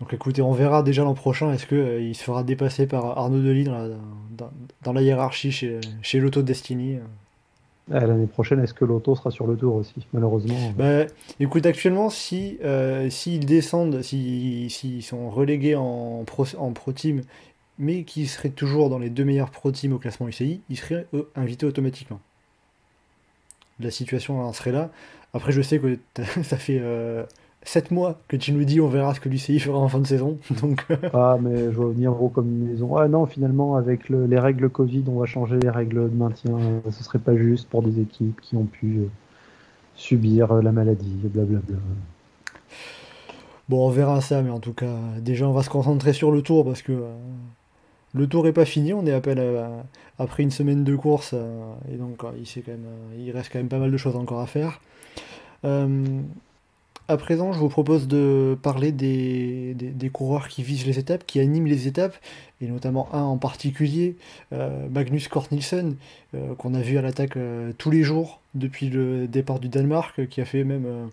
Donc écoutez, on verra déjà l'an prochain, est-ce qu'il se fera dépasser par Arnaud Delis dans la, dans, dans la hiérarchie chez, chez l'Auto Destiny Ah, L'année prochaine, est-ce que l'auto sera sur le tour aussi Malheureusement. Bah, écoute, actuellement, si euh, s'ils descendent, si- s'ils sont relégués en pro, en pro team, mais qu'ils seraient toujours dans les deux meilleurs pro teams au classement UCI, ils seraient euh, invités automatiquement. La situation en serait là. Après, je sais que ça fait 7 mois que tu nous dis on verra ce que l'UCI fera en fin de saison. Donc, euh, Ah, mais je vais venir gros comme une maison. Ah non, finalement, avec le- les règles Covid, on va changer les règles de maintien. Ce serait pas juste pour des équipes qui ont pu euh, subir euh, la maladie, blablabla. bon, on verra ça, mais en tout cas, déjà, on va se concentrer sur le tour parce que euh, le tour est pas fini. On est à peine à- après une semaine de course euh, et donc euh, il, s'est quand même, il reste quand même pas mal de choses encore à faire. Euh, à présent, je vous propose de parler des, coureurs qui visent les étapes, qui animent les étapes, et notamment un en particulier, euh, Magnus Cort Nielsen, euh, qu'on a vu à l'attaque euh, tous les jours depuis le départ du Danemark, qui a fait même euh,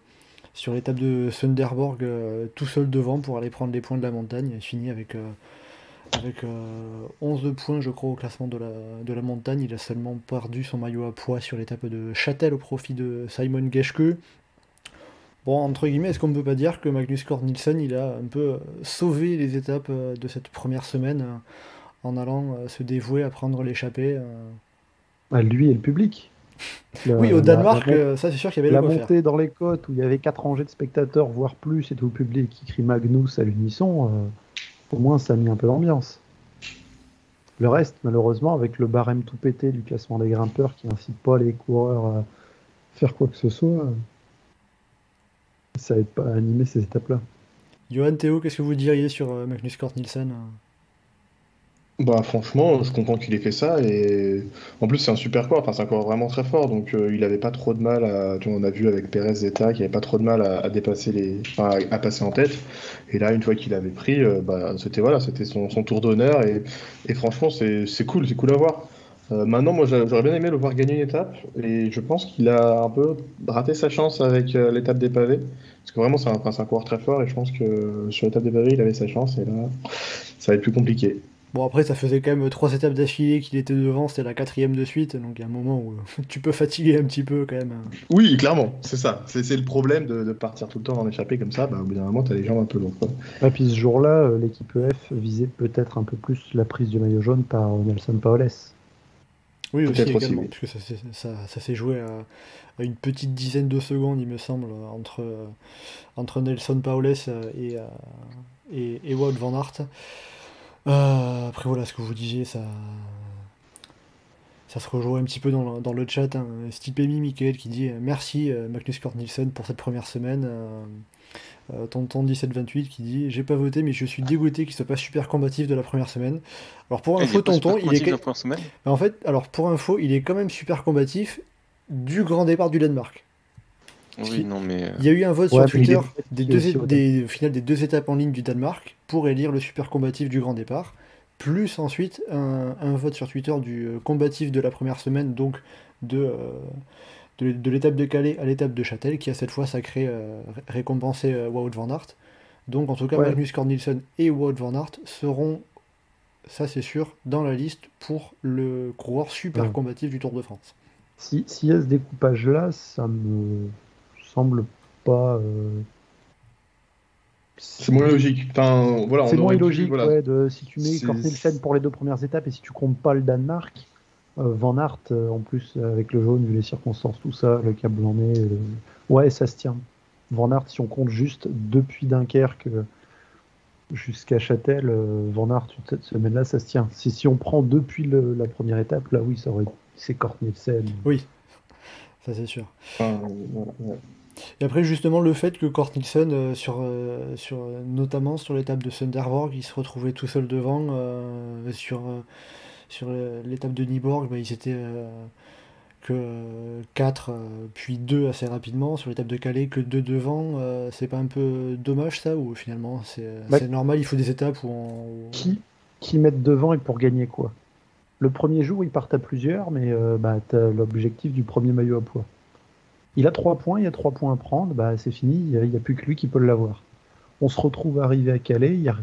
sur l'étape de Sunderborg euh, tout seul devant pour aller prendre les points de la montagne, et fini avec, euh, avec euh, 11 points, je crois, au classement de la, de la montagne. Il a seulement perdu son maillot à poids sur l'étape de Châtel au profit de Simon Geschke. Bon, entre guillemets, est-ce qu'on ne peut pas dire que Magnus Cort Nielsen, il a un peu euh, sauvé les étapes euh, de cette première semaine euh, en allant se dévouer à prendre l'échappée euh. Ah, lui et le public. Oui, au Danemark, la, ça c'est sûr qu'il y avait la faire. montée dans les côtes où il y avait quatre rangées de spectateurs, voire plus, et tout le public qui crie Magnus à l'unisson, euh, au moins ça a mis un peu d'ambiance. Le reste, malheureusement, avec le barème tout pété du classement des grimpeurs qui incite pas les coureurs à faire quoi que ce soit, ça n'aide pas à animer ces étapes-là. Johan Théo, qu'est-ce que vous diriez sur euh, Magnus Cort Nielsen bah franchement, je comprends qu'il ait fait ça et en plus c'est un super corps, enfin c'est un corps vraiment très fort. Donc euh, il avait pas trop de mal à, tu vois, on a vu avec Perez Zeta qu'il avait pas trop de mal à, dépasser les, enfin, à, passer en tête. Et là une fois qu'il avait pris, euh, bah c'était voilà, c'était son, son, tour d'honneur. Et, et, franchement c'est cool, c'est cool à voir. Euh, maintenant moi j'aurais bien aimé le voir gagner une étape et je pense qu'il a un peu raté sa chance avec l'étape des pavés parce que vraiment c'est un, un coureur très fort et je pense que sur l'étape des pavés il avait sa chance et là ça va être plus compliqué. Bon, après, ça faisait quand même trois étapes d'affilée qu'il était devant, c'était la quatrième de suite, donc il y a un moment où tu peux fatiguer un petit peu quand même. Oui, clairement, c'est ça. C'est le problème de, partir tout le temps en échappée comme ça, bah, au bout d'un moment, tu as les jambes un peu lourdes. Et puis ce jour-là, euh, l'équipe EF visait peut-être un peu plus la prise du maillot jaune par Nelson Paoles. Oui, aussi, également, parce que ça, s'est joué à, une petite dizaine de secondes, il me semble, entre, entre Nelson Paoles et, et, et Wout van Aert. Euh, après voilà, ce que vous disiez, ça, ça se rejoint un petit peu dans le, dans le chat. Hein. Stipemi Michael qui dit euh, merci euh, Magnus Kort Nielsen pour cette première semaine. Euh, Tonton 1728 qui dit j'ai pas voté mais je suis dégoûté qu'il soit pas super combatif de la première semaine. Alors pour info Tonton, il est en fait alors pour info, il est quand même super combatif du grand départ du Danemark. Oui, non, mais... Il y a eu un vote sur Twitter des deux, des, au final des deux étapes en ligne du Danemark pour élire le super combatif du grand départ, plus ensuite un, vote sur Twitter du euh, combatif de la première semaine, donc de, euh, de, l'étape de Calais à l'étape de Châtel, qui a cette fois sacré euh, récompensé Wout van Aert. Donc en tout cas, Magnus Cornelsen et Wout van Aert seront, ça c'est sûr, dans la liste pour le coureur super combatif du Tour de France. S'il y a ce découpage-là, ça me semble pas. Euh, c'est moins logique. Enfin, voilà, c'est moins logique, ouais, de, si tu mets Cornelsen pour les deux premières étapes et si tu comptes pas le Danemark, euh, Van Aert, euh, en plus, avec le jaune, vu les circonstances, tout ça, le câble en est. Ouais, ça se tient. Van Aert, si on compte juste depuis Dunkerque jusqu'à Châtel, Van Aert, cette semaine-là, ça se tient. Si, si on prend depuis la première étape, là, oui, ça aurait c'est Cornelsen. Oui, ça c'est sûr. Et après, justement, le fait que Kort euh, sur, euh, sur, notamment sur l'étape de Sunderborg, il se retrouvait tout seul devant. Euh, sur sur l'étape de Nyborg, bah, ils étaient que 4, puis 2 assez rapidement. Sur l'étape de Calais, que 2 devant. c'est pas un peu dommage ça Ou finalement, c'est bah, normal, il faut des étapes où on. Qui, qui mettent devant et pour gagner quoi Le premier jour, ils partent à plusieurs, mais bah, tu as l'objectif du premier maillot à poids. Il a trois points, il y a trois points à prendre, bah, c'est fini, il n'y a, plus que lui qui peut l'avoir. On se retrouve arrivé à Calais, il y a,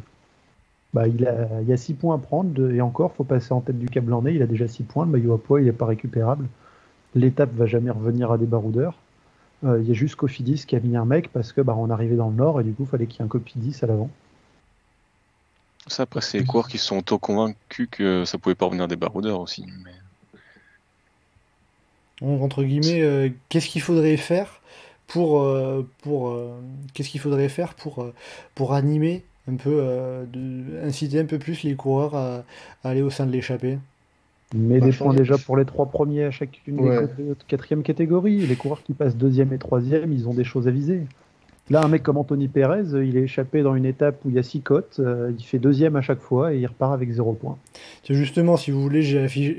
bah, il, a, il y a six points à prendre, et encore, faut passer en tête du câble en nez, il a déjà six points, le maillot à poids, il n'est pas récupérable. L'étape va jamais revenir à des baroudeurs. Euh, il y a juste Cofidis qui a mis un mec parce que bah, on arrivait dans le nord et du coup, il fallait qu'il y ait un Cofidis à l'avant. Ça, après, c'est les coureurs qui sont auto-convaincus que ça pouvait pas revenir des baroudeurs aussi. Mais entre guillemets, euh, qu'est-ce qu'il faudrait faire pour, euh, pour euh, qu'est-ce qu'il faudrait faire pour, pour animer un peu, de, inciter un peu plus les coureurs à, aller au sein de l'échappée Mais des points déjà pour les trois premiers à chacune des quatrième catégorie. Les coureurs qui passent deuxième et troisième, ils ont des choses à viser. Là, un mec comme Anthony Perez, il est échappé dans une étape où il y a six cotes, euh, il fait deuxième à chaque fois et il repart avec zéro point. Justement, si vous voulez, j'affiche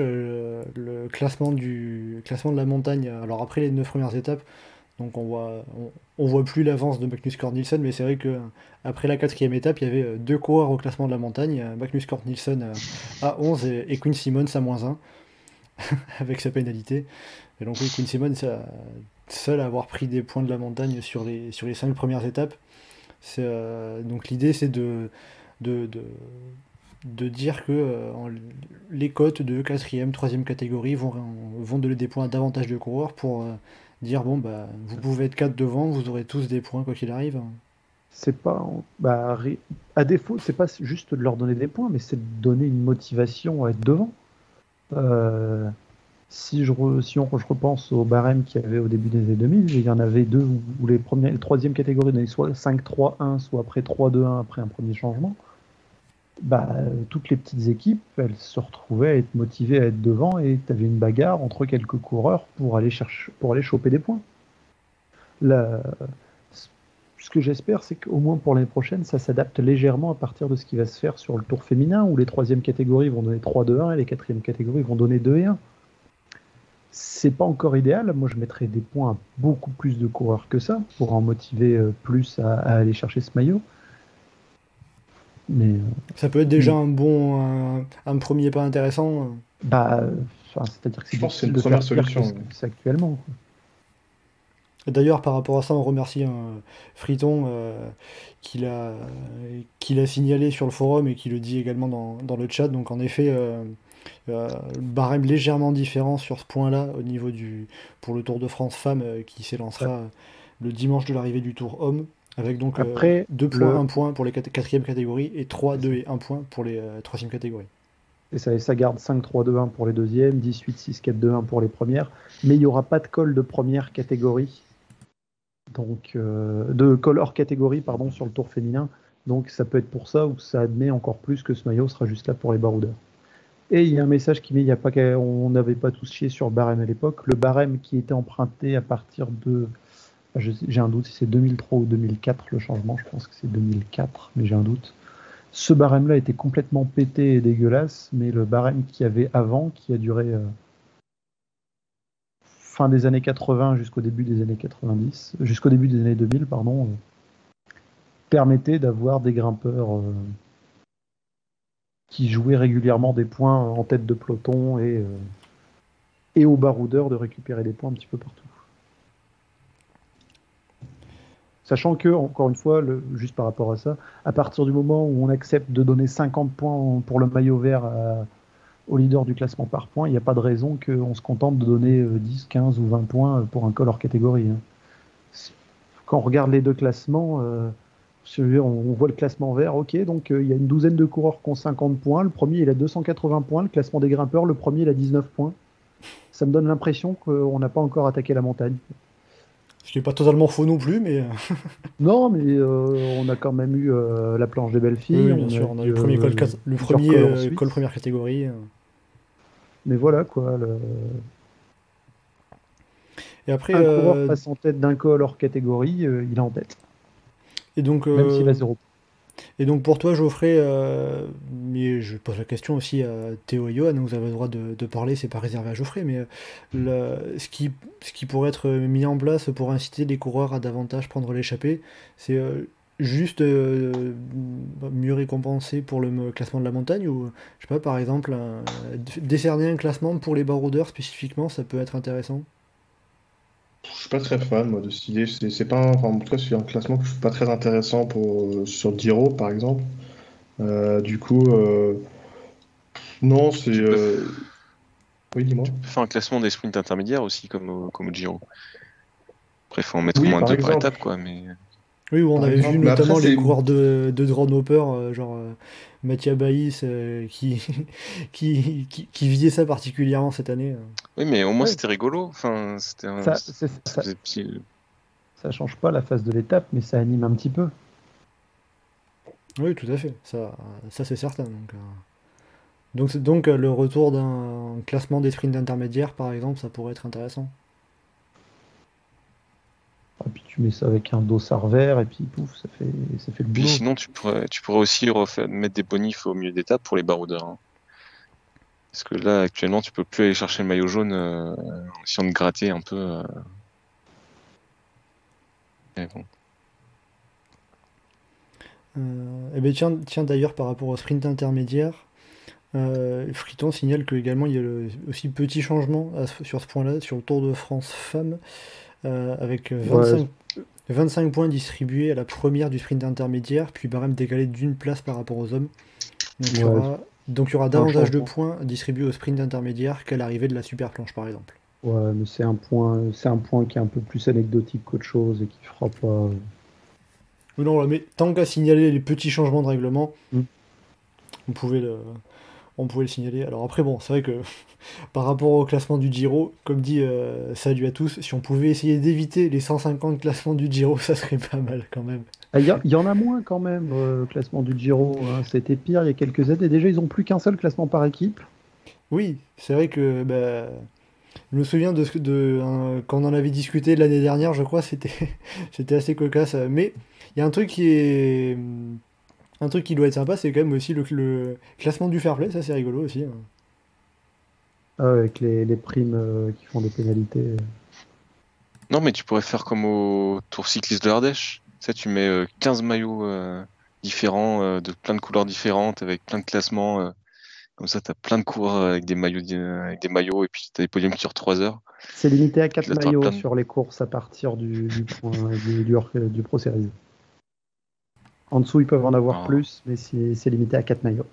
euh, le classement, du, classement de la montagne. Alors après les neuf premières étapes, donc on voit, on, voit plus l'avance de Magnus Cort Nielsen, mais c'est vrai que après la quatrième étape, il y avait euh, deux coureurs au classement de la montagne, Magnus Cort Nielsen à 11 et, et Quinn Simmons à moins 1, avec sa pénalité. Et donc oui, Quinn Simmons seul à avoir pris des points de la montagne sur les, sur les cinq premières étapes. Euh, donc l'idée c'est de, dire que euh, les cotes de 4ème, 3ème catégorie vont, donner des points à davantage de coureurs pour euh, dire bon bah vous pouvez être 4 devant, vous aurez tous des points quoi qu'il arrive. C'est pas bah, à défaut, c'est pas juste de leur donner des points, mais c'est de donner une motivation à être devant. Si je, si on, je repense au barème qu'il y avait au début des années 2000, il y en avait deux où, les premières, les troisième catégorie donnaient soit 5-3-1, soit après 3-2-1 après un premier changement. Bah, toutes les petites équipes, elles se retrouvaient à être motivées à être devant et tu avais une bagarre entre quelques coureurs pour aller, chercher, pour aller choper des points. ce que j'espère, c'est qu'au moins pour l'année prochaine, ça s'adapte légèrement à partir de ce qui va se faire sur le tour féminin, où les troisièmes catégories vont donner 3-2-1 et les quatrièmes catégories vont donner 2 1. C'est pas encore idéal. Moi, je mettrais des points à beaucoup plus de coureurs que ça pour en motiver euh, plus à aller chercher ce maillot. Mais, ça peut être déjà un bon, un, premier pas intéressant. Bah, c'est-à-dire que c'est pense c'est une première solution. C'est actuellement. D'ailleurs, par rapport à ça, on remercie euh, Friton euh, qui l'a a signalé sur le forum et qui le dit également dans, dans le chat. Donc, en effet, euh, euh barème légèrement différent sur ce point-là au niveau du pour le Tour de France femmes qui s'élancera le dimanche de l'arrivée du Tour homme. Avec donc 2 euh, points, 1 point pour les 4e catégories et 3, 2 et 1 point pour les 3e euh, catégories. Et ça, ça garde 5, 3, 2, 1 pour les deuxièmes, 18, 6, 4, 2, 1 pour les premières. Mais il n'y aura pas de col de première catégorie. Donc, euh, de col hors catégorie, pardon, sur le tour féminin. Donc, ça peut être pour ça ou ça admet encore plus que ce maillot sera juste là pour les baroudeurs. Et il y a un message qui met, il y a pas on n'avait pas tous chié sur le barème à l'époque. Le barème qui était emprunté à partir de j'ai un doute si c'est 2003 ou 2004 le changement, je pense que c'est 2004, mais j'ai un doute. Ce barème-là était complètement pété et dégueulasse, mais le barème qu'il y avait avant, qui a duré euh, fin des années 80 jusqu'au début des années 90, jusqu'au début des années 2000, pardon, euh, permettait d'avoir des grimpeurs euh, qui jouaient régulièrement des points en tête de peloton et, et aux baroudeurs de récupérer des points un petit peu partout. Sachant que, encore une fois, juste par rapport à ça, à partir du moment où on accepte de donner 50 points pour le maillot vert au leader du classement par points, il n'y a pas de raison qu'on se contente de donner 10, euh, 15 ou 20 points pour un col hors catégorie. Hein. Quand on regarde les deux classements, euh, on voit le classement vert, ok, donc euh, il y a une douzaine de coureurs qui ont 50 points, le premier il a 280 points, le classement des grimpeurs, le premier il a 19 points. Ça me donne l'impression qu'on n'a pas encore attaqué la montagne. Qui n'est pas totalement faux non plus, mais. non, mais euh, on a quand même eu euh, la planche des belles filles. bien on sûr, a on a eu le premier, col, le premier euh, col, première catégorie. Mais voilà quoi. Le... Et après. Un coureur passe en tête d'un col hors catégorie, il est en tête. Et donc. Même s'il a zéro et donc pour toi, Geoffrey, euh, je pose la question aussi à Théo et Johan, vous avez le droit de, parler, c'est pas réservé à Geoffrey, mais euh, ce, qui, pourrait être mis en place pour inciter les coureurs à davantage prendre l'échappée, c'est euh, juste mieux récompenser pour le classement de la montagne, ou je sais pas, par exemple, décerner un classement pour les baroudeurs spécifiquement, ça peut être intéressant? Je suis pas très fan moi de cette idée. C'est, pas un, en tout cas c'est un classement que je trouve pas très intéressant pour euh, sur Giro par exemple. Euh, du coup, euh, non c'est. Oui dis-moi. Tu peux faire un classement des sprints intermédiaires aussi comme au, comme au Giro. Après faut en mettre au moins deux par étape quoi, mais. Oui, où on avait vu notamment les coureurs de, de Drone Hopper, genre Mathieu Baïs euh, qui, qui, qui, visait ça particulièrement cette année. Euh. Oui, mais au moins c'était rigolo. Enfin, c'était ça, ça, change pas la phase de l'étape, mais ça anime un petit peu. Oui, tout à fait. Ça, ça c'est certain. Donc, euh. donc, donc le retour d'un classement des sprints intermédiaires, par exemple, ça pourrait être intéressant. Et puis tu mets ça avec un dossard vert et puis pouf, ça fait, ça fait le boulot. sinon, tu pourrais, tu pourrais aussi refaire, mettre des bonifs au milieu d'étape pour les baroudeurs. Hein. Parce que là, actuellement, tu peux plus aller chercher le maillot jaune euh, en essayant de gratter un peu. Euh. bon. Euh, eh ben, tiens, tiens d'ailleurs, par rapport au sprint intermédiaire, Friton signale que également il y a le, aussi petit changement sur ce point-là, sur le Tour de France femmes. Euh, avec 25, 25, points distribués à la première du sprint intermédiaire, puis barème décalé d'une place par rapport aux hommes. Donc, il, y aura, donc il y aura davantage de points distribués au sprint intermédiaire qu'à l'arrivée de la super planche, par exemple. Ouais, mais c'est un point, c'est un point qui est un peu plus anecdotique qu'autre chose et qui fera pas. Non, mais tant qu'à signaler les petits changements de règlement, mm. on pouvait le, on pouvait le signaler. Alors après, bon, c'est vrai que par rapport au classement du Giro, comme dit euh, salut à tous, si on pouvait essayer d'éviter les 150 classements du Giro, ça serait pas mal quand même. Ah, il y, en a moins quand même, euh, classement du Giro. Hein. C'était pire il y a quelques années. Déjà, ils n'ont plus qu'un seul classement par équipe. Oui, c'est vrai que bah, je me souviens de, de quand on en avait discuté l'année dernière, je crois, c'était c'était assez cocasse. Mais il y a un truc qui est un truc qui doit être sympa, c'est quand même aussi le, classement du fair play. Ça, c'est rigolo aussi. Hein. Ah, avec les, primes euh, qui font des pénalités. Non, mais tu pourrais faire comme au Tour cycliste de l'Ardèche. Tu sais, tu mets 15 euh, maillots euh, différents, de plein de couleurs différentes, avec plein de classements. Comme ça, tu as plein de coureurs avec des maillots, avec des maillots et puis tu as des podiums qui durent 3 heures. C'est limité à 4 maillots sur les courses à partir du, point, du, du, Pro Series. En dessous, ils peuvent en avoir ah. plus, mais c'est limité à 4 maillots.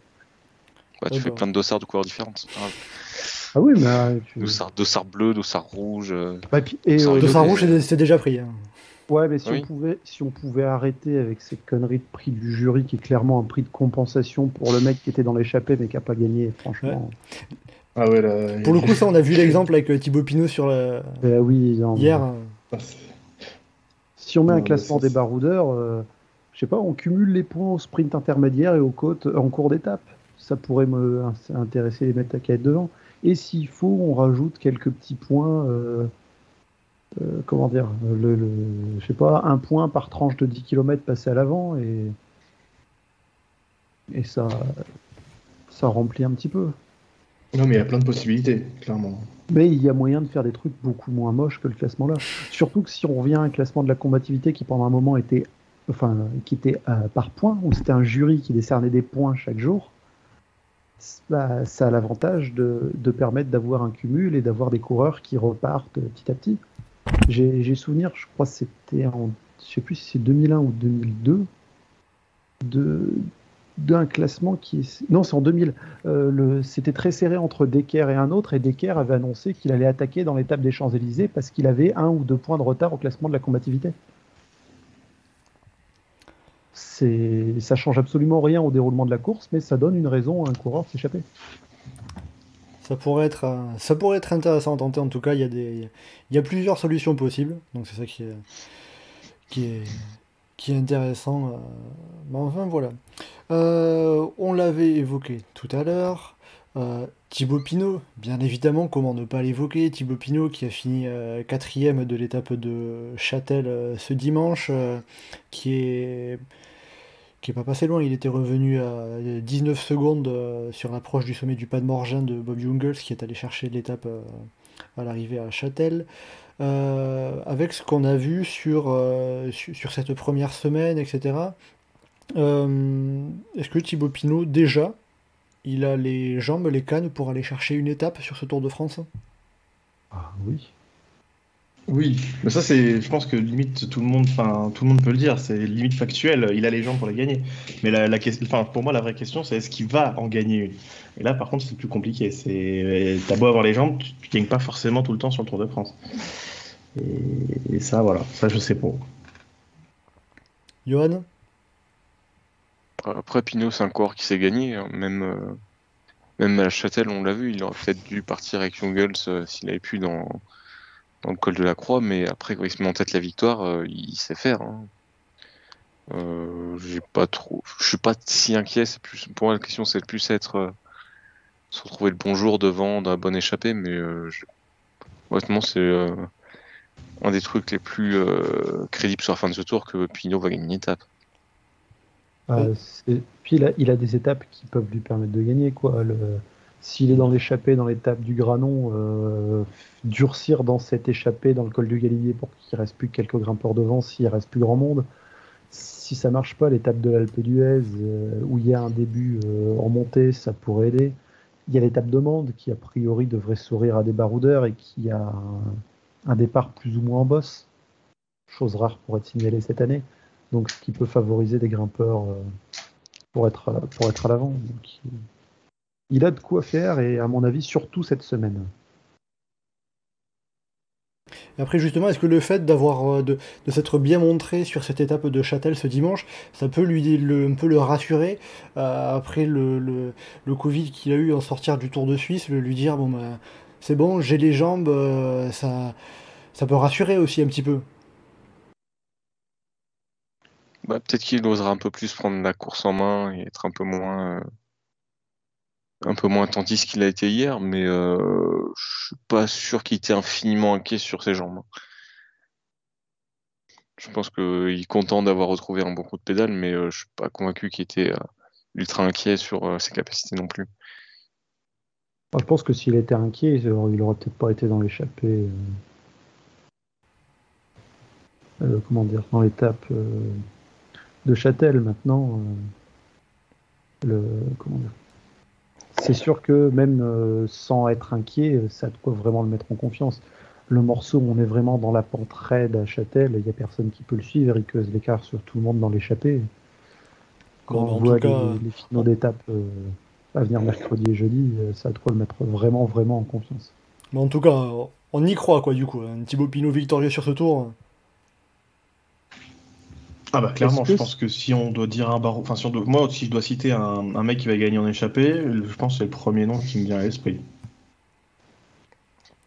Bah, tu fais plein de dossards de couleurs différentes. Ah oui, mais. Euh, tu... Dossard, bleu, dossard rouge. Euh, et, dossard, euh, rouge, c'est déjà pris. Hein. Ouais, mais si, on pouvait, si on pouvait arrêter avec cette connerie de prix du jury qui est clairement un prix de compensation pour le mec qui était dans l'échappée mais qui n'a pas gagné, franchement. Ah ouais, Pour le coup, ça, on a vu l'exemple avec Thibaut Pinot sur la... Bah oui, hier. Ah, si on met un classement des baroudeurs, je sais pas, on cumule les points au sprint intermédiaire et aux côtes en cours d'étape. Ça pourrait me intéresser les mecs à devant. Et s'il faut, on rajoute quelques petits points. Euh, euh, comment dire le, Je sais pas, un point par tranche de 10 km passé à l'avant et. Et ça. Ça remplit un petit peu. Non, mais il y a plein de possibilités, clairement. Mais il y a moyen de faire des trucs beaucoup moins moches que le classement là. Surtout que si on revient à un classement de la combativité qui pendant un moment était enfin, qui était euh, par points, où c'était un jury qui décernait des points chaque jour, bah, ça a l'avantage de, permettre d'avoir un cumul et d'avoir des coureurs qui repartent petit à petit. J'ai souvenir, je crois que c'était en, je plus c'est 2001 ou 2002, de d'un classement qui non c'est en 2000 euh, c'était très serré entre Decker et un autre et Decker avait annoncé qu'il allait attaquer dans l'étape des Champs-Élysées parce qu'il avait un ou deux points de retard au classement de la combativité c'est, ça change absolument rien au déroulement de la course, mais ça donne une raison à un coureur de s'échapper. Ça pourrait être, euh, ça pourrait être intéressant à tenter. En tout cas, il y a des, il y plusieurs solutions possibles. Donc c'est ça qui est, qui est, qui est intéressant. Euh, enfin voilà. Euh, on l'avait évoqué tout à l'heure. Thibaut Pinot, bien évidemment, comment ne pas l'évoquer. Thibaut Pinot qui a fini quatrième de l'étape de Châtel ce dimanche, qui est qui pas passé loin. Il était revenu à 19 secondes euh, sur l'approche du sommet du pas de Morgin de Bob Jungels, qui est allé chercher l'étape euh, à l'arrivée à Châtel. Euh, avec ce qu'on a vu sur, sur, cette première semaine, etc. Est-ce que Thibaut Pinot, déjà, il a les jambes, les cannes pour aller chercher une étape sur ce Tour de France Ah oui. Oui, mais ça c'est, je pense que limite tout le monde, enfin tout le monde peut le dire, c'est limite factuel. Il a les jambes pour les gagner. Mais la, la enfin pour moi la vraie question c'est est-ce qu'il va en gagner une? Et là par contre c'est plus compliqué. C'est, t'as beau avoir les jambes, tu, ne gagnes pas forcément tout le temps sur le Tour de France. Et, ça voilà, ça je sais pas. Johan? Après Pinot c'est un coureur qui s'est gagné, hein. même euh, même à Châtel on l'a vu, il aurait peut-être dû partir avec Jungels euh, s'il avait pu dans le col de la croix, mais après, quand il se met en tête la victoire, euh, il sait faire. Hein. J'ai je suis pas si inquiet. C'est plus pour moi la question, c'est plus être se retrouver le bon jour devant d'un bon échappé, mais honnêtement, c'est un des trucs les plus crédibles sur la fin de ce tour que Pinot va gagner une étape. Ah, puis il a, il a, des étapes qui peuvent lui permettre de gagner quoi. Le s'il est dans l'échappée, dans l'étape du Granon, euh, durcir dans cette échappée, dans le col du Galibier pour qu'il reste plus que quelques grimpeurs devant, s'il reste plus grand monde. Si ça marche pas, l'étape de l'Alpe d'Huez, euh, où il y a un début euh, en montée, ça pourrait aider. Il y a l'étape de Mende, qui a priori devrait sourire à des baroudeurs et qui a un, départ plus ou moins en bosse. Chose rare pour être signalée cette année. Donc ce qui peut favoriser des grimpeurs pour, être, pour être à l'avant il a de quoi faire et à mon avis surtout cette semaine. Après justement, est-ce que le fait d'avoir euh, de, s'être bien montré sur cette étape de Châtel ce dimanche, ça peut lui le, un peu le rassurer euh, après le, le, Covid qu'il a eu en sortir du Tour de Suisse, le lui dire bon bah, c'est bon, j'ai les jambes, euh, ça peut rassurer aussi un petit peu. Bah, peut-être qu'il osera un peu plus prendre la course en main et être un peu moins, euh, un peu moins attentiste qu'il a été hier, mais euh, je suis pas sûr qu'il était infiniment inquiet sur ses jambes. Je pense qu'il est content d'avoir retrouvé un bon coup de pédale, mais euh, je suis pas convaincu qu'il était euh, ultra inquiet sur euh, ses capacités non plus. Je pense que s'il était inquiet, il aurait, il aurait peut-être pas été dans l'échappée. comment dire, dans l'étape de Châtel maintenant. euh, le, comment dire C'est sûr que même euh, sans être inquiet, ça a de quoi vraiment le mettre en confiance. Le morceau, on est vraiment dans la pente raide à Châtel, il n'y a personne qui peut le suivre, il creuse l'écart sur tout le monde dans l'échappée. Quand Bon, on voit cas, les, les finaux d'étape euh, à venir mercredi et jeudi, ça quoi le mettre vraiment, vraiment en confiance. Mais en tout cas, on y croit, quoi, du coup. Un Thibaut Pinot victorieux sur ce tour. Ah bah clairement, je pense que si on doit dire un barreau, enfin si on doit- moi si je dois citer un, un mec qui va gagner en échappée, je pense que c'est le premier nom qui me vient à l'esprit.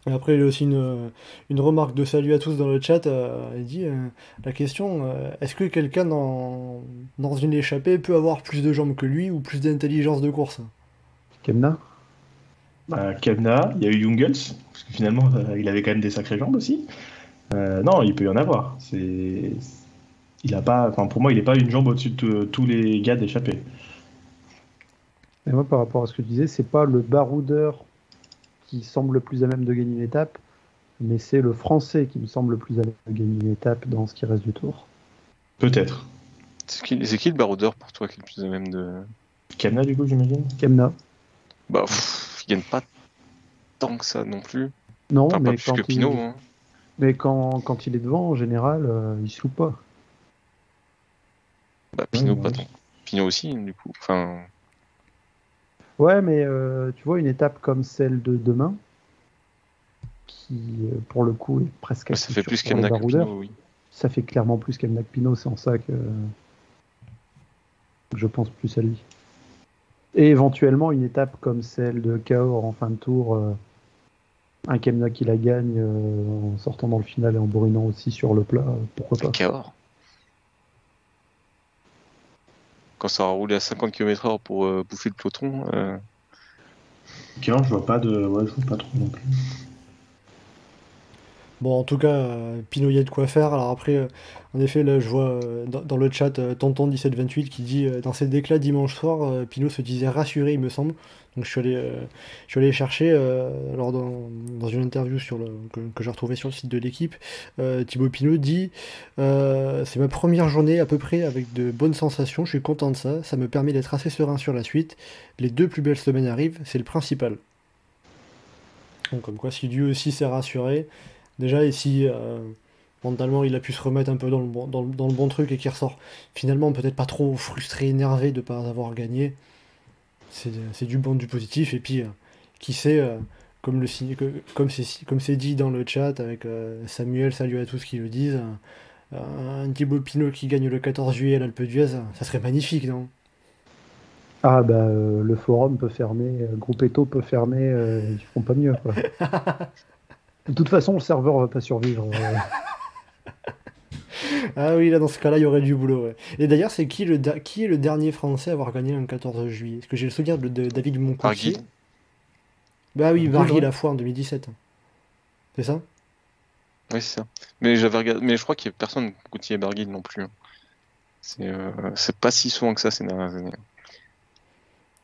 Et après, il y a aussi une, une remarque de salut à tous dans le chat. euh, il dit euh, la question euh, est-ce que quelqu'un dans, dans une échappée peut avoir plus de jambes que lui ou plus d'intelligence de course? Kemna? Bah, Kemna, il y a eu Jungels, parce que finalement euh, il avait quand même des sacrées jambes aussi. Euh, non, il peut y en avoir. C'est, il a pas, enfin pour moi il n'est pas une jambe au-dessus de tous- les gars d'échappée. Et moi, par rapport à ce que tu disais, c'est pas le baroudeur qui semble le plus à même de gagner une étape, mais c'est le français qui me semble le plus à même de gagner une étape dans ce qui reste du tour. Peut-être. C'est qui, c'est qui le baroudeur pour toi qui est le plus à même de. Kemna du coup j'imagine? Kemna. Bah, pff, il gagne pas tant que ça non plus. Non, Enfin, pas mais, plus quand que il... Pinot. hein. mais quand, quand il est devant, en général, euh, il se loupe pas. Bah, Pinot, Ouais, pas tant. Pinot aussi, du coup. Enfin, Ouais, mais euh, tu vois, une étape comme celle de demain, qui euh, pour le coup est presque ça fait plus qu'Emna. Pinot, oui. Ça fait clairement plus qu'Emna que Pinot, c'est en ça que je pense plus à lui. Et éventuellement une étape comme celle de Cahors en fin de tour, euh, un Kemna qui la gagne euh, en sortant dans le final et en bourrinant aussi sur le plat, pourquoi pas. Cahors. Quand ça aura roulé à 50 km/h pour euh, bouffer le peloton, euh, je vois pas de, ouais, je vois pas trop non plus. Bon, en tout cas, euh, Pinot, il y a de quoi faire. Alors après, euh, en effet, là, je vois euh, dans, dans le chat euh, Tonton1728 qui dit euh, dans cet déclat dimanche soir, euh, Pinot se disait rassuré, il me semble. Donc je suis allé, euh, chercher, euh, alors dans, une interview que, j'ai retrouvée sur le site de l'équipe, euh, Thibaut Pinot dit C'est ma première journée à peu près avec de bonnes sensations, je suis content de ça, ça me permet d'être assez serein sur la suite. Les deux plus belles semaines arrivent, c'est le principal. Donc, comme quoi, si lui aussi s'est rassuré, déjà, et si mentalement il a pu se remettre un peu dans le bon, dans le bon truc et qu'il ressort finalement peut-être pas trop frustré, énervé de ne pas avoir gagné, c'est du bon, du positif. Et puis, euh, qui sait, euh, comme comme c'est comme c'est dit dans le chat avec euh, Samuel, salut à tous qui le disent, un Thibaut Pinot qui gagne le 14 juillet à l'Alpe d'Huez, ça serait magnifique, non? Ah bah euh, le forum peut fermer, euh, Groupetto peut fermer, euh, ils feront pas mieux quoi. De toute façon, le serveur va pas survivre. Ah oui, là dans ce cas-là, il y aurait du boulot. ouais. Et d'ailleurs, c'est qui, le qui est le dernier Français à avoir gagné un 14 juillet? Parce que j'ai le souvenir de, de David Moncoutier. Barguil. Bah oui, Barguil, la fois en 2017. C'est ça? Oui, c'est ça. Mais j'avais regardé, mais je crois qu'il y a personne Gauthier et Barguil non plus. hein. C'est euh, c'est pas si souvent que ça ces dernières années.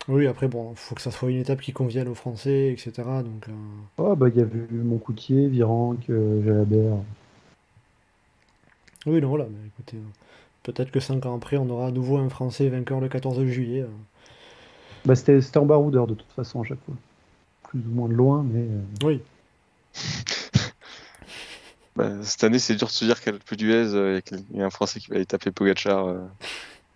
Oui, après, bon, faut que ça soit une étape qui convienne aux Français, etc. Donc, euh, Oh bah il y a eu Moncoutier, Virenque, euh, Jalabert. Oui, non, voilà, mais écoutez, euh, peut-être que 5 ans après, on aura à nouveau un Français vainqueur le 14 juillet. euh. Bah c'était c'était en baroudeur de toute façon à chaque fois. Plus ou moins de loin, mais euh, Oui, Bah, cette année, c'est dur de se dire l'Alpe d'Huez, euh, il y a un Français qui va aller taper Pogacar, euh,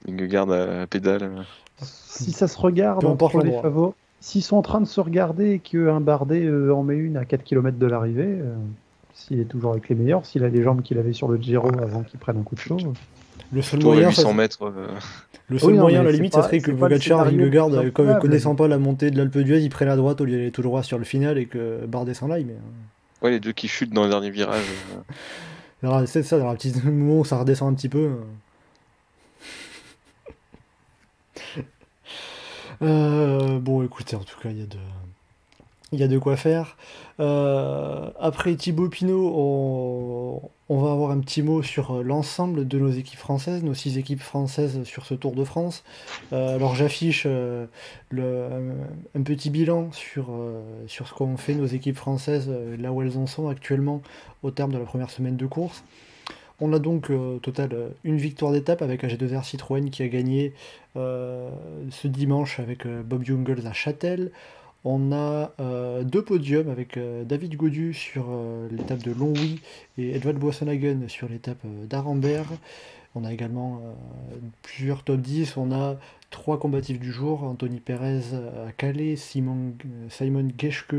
Vingegaard à la pédale. si ça se regarde importe entre les favoris, s'ils sont en train de se regarder et qu'un Bardet euh, en met une à 4 km de l'arrivée, euh, s'il est toujours avec les meilleurs, s'il a les jambes qu'il avait sur le Giro avant qu'il prenne un coup de chaud. Le seul moyen, le seul moyen à euh. la limite, ça serait que Pogacar et Vingegaard, connaissant pas la montée de l'Alpe d'Huez, il prennent la droite au lieu d'aller tout droit sur le final et que Barre descend là. Mais... Euh. Ouais, les deux qui chutent dans le dernier virage. Euh. c'est ça, dans un petit moment où ça redescend un petit peu. Bon, écoutez, en tout cas, il y a de il y a de quoi faire. Euh, après Thibaut Pinot, on, va avoir un petit mot sur l'ensemble de nos équipes françaises, nos six équipes françaises sur ce Tour de France. Euh, alors j'affiche euh, un, petit bilan sur, ce qu'ont fait nos équipes françaises, là où elles en sont actuellement au terme de la première semaine de course. On a donc au total une victoire d'étape avec AG2R Citroën qui a gagné ce dimanche avec Bob Jungels à Châtel. On a euh, deux podiums avec euh, David Godu sur euh, l'étape de Longwy et Edward Boissonhagen sur l'étape d'Arambert. On a également plusieurs top 10. On a trois combatifs du jour Anthony Perez à Calais, Simon, Simon Geschke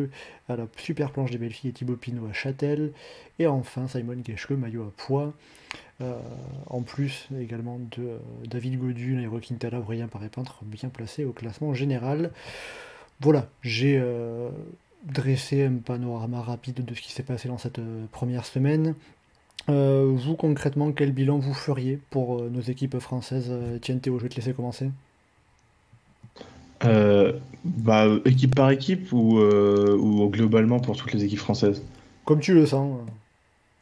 à la super planche des belles filles et Thibaut Pinot à Châtel. Et enfin Simon Geschke, maillot à poids. en plus également de David Godu, Nairo Quintana, Brian Peintre bien placé au classement général. Voilà, j'ai euh, dressé un panorama rapide de ce qui s'est passé dans cette euh, première semaine. Euh, vous, concrètement, quel bilan vous feriez pour nos équipes françaises? Tiens, Théo, je vais te laisser commencer. bah, équipe par équipe ou, ou, globalement pour toutes les équipes françaises? Comme tu le sens.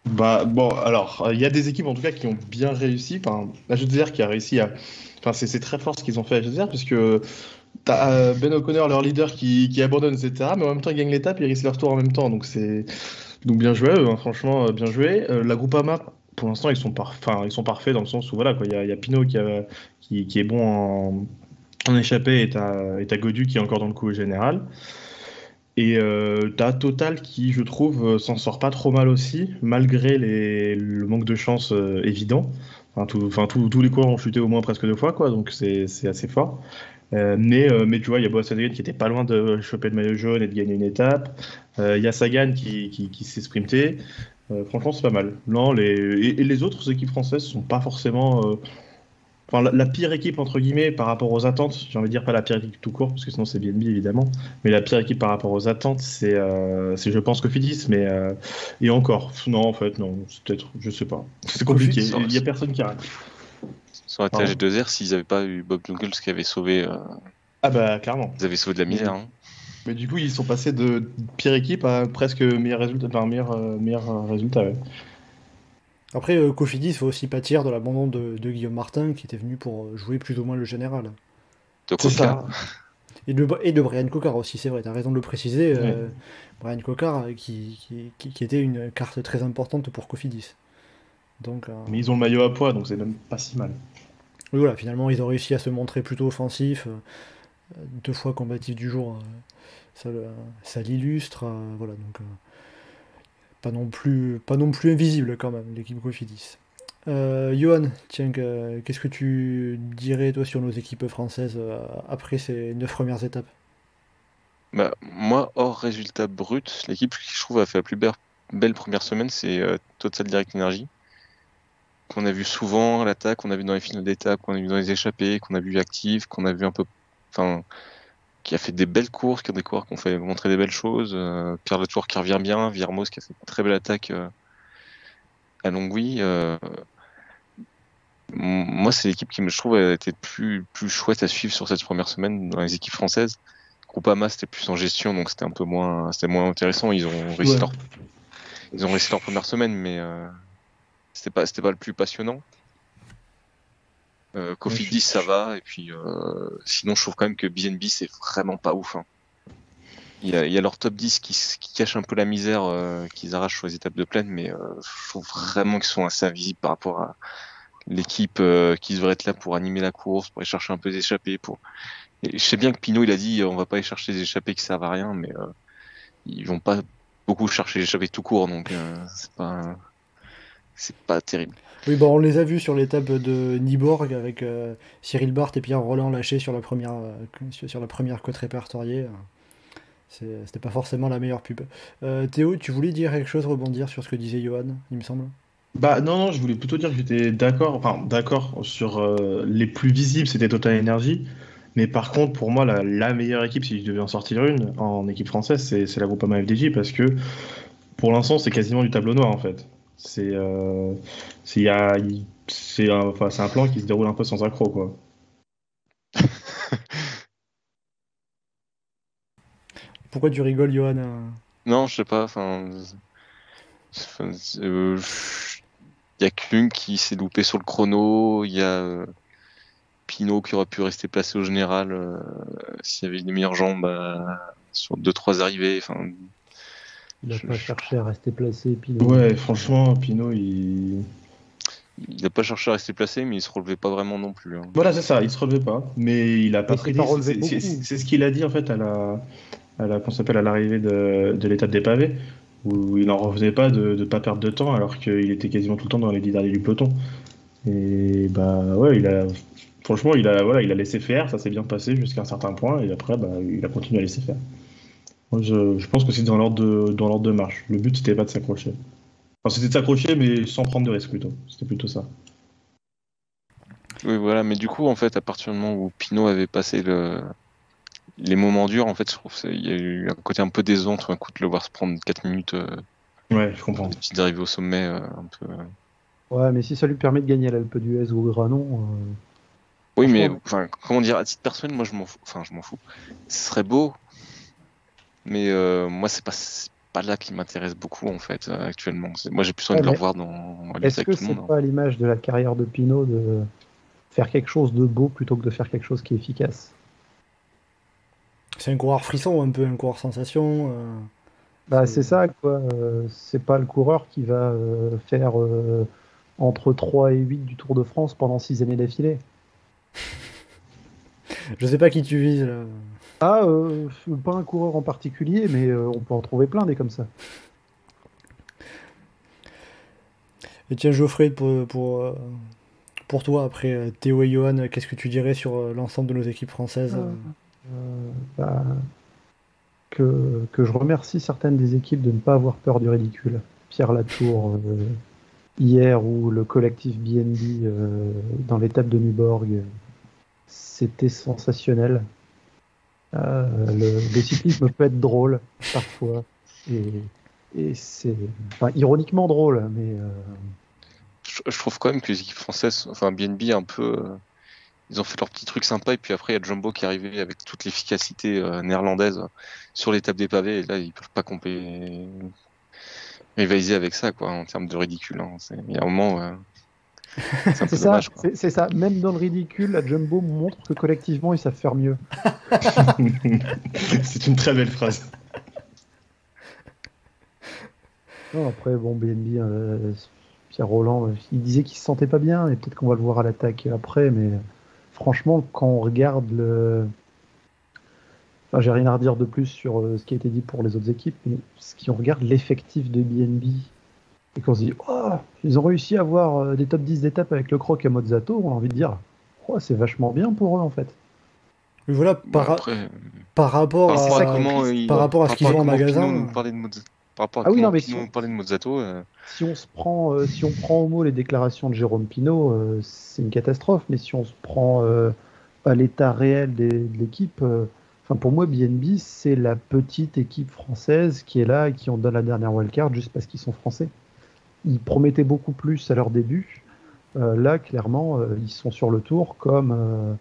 Bah, bon, alors, il y a des équipes en tout cas qui ont bien réussi. Enfin, la GDR qui a réussi à. Enfin, c'est très fort ce qu'ils ont fait à GDR, puisque T'as euh, Ben O'Connor, leur leader, qui, abandonne, etc. Mais en même temps, ils gagnent l'étape, ils risquent leur tour en même temps. Donc, c'est donc bien joué hein, franchement, euh, bien joué. Euh, la Groupama, pour l'instant, ils, sont parfaits dans le sens où. Il, y a, Pinot qui, est bon en, en échappée et t'as Godu qui est encore dans le coup général. Et euh, t'as Total qui, je trouve, s'en sort pas trop mal aussi, malgré le manque de chance évident. Enfin, tous les coureurs ont chuté au moins presque deux fois, quoi, donc c'est assez fort. Euh, mais, euh, mais tu vois, il y a Boasson qui était pas loin de choper le maillot jaune et de gagner une étape. Euh, il y a Sagan qui, qui, s'est sprinté. franchement, c'est pas mal. Non, les, et, les autres équipes françaises sont pas forcément. Enfin, la, pire équipe, entre guillemets, par rapport aux attentes, j'ai envie de dire pas la pire équipe tout court, parce que sinon c'est BNB évidemment, mais la pire équipe par rapport aux attentes, c'est, je pense, Cofidis, mais. et encore, non, en fait, non, c'est peut-être, je sais pas. C'est compliqué, il y a personne qui arrête. Ça aurait été H2R s'ils n'avaient pas eu Bob Jungels qui avait sauvé. Euh, ah bah clairement. Ils avaient sauvé de la misère. Hein. Mais du coup, ils sont passés de pire équipe à presque meilleur résultat. Enfin, meilleur, euh, meilleur euh, résultat. Après, euh, Cofidis faut aussi pâtir de l'abandon de, Guillaume Martin qui était venu pour jouer plus ou moins le général. C'est ça. Et de, et de Brian Cocard aussi, c'est vrai, tu as raison de le préciser. Brian Cocard qui, qui, qui, était une carte très importante pour Cofidis. Donc, Mais ils ont le maillot à poids, donc c'est même pas si mal voilà, finalement, ils ont réussi à se montrer plutôt offensifs. Euh, deux fois combatifs du jour, euh, ça, l'illustre. Euh, voilà, donc pas non plus, pas non plus invisible quand même l'équipe Cofidis. Johan, tiens, qu'est-ce que tu dirais toi sur nos équipes françaises après ces neuf premières étapes? Bah, Moi, hors résultat brut, l'équipe qui je trouve a fait la plus belle première semaine, c'est Total Direct Energy qu'on a vu souvent à l'attaque, qu'on a vu dans les finales d'étape, qu'on a vu dans les échappées, qu'on a vu active, qu'on a vu un peu, enfin, qui a fait des belles courses, qui a des coureurs qui ont fait montrer des belles choses. Euh, Pierre Latour qui revient bien, Virmos qui a fait une très belle attaque euh, à Longwy. Euh, moi, c'est l'équipe qui, me, je trouve, a été plus, plus chouette à suivre sur cette première semaine dans les équipes françaises. Groupama, c'était plus en gestion, donc c'était un peu moins, c'était moins intéressant. Ils ont réussi leur, ils ont réussi leur première semaine, mais c'était pas, c'était pas le plus passionnant. Euh, Coffee 10 ça va et puis euh, sinon je trouve quand même que BNB c'est vraiment pas ouf. Hein. Il, y a, il y, a, leur top 10 qui, qui cache un peu la misère euh, qu'ils arrachent sur les étapes de plaine, mais euh, je trouve vraiment qu'ils sont assez invisibles par rapport à l'équipe euh, qui devrait être là pour animer la course, pour aller chercher un peu des échappées. Pour... Et je sais bien que Pinot il a dit on va pas aller chercher des échappées qui servent à rien, mais ils vont pas beaucoup chercher les échappées tout court, donc c'est pas c'est pas terrible. Oui, bon, on les a vus sur l'étape de Niborg avec euh, Cyril Barth et Pierre Roland lâchés sur la première, euh, sur la première côte répertoriée. C'était pas forcément la meilleure pub. Euh, Théo, tu voulais dire quelque chose, rebondir sur ce que disait Johan, il me semble? Bah non, non, je voulais plutôt dire que j'étais d'accord, enfin d'accord sur les plus visibles, c'était Total Energy. Mais par contre, pour moi, la, la, meilleure équipe, si je devais en sortir une en équipe française, c'est la Groupama FDJ parce que pour l'instant, c'est quasiment du tableau noir en fait. C'est euh, c'est un, enfin, un plan qui se déroule un peu sans accro, quoi. Pourquoi tu rigoles, Johan Non, je sais pas. Enfin, il y a Klung qui s'est loupé sur le chrono. Il y a Pinot qui aurait pu rester placé au général euh, s'il y avait des meilleures jambes euh, sur 2-3 arrivées. Enfin, il n'a pas cherché à rester placé, Pinot. Ouais, franchement, Pinot, il. Il n'a pas cherché à rester placé, mais il se relevait pas vraiment non plus. Hein. Voilà, c'est ça, il se relevait pas. Mais il a pas pris. C'est ce qu'il a dit en fait à la, à la, s'appelle à l'arrivée de, de l'étape des pavés, où il n'en revenait pas de ne pas perdre de temps, alors qu'il était quasiment tout le temps dans les dix derniers du peloton. Et bah ouais, il a franchement, il a, voilà, il a laissé faire, ça s'est bien passé jusqu'à un certain point, et après, bah, il a continué à laisser faire. Je, pense que c'est dans l'ordre de, dans l'ordre de marche. Le but, c'était pas de s'accrocher. Enfin, c'était de s'accrocher, mais sans prendre de risque plutôt. C'était plutôt ça. Oui, voilà, mais du coup, en fait, à partir du moment où Pinot avait passé le... les moments durs, en fait, je trouve qu'il y a eu un côté un peu décevant tout un coup de le voir se prendre 4 minutes. Euh, ouais, je comprends. D'arriver au sommet euh, un peu. Ouais, mais si ça lui permet de gagner l'Alpe d'Huez ou Granon. Euh, oui, mais enfin, comment dire, à titre personnel, moi je m'en fous. Enfin, je m'en fous. Ce serait beau, mais euh, moi c'est pas pas là qui m'intéresse beaucoup en fait euh, actuellement. Moi j'ai plus envie de le revoir dans. Est-ce que c'est pas l'image de la carrière de Pinot de faire quelque chose de beau plutôt que de faire quelque chose qui est efficace? C'est un coureur frisson, un peu un coureur sensation. Euh, bah c'est ça quoi. c'est pas le coureur qui va faire entre 3 et 8 du Tour de France pendant 6 années d'affilée. Je sais pas qui tu vises. Ah, euh, pas un coureur en particulier, mais euh, on peut en trouver plein des comme ça. Et tiens, Geoffrey, pour, pour, euh, pour toi, après Théo et Johan, qu'est-ce que tu dirais sur l'ensemble de nos équipes françaises bah, que, que, je remercie certaines des équipes de ne pas avoir peur du ridicule. Pierre Latour, hier, ou le collectif BNB dans l'étape de Nuborg c'était sensationnel. Euh, le, cyclisme peut être drôle parfois et, c'est ironiquement drôle, mais euh, je, trouve quand même que les équipes françaises, enfin BNB un peu, euh, ils ont fait leur petit truc sympa et puis après il y a Jumbo qui est arrivé avec toute l'efficacité néerlandaise sur l'étape des pavés et là ils peuvent pas compter rivaliser avec ça quoi en termes de ridicule. Hein. Il y a un moment c'est ça, c'est ça. Même dans le ridicule, la Jumbo montre que collectivement, ils savent faire mieux. c'est une très belle phrase. après, bon, BNB, euh, Pierre Roland, il disait qu'il se sentait pas bien, et peut-être qu'on va le voir à l'attaque après, mais franchement, quand on regarde le. Enfin, j'ai rien à redire de plus sur euh, ce qui a été dit pour les autres équipes, mais si on regarde l'effectif de BNB et qu'on se dit, oh, ils ont réussi à avoir euh, des top 10 d'étapes avec le croc à Mozzato, on a envie de dire, oh, c'est vachement bien pour eux en fait. voilà, par, par rapport à, par rapport à ce qu'ils ont en magasin. Par rapport à ah oui, non, mais si on... de Mozzato. Euh. Si on se prend, euh, si on prend au mot les déclarations de Jérôme Pinault, c'est une catastrophe. Mais si on se prend à l'état réel de l'équipe, enfin pour moi, BNB c'est la petite équipe française qui est là et qui en donne la dernière wildcard juste parce qu'ils sont français ils promettaient beaucoup plus à leur début. Euh, là, clairement, euh, ils sont sur le tour comme, euh,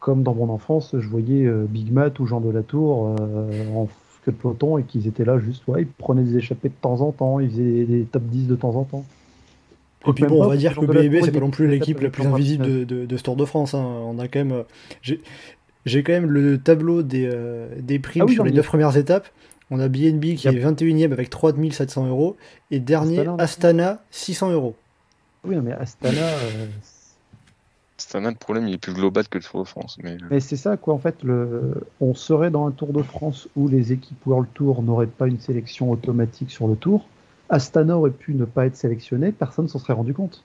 comme dans mon enfance, je voyais Big Mat ou Jean de la Tour en queue de peloton et qu'ils étaient là juste, ouais, ils prenaient des échappées de temps en temps, ils faisaient des top 10 de temps en temps. Et puis bon, on va dire que BB, c'est pas non plus l'équipe la plus invisible de, de, ce Tour de France. Hein. On a quand même. J'ai quand même le tableau des, des primes ah sur les 9 premières étapes. On a BNB qui est 21ème avec 3700 euros. Et dernier, Astana, 600 euros. Oui, mais Astana. Euh, Astana, le problème, il est plus global que le Tour de France. Mais, mais c'est ça, quoi. En fait, le... on serait dans un Tour de France où les équipes World Tour n'auraient pas une sélection automatique sur le Tour. Astana aurait pu ne pas être sélectionné, personne s'en serait rendu compte.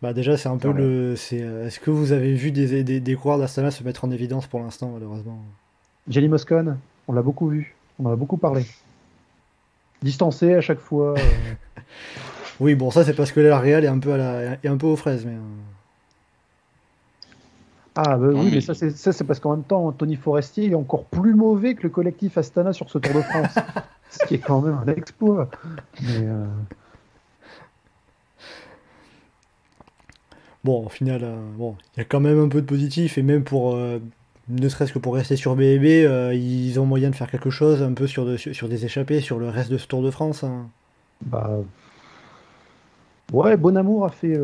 Bah déjà c'est un peu le. Euh, est-ce que vous avez vu des, des, des coureurs d'Astana se mettre en évidence pour l'instant malheureusement? Jelly Moscone, on l'a beaucoup vu, on en a beaucoup parlé. Distancé à chaque fois. Euh. oui, bon, ça c'est parce que la Real est un peu, à la... est un peu aux fraises. Mais... Euh. Ah, bah, oui, mais, ça c'est parce qu'en même temps, Tony Forestier est encore plus mauvais que le collectif Astana sur ce Tour de France. ce qui est quand même un exploit. Euh. Bon, au final, bon, il y a quand même un peu de positif, et même pour ne serait-ce que pour rester sur BB, euh, ils ont moyen de faire quelque chose un peu sur, sur, des échappées, sur le reste de ce Tour de France. Hein. Bah. Ouais, Bonamour a fait.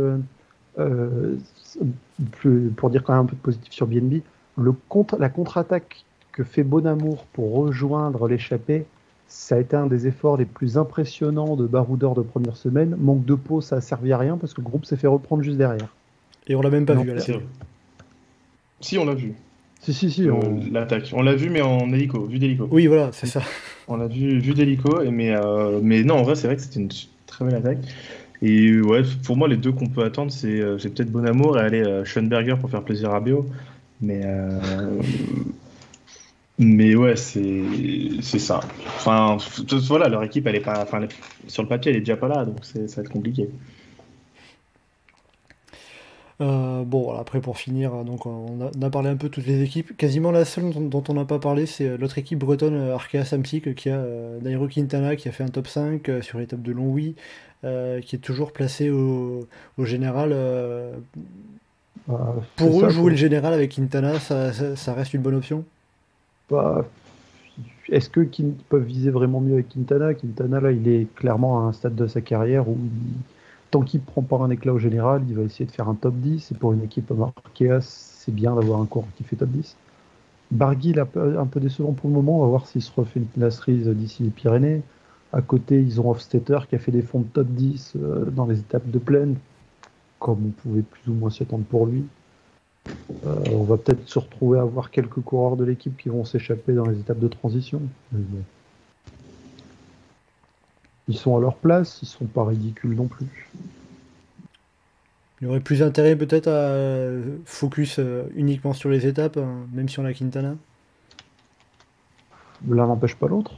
pour dire quand même un peu de positif sur BNB, le contre, la contre-attaque que fait Bonamour pour rejoindre l'échappée, ça a été un des efforts les plus impressionnants de Baroudeur de première semaine. Manque de peau, ça a servi à rien parce que le groupe s'est fait reprendre juste derrière. Et on l'a même pas vu à la Si, on l'a vu. Si, si, si. Euh, l'attaque. On l'a vu, mais en hélico, vu d'hélico. Oui, voilà, c'est ça. On l'a vu, vu d'hélico, mais, euh, mais non, en vrai, c'est vrai que c'était une très belle attaque. Et ouais, pour moi, les deux qu'on peut attendre, c'est euh, peut-être Bonamour et aller Schoenberger pour faire plaisir à Bio. Mais mais ouais, c'est ça. Enfin, voilà, leur équipe, elle est pas. Enfin, sur le papier, elle est déjà pas là, donc ça va être compliqué. Euh, bon, après pour finir, donc on a, parlé un peu de toutes les équipes. Quasiment la seule dont, on n'a pas parlé, c'est euh, l'autre équipe bretonne, euh, Arkea Samsic, qui a Nairo Quintana qui a fait un top 5 sur l'étape de Longwy, qui est toujours placé au, général. Bah, pour eux, jouer le général avec Quintana, ça reste une bonne option? Bah, est-ce que peuvent viser vraiment mieux avec Quintana? Quintana, là, il est clairement à un stade de sa carrière où, tant qu'il prend pas un éclat au général, il va essayer de faire un top 10. Et pour une équipe Arkea, c'est bien d'avoir un coureur qui fait top 10. Barguil, un peu décevant pour le moment. On va voir s'il se refait une classerise d'ici les Pyrénées. À côté, ils ont Hofstetter qui a fait des fonds de top 10 euh, dans les étapes de plaine, comme on pouvait plus ou moins s'y attendre pour lui. Euh, on va peut-être se retrouver à voir quelques coureurs de l'équipe qui vont s'échapper dans les étapes de transition. Ils sont à leur place, ils sont pas ridicules non plus. Il y aurait plus intérêt peut-être à focus euh, uniquement sur les étapes, hein, même si on a Quintana L'un n'empêche pas l'autre.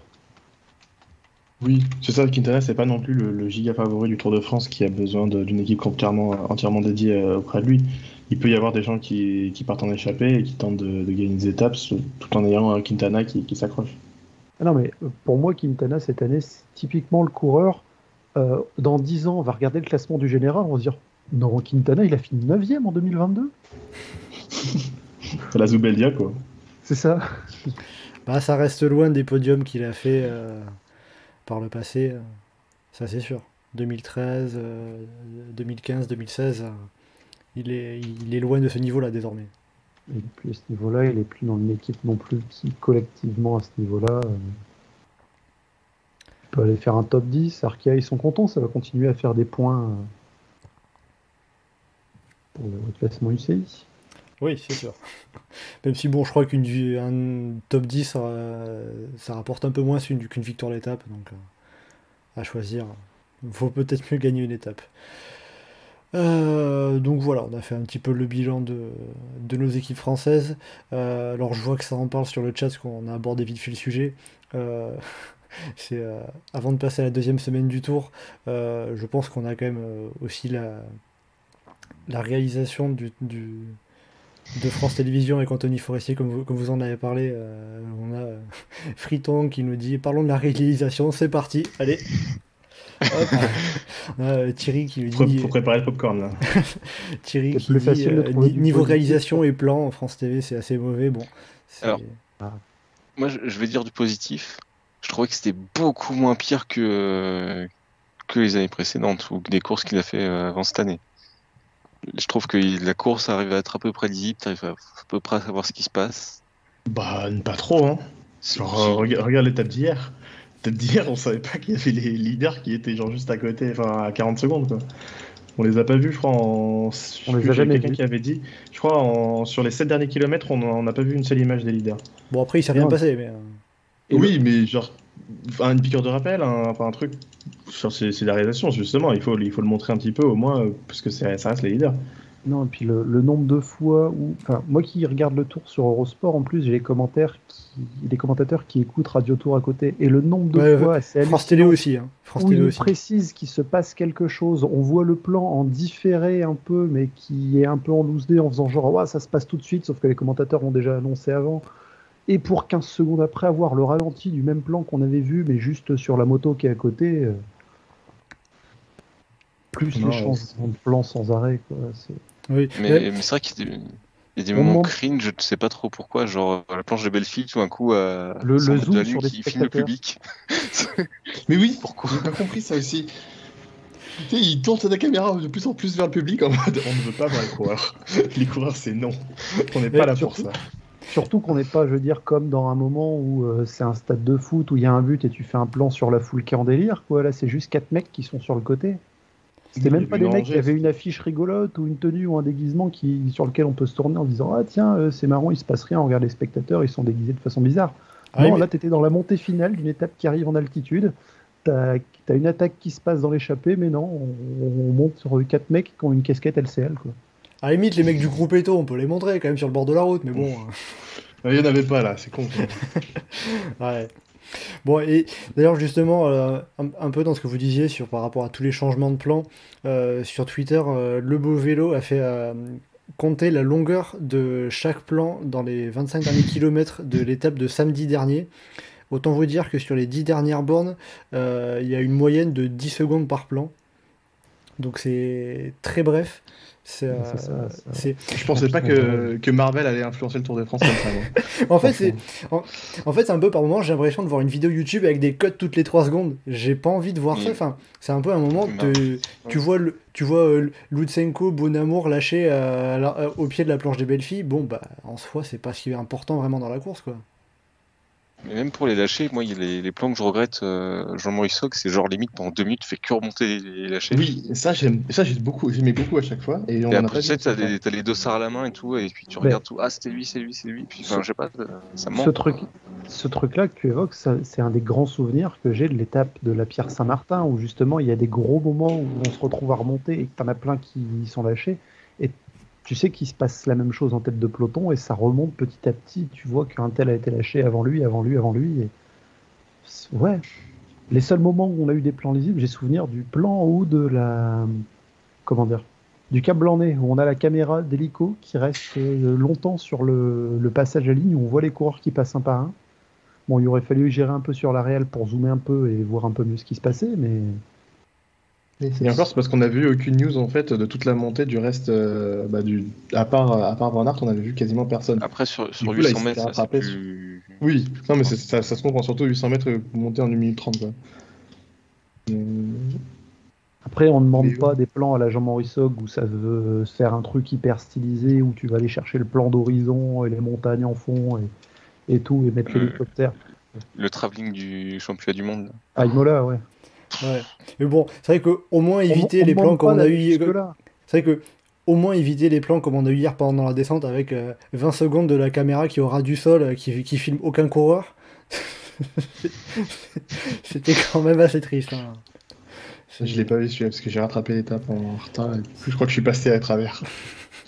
Oui, c'est ça, Quintana, c'est pas non plus le, giga favori du Tour de France qui a besoin d'une équipe entièrement, entièrement dédiée euh, auprès de lui il peut y avoir des gens qui, partent en échappée et qui tentent de, gagner des étapes tout en ayant un Quintana qui, s'accroche. Ah non, mais euh, pour moi, Quintana, cette année, c'est typiquement le coureur. Euh, dans 10 ans, on va regarder le classement du général, on va se dire Non, Quintana, il a fini 9ème en 2022. La Zubeldia, quoi. C'est ça. bah, ça reste loin des podiums qu'il a fait euh, par le passé. Ça, c'est sûr. 2013, 2015, 2016 il est, il est loin de ce niveau-là désormais. Il est plus à ce niveau-là, il est plus dans une équipe non plus qui collectivement à ce niveau-là. Peut aller faire un top 10. Arkea, ils sont contents, ça va continuer à faire des points euh, pour le classement UCI. Oui, c'est sûr. Même si, bon, je crois qu'un top 10, ça, rapporte un peu moins qu'une victoire d'étape. Donc, euh, à choisir, il faut peut-être mieux gagner une étape. Euh, donc voilà, on a fait un petit peu le bilan de, nos équipes françaises. Euh, alors je vois que ça en parle sur le chat, parce qu'on a abordé vite fait le sujet. Euh, avant de passer à la deuxième semaine du tour, je pense qu'on a quand même aussi la, la réalisation de France Télévisions avec Anthony Forestier, comme vous, comme vous en avez parlé. on a Friton qui nous dit parlons de la réalisation, c'est parti, allez euh, Thierry qui lui dit. Faut, préparer le popcorn là. Thierry qui dit euh, niveau réalisation et plan en France TV, c'est assez mauvais. Bon. Alors, ah. moi je vais dire du positif. Je trouvais que c'était beaucoup moins pire que que les années précédentes ou des courses qu'il a fait euh, avant cette année. Je trouve que la course arrive à être à peu près lisible, tu arrives à, peu près à savoir ce qui se passe. Bah, pas trop, hein. regarde l'étape d'hier dire, on savait pas qu'il y avait les leaders qui étaient genre juste à côté, enfin à 40 secondes quoi. On les a pas vus, je crois. En... On les a jamais quelqu'un qui avait dit. Je crois en... sur les 7 derniers kilomètres, on n'a pas vu une seule image des leaders. Bon après il s'est rien passé, mais. Euh. oui, mais genre une piqûre de rappel, un, enfin, un truc sur ces, ces réalisation justement. Il faut, il faut le montrer un petit peu au moins, parce que ça reste les leaders. Non, et puis le, nombre de fois où. Enfin, moi qui regarde le tour sur Eurosport, en plus, j'ai les commentaires qui, les commentateurs qui écoutent Radio Tour à côté. Et le nombre de fois. c'est France Télé aussi. Hein. France où ils précisent qu'il se passe quelque chose. On voit le plan en différé un peu, mais qui est un peu en loose en faisant genre, ouais, ça se passe tout de suite, sauf que les commentateurs ont déjà annoncé avant. Et pour 15 secondes après, avoir le ralenti du même plan qu'on avait vu, mais juste sur la moto qui est à côté. Euh, plus les changements de plan sans arrêt. Quoi. Oui. Mais, c'est vrai qu'il Il y a des moments cringe, je ne sais pas trop pourquoi, genre la planche de Belfield, tout un coup, euh, le, le zoom sur qui filme le public. Mais oui, pourquoi J'ai pas compris ça aussi. Tu sais, il tourne sa caméra de plus en plus vers le public en mode on ne veut pas voir les coureurs. les coureurs, c'est non. On n'est pas là pour ça. Surtout qu'on n'est pas, je veux dire, comme dans un moment où euh, c'est un stade de foot où il y a un but et tu fais un plan sur la foule qui est en délire. Quoi. Là, c'est juste quatre mecs qui sont sur le côté. C'était même pas des mecs qui avaient une affiche rigolote ou une tenue ou un déguisement qui, sur lequel on peut se tourner en disant Ah tiens, euh, c'est marrant, il se passe rien, on regarde les spectateurs, ils sont déguisés de façon bizarre. Ah non, là, tu étais dans la montée finale d'une étape qui arrive en altitude. Tu as, une attaque qui se passe dans l'échappée, mais non, on, monte sur quatre mecs qui ont une casquette LCL. Quoi. À la limite, les mecs du groupe Eto, on peut les montrer quand même sur le bord de la route, mais bon. Il n'y en avait pas là, c'est con. ouais. Bon, et d'ailleurs, justement, euh, un, peu dans ce que vous disiez sur, par rapport à tous les changements de plan, euh, sur Twitter, euh, Le Beau Vélo a fait compter la longueur de chaque plan dans les 25 derniers kilomètres de l'étape de samedi dernier. Autant vous dire que sur les 10 dernières bornes, il y a une moyenne de 10 secondes par plan. Donc c'est très bref. C'est, euh, Je pensais pas que, que, Marvel allait influencer le Tour de France comme ça. en fait, c'est en, fait, un peu par moment, j'ai l'impression de voir une vidéo YouTube avec des codes toutes les 3 secondes. J'ai pas envie de voir ça. Enfin, c'est un peu un moment de, tu vois le, tu vois euh, Lutsenko, Bonamour lâché euh, au pied de la planche des belles filles. Bon, bah en soi, c'est pas ce qui est important vraiment dans la course, quoi. Mais même pour les lâcher, moi, les, les plans que je regrette, euh, Jean-Maurice Sock, c'est genre limite pendant deux minutes, tu fais que remonter les, lâchers. Oui, ça j'aime, ça j'ai beaucoup, j'aimais beaucoup à chaque fois. Et, on et après, tu sais, t'as, as les dossards à la main et tout, et puis tu regardes tout, ah c'était lui, c'est lui, c'est lui, puis enfin, je sais pas, ça manque. Ce truc, ce truc-là que tu évoques, c'est un des grands souvenirs que j'ai de l'étape de la Pierre Saint-Martin, où justement il y a des gros moments où on se retrouve à remonter et que t'en as plein qui sont lâchés, tu sais qu'il se passe la même chose en tête de peloton et ça remonte petit à petit. Tu vois qu'un tel a été lâché avant lui, avant lui, avant lui. Et... Ouais. Les seuls moments où on a eu des plans lisibles, j'ai souvenir du plan ou de la. Comment dire Du Cap Blanc-Nez, où on a la caméra d'hélico qui reste euh, longtemps sur le, le, passage à ligne, où on voit les coureurs qui passent un par un. Bon, il aurait fallu gérer un peu sur la réelle pour zoomer un peu et voir un peu mieux ce qui se passait, mais et encore, c'est parce qu'on n'a vu aucune news en fait de toute la montée du reste. Euh, bah, du... À part, à part Van Aert, on n'avait vu quasiment personne. Après, sur, sur 800 mètres, ça, Oui, non, mais ça, ça, se comprend surtout 800 mètres monter en 1 minute 30. Quoi. Après, on ne demande pas des plans à la Jean-Maurice où ça veut faire un truc hyper stylisé où tu vas aller chercher le plan d'horizon et les montagnes en fond et, et tout et mettre euh, l'hélicoptère. Le travelling du championnat du monde. Ah, Imola, ouais. Ouais. Mais bon, c'est vrai qu'au moins éviter les plans comme on a eu. C'est vrai que au moins éviter les plans comme on a eu hier pendant la descente avec 20 euh, secondes de la caméra qui aura du sol, euh, qui, qui filme aucun coureur. C'était quand même assez triste. Hein. Je l'ai pas vu celui-là parce que j'ai rattrapé l'étape en retard. je crois que je suis passé à travers.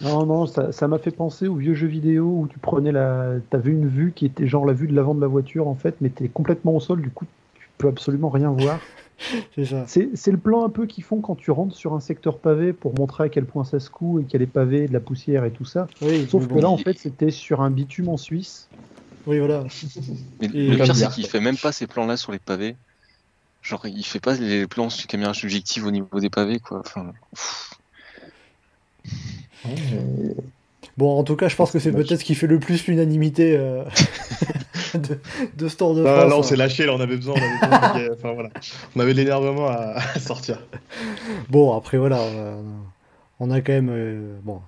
Non, non, ça m'a fait penser aux vieux jeux vidéo où tu prenais la. T'avais une vue qui était genre la vue de l'avant de la voiture en fait, mais t'es complètement au sol, du coup tu peux absolument rien voir. c'est le plan un peu qu'ils font quand tu rentres sur un secteur pavé pour montrer à quel point ça se coud et qu'il y a des pavés, de la poussière et tout ça. Sauf que là, en fait, c'était sur un bitume en Suisse. Oui, voilà. Mais le pire, c'est qu'il fait même pas ces plans-là sur les pavés. Genre, il fait pas les plans sur caméra subjective au niveau des pavés, quoi. Enfin, Bon, en tout cas, je pense que c'est peut-être ce qui fait le plus l'unanimité euh, de, de, ce Tour de France. Là, on s'est lâché, là, on avait besoin, on avait, enfin, voilà. on avait l'énervement à, sortir. Bon, après, voilà, on a, quand même. Euh, bon,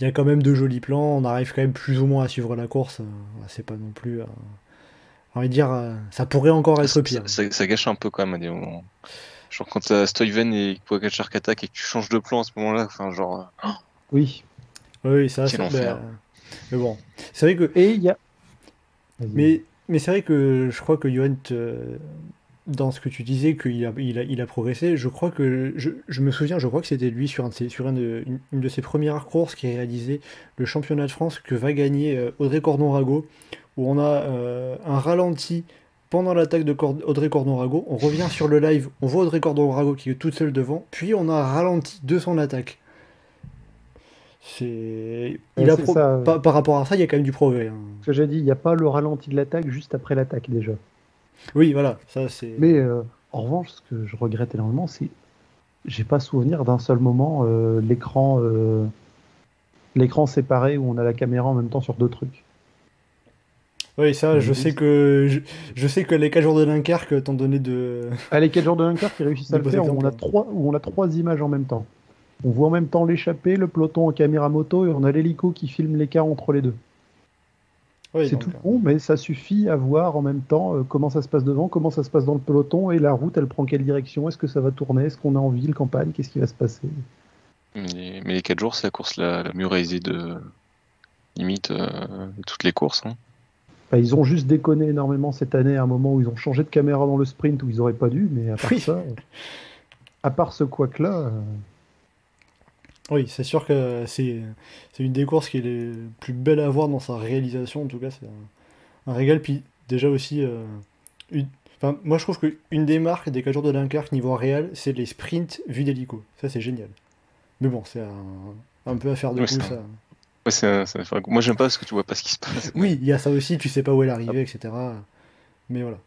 il y a quand même de jolis plans, on arrive quand même plus ou moins à suivre la course. Euh, c'est pas non plus. j'ai envie de dire, ça pourrait encore être pire. Ça, gâche un peu quand même à des moments. Genre quand t'as Stuyven et Pogacar qui attaquent et que tu changes de plan à ce moment-là, enfin, genre. Oui. Oui, ça, c'est. Ben, mais bon, c'est vrai que. Et il y a. Mais, mais c'est vrai que je crois que Johan, dans ce que tu disais, qu'il a, il a, il a progressé, je crois que. Je, je, me souviens, je crois que c'était lui sur, un de sur une, une, de ses premières courses qui a réalisé le championnat de France que va gagner euh, Audrey Cordon-Rago, où on a euh, un ralenti pendant l'attaque de Audrey Cordon-Rago. On revient sur le live, on voit Audrey Cordon-Rago qui est toute seule devant, puis on a un ralenti de son attaque. C'est. Par, rapport à ça, il y a quand même du progrès. Hein. Ce que j'ai dit, il n'y a pas le ralenti de l'attaque juste après l'attaque déjà. Oui, voilà, ça c'est. Mais euh, en revanche, ce que je regrette énormément, c'est j'ai pas souvenir d'un seul moment euh, l'écran euh, l'écran séparé où on a la caméra en même temps sur deux trucs. Oui, ça, je sais que je, sais que les 4 jours de Dunkerque t'ont donné de. Ah, les 4 jours de Dunkerque, ils réussissent à le faire où on, a trois, où on a trois images en même temps. On voit en même temps l'échappée, le peloton en caméra moto et on a l'hélico qui filme l'écart entre les deux. c'est tout bon, mais ça suffit à voir en même temps euh, comment ça se passe devant, comment ça se passe dans le peloton et la route, elle prend quelle direction, est-ce que ça va tourner, est-ce qu'on est en ville, campagne, qu'est-ce qui va se passer? Mais, les 4 jours, c'est la course la, mieux réalisée de limite euh, toutes les courses. Hein ils ont juste déconné énormément cette année à un moment où ils ont changé de caméra dans le sprint où ils auraient pas dû, mais à part ça, à part ce couac-là. Euh, oui, c'est sûr que c'est une des courses qui est les plus belles à voir dans sa réalisation. En tout cas, c'est un, régal. Puis déjà aussi, euh, enfin, moi je trouve qu'une des marques des 4 jours de Dunkerque niveau réel, c'est les sprints vus d'hélico. Ça, c'est génial. Mais bon, c'est un, peu à faire de coup, ça. Moi, j'aime pas parce que tu vois pas ce qui se passe. Oui, il y a ça aussi, tu sais pas où elle est arrivée, etc. Mais voilà.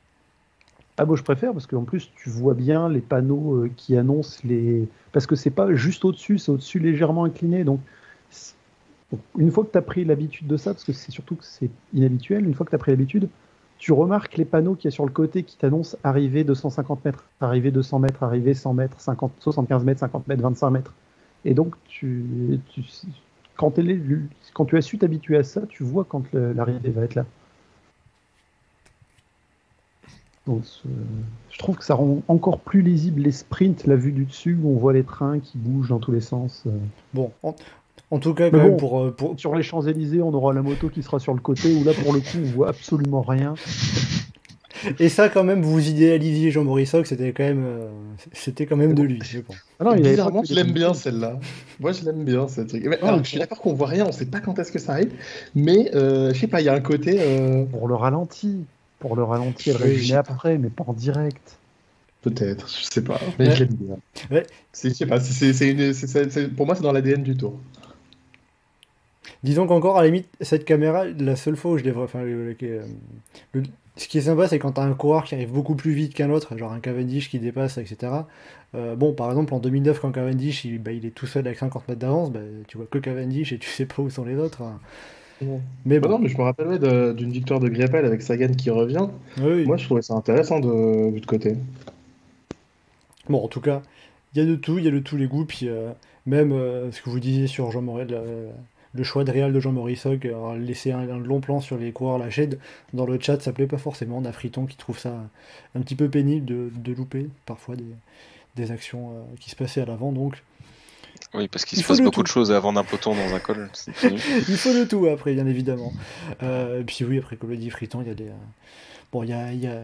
Ah bon, je préfère parce qu'en plus tu vois bien les panneaux euh, qui annoncent les. Parce que c'est pas juste au-dessus, c'est au-dessus légèrement incliné. Donc, une fois que tu as pris l'habitude de ça, parce que c'est surtout que c'est inhabituel, une fois que tu as pris l'habitude, tu remarques les panneaux qu'il y a sur le côté qui t'annoncent arrivée 250 mètres, arrivée 200 mètres, arrivée 100 mètres, 50, 75 mètres, 50 mètres, 25 mètres. Et donc, tu, tu, quand, quand tu as su t'habituer à ça, tu vois quand l'arrivée va être là. Donc, je trouve que ça rend encore plus lisible les sprints, la vue du dessus, où on voit les trains qui bougent dans tous les sens. Euh. Bon, en, tout cas, euh, pour, sur les Champs-Élysées, on aura la moto qui sera sur le côté, où là, pour le coup, on voit absolument rien. Et ça, quand même, vous idéalisiez Jean Morissoc, c'était quand même, euh, c'était quand même de lui, je pense. Ah non, Bizarrement, je l'aime bien celle-là. Moi, je l'aime bien ce truc. je suis d'accord qu'on voit rien, on sait pas quand est-ce que ça arrive, mais euh, je sais pas, il y a un côté. Euh, pour le ralenti, pour le ralenti, elle réagit après, mais pas en direct. Peut-être, je sais pas, mais je l'aime bien. Ouais. Je sais pas, c'est, pour moi, c'est dans l'ADN du tour. Disons qu'encore, à la limite, cette caméra, la seule fois où je l'ai. Enfin, le, ce qui est sympa, c'est quand tu as un coureur qui arrive beaucoup plus vite qu'un autre, genre un Cavendish qui dépasse, etc. Euh, bon, par exemple, en 2009, quand Cavendish il, bah, il est tout seul avec 50 mètres d'avance, bah, tu vois que Cavendish et tu sais pas où sont les autres. Hein. Mais bon. non, mais je me rappelle d'une victoire de Greppel avec Sagan qui revient. Moi, je trouvais ça intéressant de vu de côté. Bon, en tout cas, il y a de tout, il y a de tous les goûts, puis euh, même euh, ce que vous disiez sur Jean Morel, le choix de réel de Jean Morissoc, euh, laisser un, long plan sur les coureurs la chaîne dans le chat, ça plaît pas forcément. On a Friton qui trouve ça un petit peu pénible de, louper parfois des, actions euh, qui se passaient à l'avant. Donc, oui, parce qu'il se passe beaucoup de choses avant d'un peloton dans un col. il faut le tout après, bien évidemment. Euh, et puis oui, après, comme le dit Friton, il y a des. bon, il y a, y, a,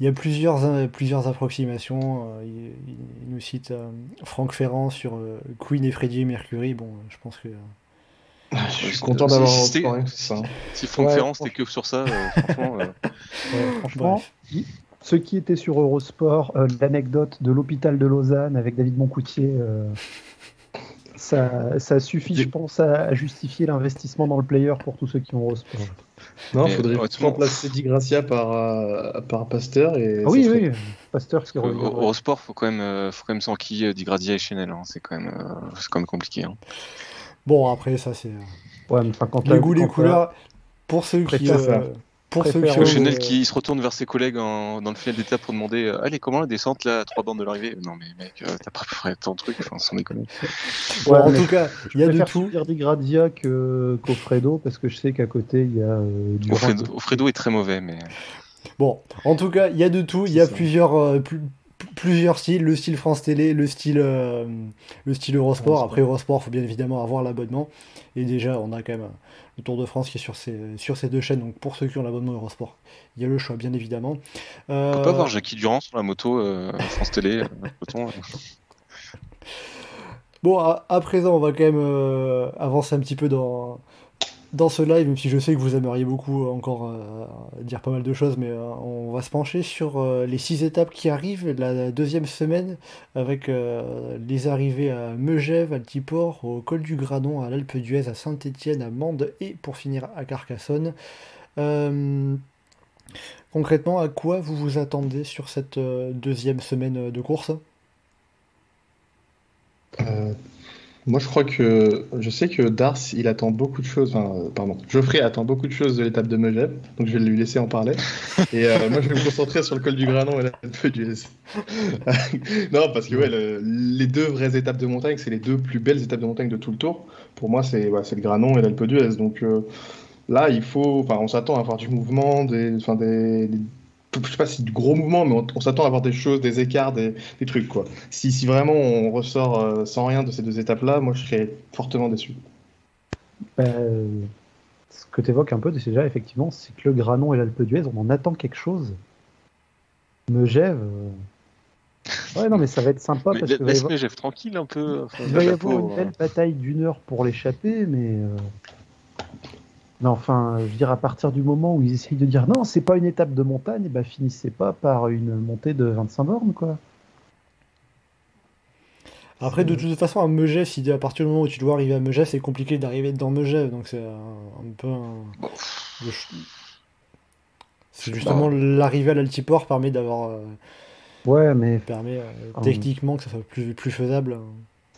y a, plusieurs, plusieurs approximations. il, nous cite Franck Ferrand sur Queen et Freddie Mercury. Bon, je pense que je suis content d'avoir si, ça. Si Franck Ferrand c'était que sur ça, euh, franchement. Euh... franchement ceux qui étaient sur Eurosport, euh, l'anecdote de l'hôpital de Lausanne avec David Moncoutier, euh, ça, ça, suffit, je pense, à, justifier l'investissement dans le player pour tous ceux qui ont Eurosport. Non, il faudrait remplacer Di Gracia par, par Pasteur. Et ah oui, oui, Pasteur qui Eurosport, il faut quand même, faut quand même s'enquiller Di Gracia et Chanel. Hein. C'est quand, même, quand même compliqué. Hein. Bon, après, ça, c'est. Euh, ouais, enfin, quand les goûts, les couleurs, pour ceux qui. Euh, pour ceux qui Chanel qui se retourne vers ses collègues dans le final d'étape pour demander euh, Allez, comment la descente là, à trois bandes de l'arrivée? Non, mais mec, t'as pas préparé tant de trucs, enfin, sans déconner. Ouais, en tout cas, il y a de tout. Je Gradia qu'Ofredo, parce que je sais qu'à côté, il y a. du Ofredo, est très mauvais, mais. Bon, en tout cas, il y a de tout. Il y a plusieurs, plusieurs styles, le style France Télé, le style, euh, le style Eurosport. Après Eurosport, il faut bien évidemment avoir l'abonnement. Et déjà, on a quand même le Tour de France qui est sur ces, sur ces deux chaînes. Donc pour ceux qui ont l'abonnement Eurosport, il y a le choix, bien évidemment. Euh... On peut pas voir Jackie Durand sur la moto euh, France Télé. Euh, bon, à, présent, on va quand même avancer un petit peu dans, dans ce live, même si je sais que vous aimeriez beaucoup encore euh, dire pas mal de choses, mais euh, on va se pencher sur euh, les six étapes qui arrivent la deuxième semaine, avec les arrivées à Megève, Altiport, au col du Granon, à l'Alpe d'Huez, à Saint-Étienne, à Mende et pour finir à Carcassonne. concrètement, à quoi vous vous attendez sur cette deuxième semaine de course? Moi, je crois que je sais que Dars, il attend beaucoup de choses. Enfin, euh, pardon, Geoffrey attend beaucoup de choses de l'étape de Megève, donc je vais lui laisser en parler. Et euh, moi, je vais me concentrer sur le col du Granon et la feu du S. non, parce que ouais, le- les deux vraies étapes de montagne, c'est les deux plus belles étapes de montagne de tout le Tour. Pour moi, c'est ouais, le Granon et l'Alpe d'Huez. Donc euh, là, il faut, enfin, on s'attend à avoir du mouvement, des, enfin, des, des- je sais pas si du gros mouvement, mais on, on s'attend à avoir des choses, des écarts, des, des trucs quoi. Si, si vraiment on ressort euh, sans rien de ces deux étapes-là, moi je serais fortement déçu. Ben, ce que tu évoques un peu déjà, effectivement, c'est que le Granon et l'Alpe d'Huez, on en attend quelque chose. Megève. euh, Ouais, non, mais ça va être sympa Mais parce la- que laisse avoir- tranquille un peu. enfin, il va y avoir une belle bataille d'une heure pour l'échapper, mais. euh, Mais enfin, je veux dire, à partir du moment où ils essayent de dire non, c'est pas une étape de montagne, bah finissez pas par une montée de 25 bornes, quoi. Après, de toute façon, à Megève, si à partir du moment où tu dois arriver à Megève, c'est compliqué d'arriver dans Megève, donc c'est un, un peu un. C'est justement l'arrivée à l'altiport permet d'avoir. euh, Ouais, mais permet euh, techniquement que ça soit plus, plus faisable.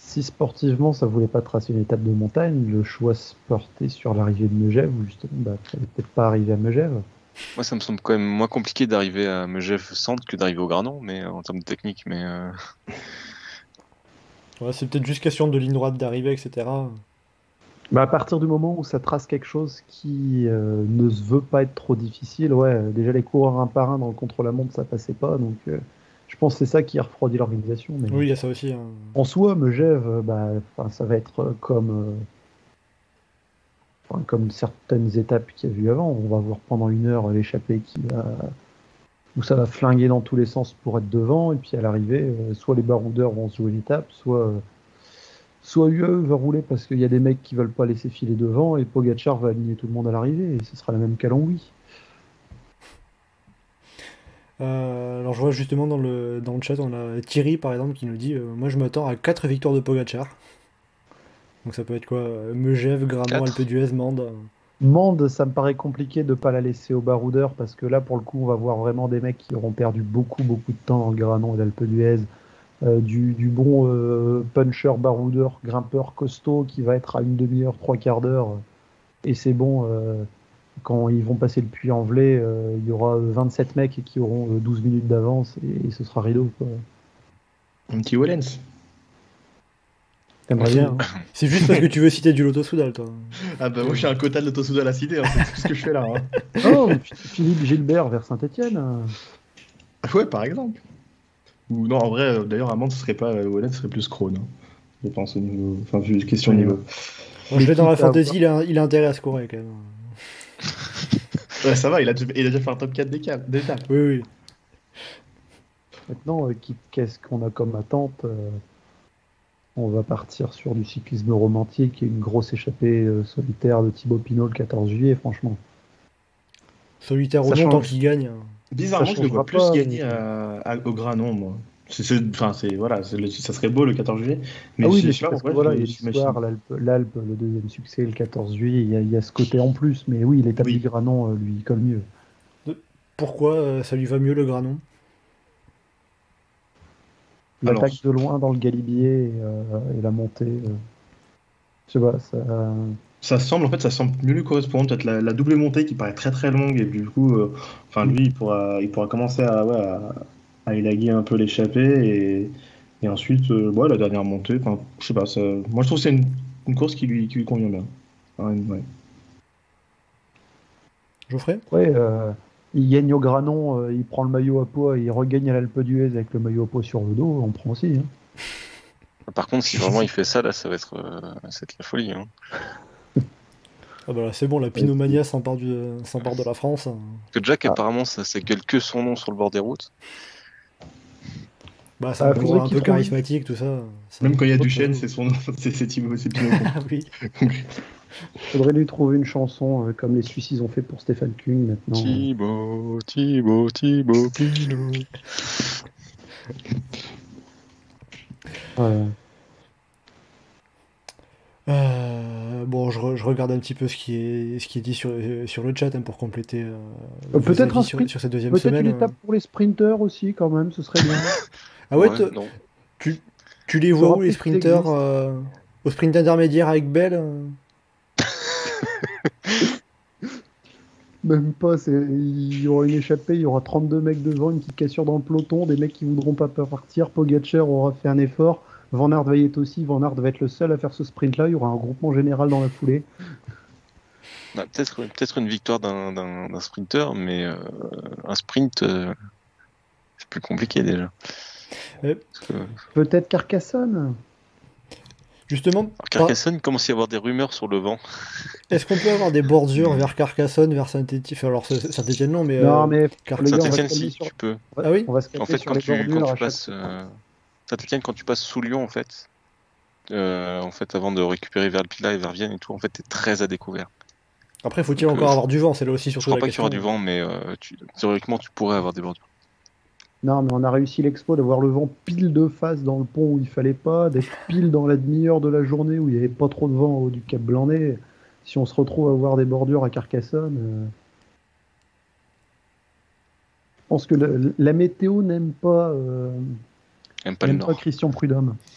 Si sportivement ça voulait pas tracer une étape de montagne, le choix se portait sur l'arrivée de Megève, ou justement, bah, peut-être pas arriver à Megève. Moi, ça me semble quand même moins compliqué d'arriver à Megève centre que d'arriver au Granon, mais euh, en termes de technique. Mais euh, Ouais, c'est peut-être juste question de ligne droite d'arrivée, etc. Bah, à partir du moment où ça trace quelque chose qui euh, ne se veut pas être trop difficile, ouais, déjà les coureurs un par un dans le contre-la-montre ça passait pas, donc euh, je pense que c'est ça qui a refroidi l'organisation. Mais Oui, il y a ça aussi. hein. en soi, Megève, euh, bah, ça va être euh, comme, euh, comme certaines étapes qu'il y a eu avant. On va voir pendant une heure l'échappée qui va où ça va flinguer dans tous les sens pour être devant, et puis à l'arrivée, euh, soit les baroudeurs vont se jouer l'étape, soit euh, soit UAE va rouler parce qu'il y a des mecs qui veulent pas laisser filer devant, et Pogachar va aligner tout le monde à l'arrivée, et ce sera la même qu'à Longwy. Euh, alors je vois justement dans le, dans le chat, on a Thierry par exemple qui nous dit euh, Moi je m'attends à 4 victoires de Pogachar. Donc ça peut être quoi euh, Megève, Granon. Alpe d'Huez, Mende. Mende, ça me paraît compliqué de pas la laisser au baroudeur parce que là, pour le coup, on va voir vraiment des mecs qui auront perdu beaucoup, beaucoup de temps dans le Granon et l'Alpe d'Huez. Euh, du, du bon euh, puncher, baroudeur, grimpeur costaud qui va être à une demi-heure, trois quarts d'heure. Et c'est bon, euh, quand ils vont passer le puits en velay, euh, il y aura 27 mecs qui auront euh, 12 minutes d'avance et, ce sera rideau. quoi. Un petit Wellens. T'aimerais bien. hein. C'est juste parce que tu veux citer du Lotto Soudal, toi. Ah bah moi j'ai un quota de l'autosoudal à la cité, hein, c'est tout ce que je fais là. hein. Oh, Philippe Gilbert vers Saint-Etienne. Ouais, par exemple. Ou non, en vrai, euh, d'ailleurs, Amande, ce serait pas euh, Wellens, ce serait plus Krone. hein. Je pense au niveau. Enfin, vu question Ouais. niveau. Bon, je vais dans la à fantasy, il a, il a intérêt à scorer quand même. Ouais, ça va, il a, déjà- il a déjà fait un top 4 d'étape. d'étape. Oui, oui. Maintenant, euh, qu'est-ce qu'on a comme attente euh, On va partir sur du cyclisme romantique et une grosse échappée euh, solitaire de Thibaut Pinot le 14 juillet, franchement. Solitaire Ça ou non, tant qu'il gagne. Bizarrement, Ça je le vois plus gagner mais- à- à- au Granon, moi. C'est, c'est- enfin, c'est, voilà, c'est le- ça serait beau le 14 juillet. Mais ah oui, je mais sais pas parce que pourquoi, voilà, je- il y a j'imagine. l'histoire, l'Alpe, l'Alpe, le deuxième succès, le 14 juillet, il y a, il y a ce côté en plus, mais oui, l'étape Oui. du Granon euh, lui colle mieux. Pourquoi euh, ça lui va mieux le Granon? Alors- L'attaque de loin dans le Galibier et, euh, et la montée, euh, je sais pas, ça, Ça semble, en fait, ça semble mieux lui correspondre. Peut-être la, la double montée qui paraît très très longue, et du coup, euh, enfin, lui, il pourra, il pourra commencer à, ouais, à, à élaguer un peu l'échappée, et, et ensuite, euh, ouais, la dernière montée, enfin, je sais pas, ça, moi je trouve que c'est une, une course qui lui, qui lui convient bien. Ouais, ouais. Geoffrey? Ouais, euh, il gagne au Granon, euh, il prend le maillot à poids, il regagne à l'Alpe d'Huez avec le maillot à poids sur le dos, on prend aussi. hein. Par contre, si vraiment il fait ça, là, ça va être, euh, ça va être la folie. Hein. Ah bah là, c'est bon, la Pinomania s'empare du- s'empare de la France. hein. Que Jack, apparemment, ça, ça gueule que son nom sur le bord des routes. Bah, c'est Ah, un peu, un charismatique, tout ça. Même quand il y a Duchesne, c'est son nom, c'est, Thibaut, c'est. Ah oui. Faudrait lui trouver une chanson euh, comme les Suisses ils ont fait pour Stéphane Kung maintenant. Thibaut, Thibaut, Thibaut, Pinot. Euh, bon, je, re- je regarde un petit peu ce qui est, ce qui est dit sur, euh, sur le chat hein, pour compléter euh, peut-être sur, sprint- sur cette deuxième Peut-être semaine. une euh. étape pour les sprinters aussi quand même, ce serait bien. Ah ouais, Ouais, t- non. tu les vois où les sprinters euh, au sprint intermédiaire avec Bell. euh. Même pas, c'est- il y aura une échappée, il y aura 32 mecs devant, une petite cassure dans le peloton, des mecs qui voudront pas partir, Pogacar aura fait un effort, Van Aert va y être aussi, Van Aert va être le seul à faire ce sprint-là, il y aura un groupement général dans la foulée. Bah, peut-être peut-être une victoire d'un d'un sprinter, mais euh, un sprint, euh, c'est plus compliqué déjà. Alors, Peut-être Carcassonne Justement, Carcassonne, il commence à y avoir des rumeurs sur le vent. est-ce qu'on peut avoir des bordures vers Carcassonne, vers Saint-Étienne Alors Saint-Étienne non, mais. Non, euh, mais calmer si, sur- tu peux. Ah oui on va se En fait, quand tu, quand tu passes. Euh, Saint-Etienne, quand tu passes sous Lyon, en fait, euh, en fait, avant de récupérer vers le Pilat et vers Vienne et tout, en fait, t'es très à découvert. Après, faut-il encore euh, avoir du vent C'est là aussi Je surtout crois la pas qu'il y aura du vent, mais euh, tu- théoriquement, tu pourrais avoir des bordures. Non, mais on a réussi l'exploit d'avoir le vent pile de face dans le pont où il fallait pas, d'être pile dans la demi-heure de la journée où il n'y avait pas trop de vent au haut du Cap Blanc-Nez. Si on se retrouve à avoir des bordures à Carcassonne, euh, je pense que le- la météo n'aime pas, euh, pas pas Nord. Christian Prudhomme.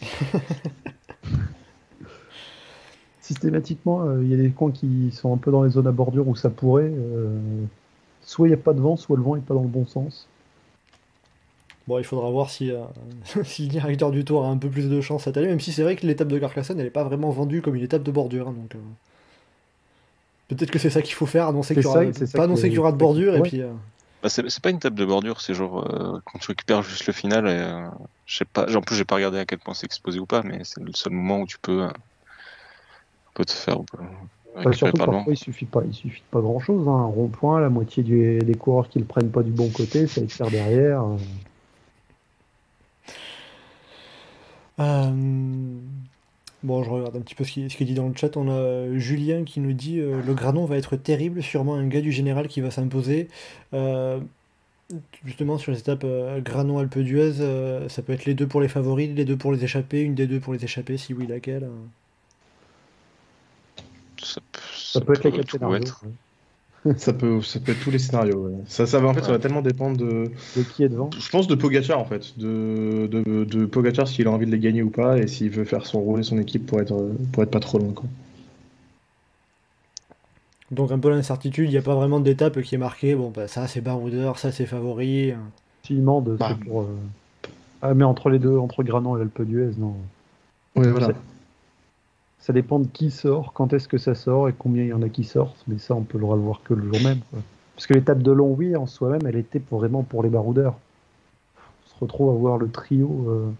Systématiquement, euh, il y a des coins qui sont un peu dans les zones à bordure où ça pourrait. euh, soit il n'y a pas de vent, soit le vent n'est pas dans le bon sens. Bon, il faudra voir si, euh, si le directeur du tour a un peu plus de chance cette année, même si c'est vrai que l'étape de Carcassonne, elle n'est pas vraiment vendue comme une étape de bordure. hein, donc, euh, Peut-être que c'est ça qu'il faut faire, annoncer qu'il y aura, ça, pas annoncer qu'il y aura de bordure, et Ouais. puis... euh, Bah, c'est pas une table de bordure, c'est genre euh, quand tu récupères juste le final. Et, euh, je sais pas. En plus, j'ai pas regardé à quel point c'est exposé ou pas, mais c'est le seul moment où tu peux, euh, te faire euh, Enfin, récupérer surtout parfois il suffit pas, il suffit de pas grand chose. Un rond-point, la moitié du- des coureurs qui le prennent pas du bon côté, ça faire derrière. euh. Euh, Bon, je regarde un petit peu ce qui, ce qui est dit dans le chat. On a euh, Julien qui nous dit euh, le Granon va être terrible, sûrement un gars du général qui va s'imposer. Euh, justement, sur les étapes euh, Granon-Alpe d'Huez, euh, ça peut être les deux pour les favoris, les deux pour les échappés, une des deux pour les échappés, si oui, laquelle euh. Ça, peut- Ça peut être les quatre Ça peut, ça peut être tous les scénarios. ouais. Ça, ça va en fait, ça va tellement dépendre de, De qui est devant je pense de Pogacar en fait, de, de, de Pogacar s'il a envie de les gagner ou pas et s'il veut faire son rouler son équipe pour être pour être pas trop loin quoi. Donc un peu l'incertitude, il n'y a pas vraiment d'étape qui est marquée. Bon, bah, ça c'est baroudeur, ça c'est favori. S'il demande, Bah. c'est pour. euh, Ah, mais entre les deux, entre Granon et Alpe d'Huez, non. Ouais voilà. Ça dépend de qui sort, quand est-ce que ça sort et combien il y en a qui sortent, mais ça on peut le revoir que le jour même. Parce que l'étape de Longwy en soi-même, elle était vraiment pour les baroudeurs. On se retrouve à voir le trio euh,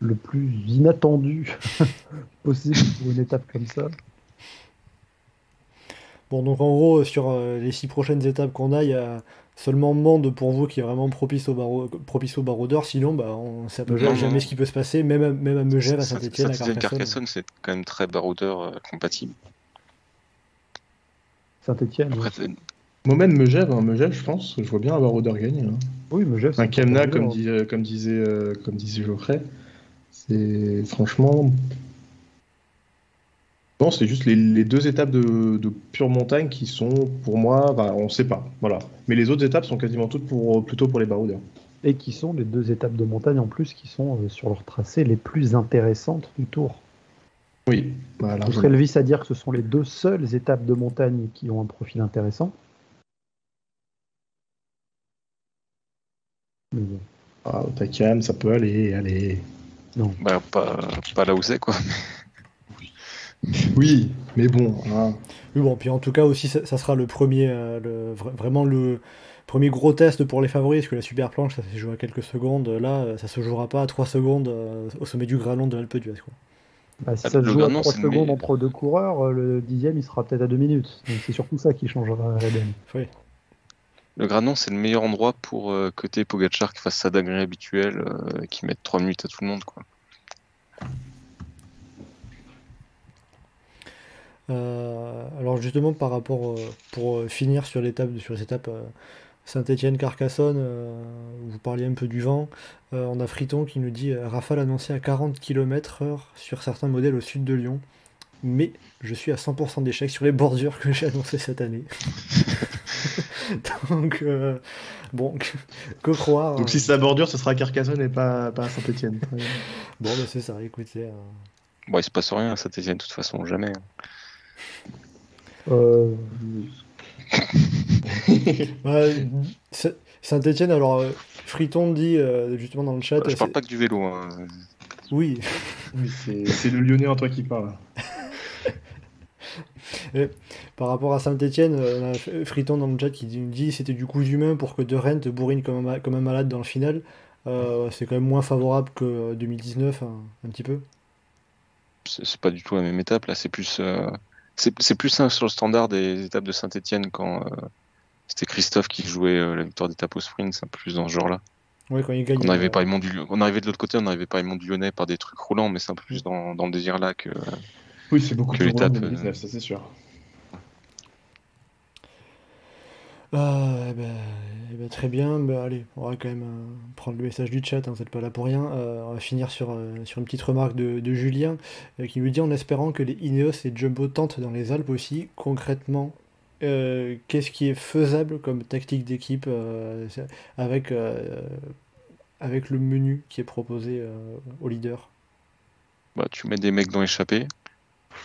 le plus inattendu possible pour une étape comme ça. Bon, donc en gros, sur euh, les six prochaines étapes qu'on a, il y a seulement Mende pour vous qui est vraiment propice au, barreau, propice au baroudeur. Sinon, bah, on ne sait Non, jamais non. ce qui peut se passer, même à, même à Megève, à Saint-Etienne, à Saint-Étienne, Carcassonne. Carcassonne, c'est quand même très baroudeur euh, compatible. Saint-Etienne. Moi-même Megève, hein, Megève, je pense, je vois bien avoir Oder gagner. Hein. Oui, Jeff, Un Kemna comme, euh, comme disait euh, comme disait Geoffrey, c'est franchement. Non, c'est juste les, les deux étapes de, de pure montagne qui sont pour moi, bah, on sait pas, voilà. Mais les autres étapes sont quasiment toutes pour plutôt pour les baroudeurs. Et qui sont les deux étapes de montagne en plus qui sont euh, sur leur tracé les plus intéressantes du tour. Oui, bah, Je serais le vice à dire que ce sont les deux seules étapes de montagne qui ont un profil intéressant. Mais bon, Ah, ça peut aller, aller. non. bah, pas, pas là où c'est, quoi. Oui, mais bon, hein. Oui, bon, puis en tout cas aussi, ça, ça sera le premier, euh, le, vraiment le premier gros test pour les favoris, parce que la super planche, ça s'est joué à quelques secondes. Là, euh, ça se jouera pas à 3 secondes euh, au sommet du Granon de l'Alpe d'Huez. Bah, si Ah, ça se le joue à Granon, 3 c'est le secondes meilleur. entre deux coureurs, le dixième il sera peut-être à 2 minutes. Donc c'est surtout ça qui changera la donne. Oui. Le Granon, c'est le meilleur endroit pour euh, côté Pogachar qui fasse sa dinguerie habituelle, euh, qui mette 3 minutes à tout le monde, quoi. Euh, alors justement par rapport euh, pour euh, finir sur l'étape sur les étapes euh, Saint-Étienne Carcassonne euh, où vous parliez un peu du vent euh, on a Friton qui nous dit euh, rafale annoncée à 40 km heure sur certains modèles au sud de Lyon mais je suis à 100% d'échec sur les bordures que j'ai annoncées cette année donc euh, bon que croire Donc si c'est la bordure, ce sera à Carcassonne et pas, pas à Saint-Etienne. bon bah, c'est ça écoutez euh, Bon, il se passe rien à Saint-Etienne, de toute façon, jamais. Euh, Ouais, Saint-Etienne, alors euh, Friton dit euh, justement dans le chat. je parle pas que du vélo. hein. Oui, Oui, c'est le Lyonnais en toi qui parle. par rapport à Saint-Etienne, Friton dans le chat qui dit, dit c'était du coup humain pour que De Rent bourrine comme un, ma- comme un malade dans le final. Euh, c'est quand même moins favorable que euh, 2019, un, un petit peu. C'est c'est pas du tout la même étape. Là, c'est plus, euh, c'est plus sur le standard des étapes de Saint-Etienne quand euh, c'était Christophe qui jouait euh, la victoire d'étape au sprint. C'est un peu plus dans ce genre-là. Ouais, quand il gagne. On arrivait euh, par Raymond du, on arrivait de l'autre côté, on arrivait par Raymond du Lyonnais par des trucs roulants, mais c'est un peu plus dans, dans le désir là que. Oui, c'est beaucoup Que plus roulant l'étape, que euh, 2019, ça c'est sûr. Euh, ben, eh ben, très bien, Bah, allez, on va quand même euh, prendre le message du chat, hein, vous n'êtes pas là pour rien. Euh, on va finir sur, euh, sur une petite remarque de, de Julien qui nous dit en espérant que les Ineos et Jumbo tentent dans les Alpes aussi, concrètement, qu'est-ce qui est faisable comme tactique d'équipe avec, avec le menu qui est proposé au leader? Bah, tu mets des mecs dans l'échappée,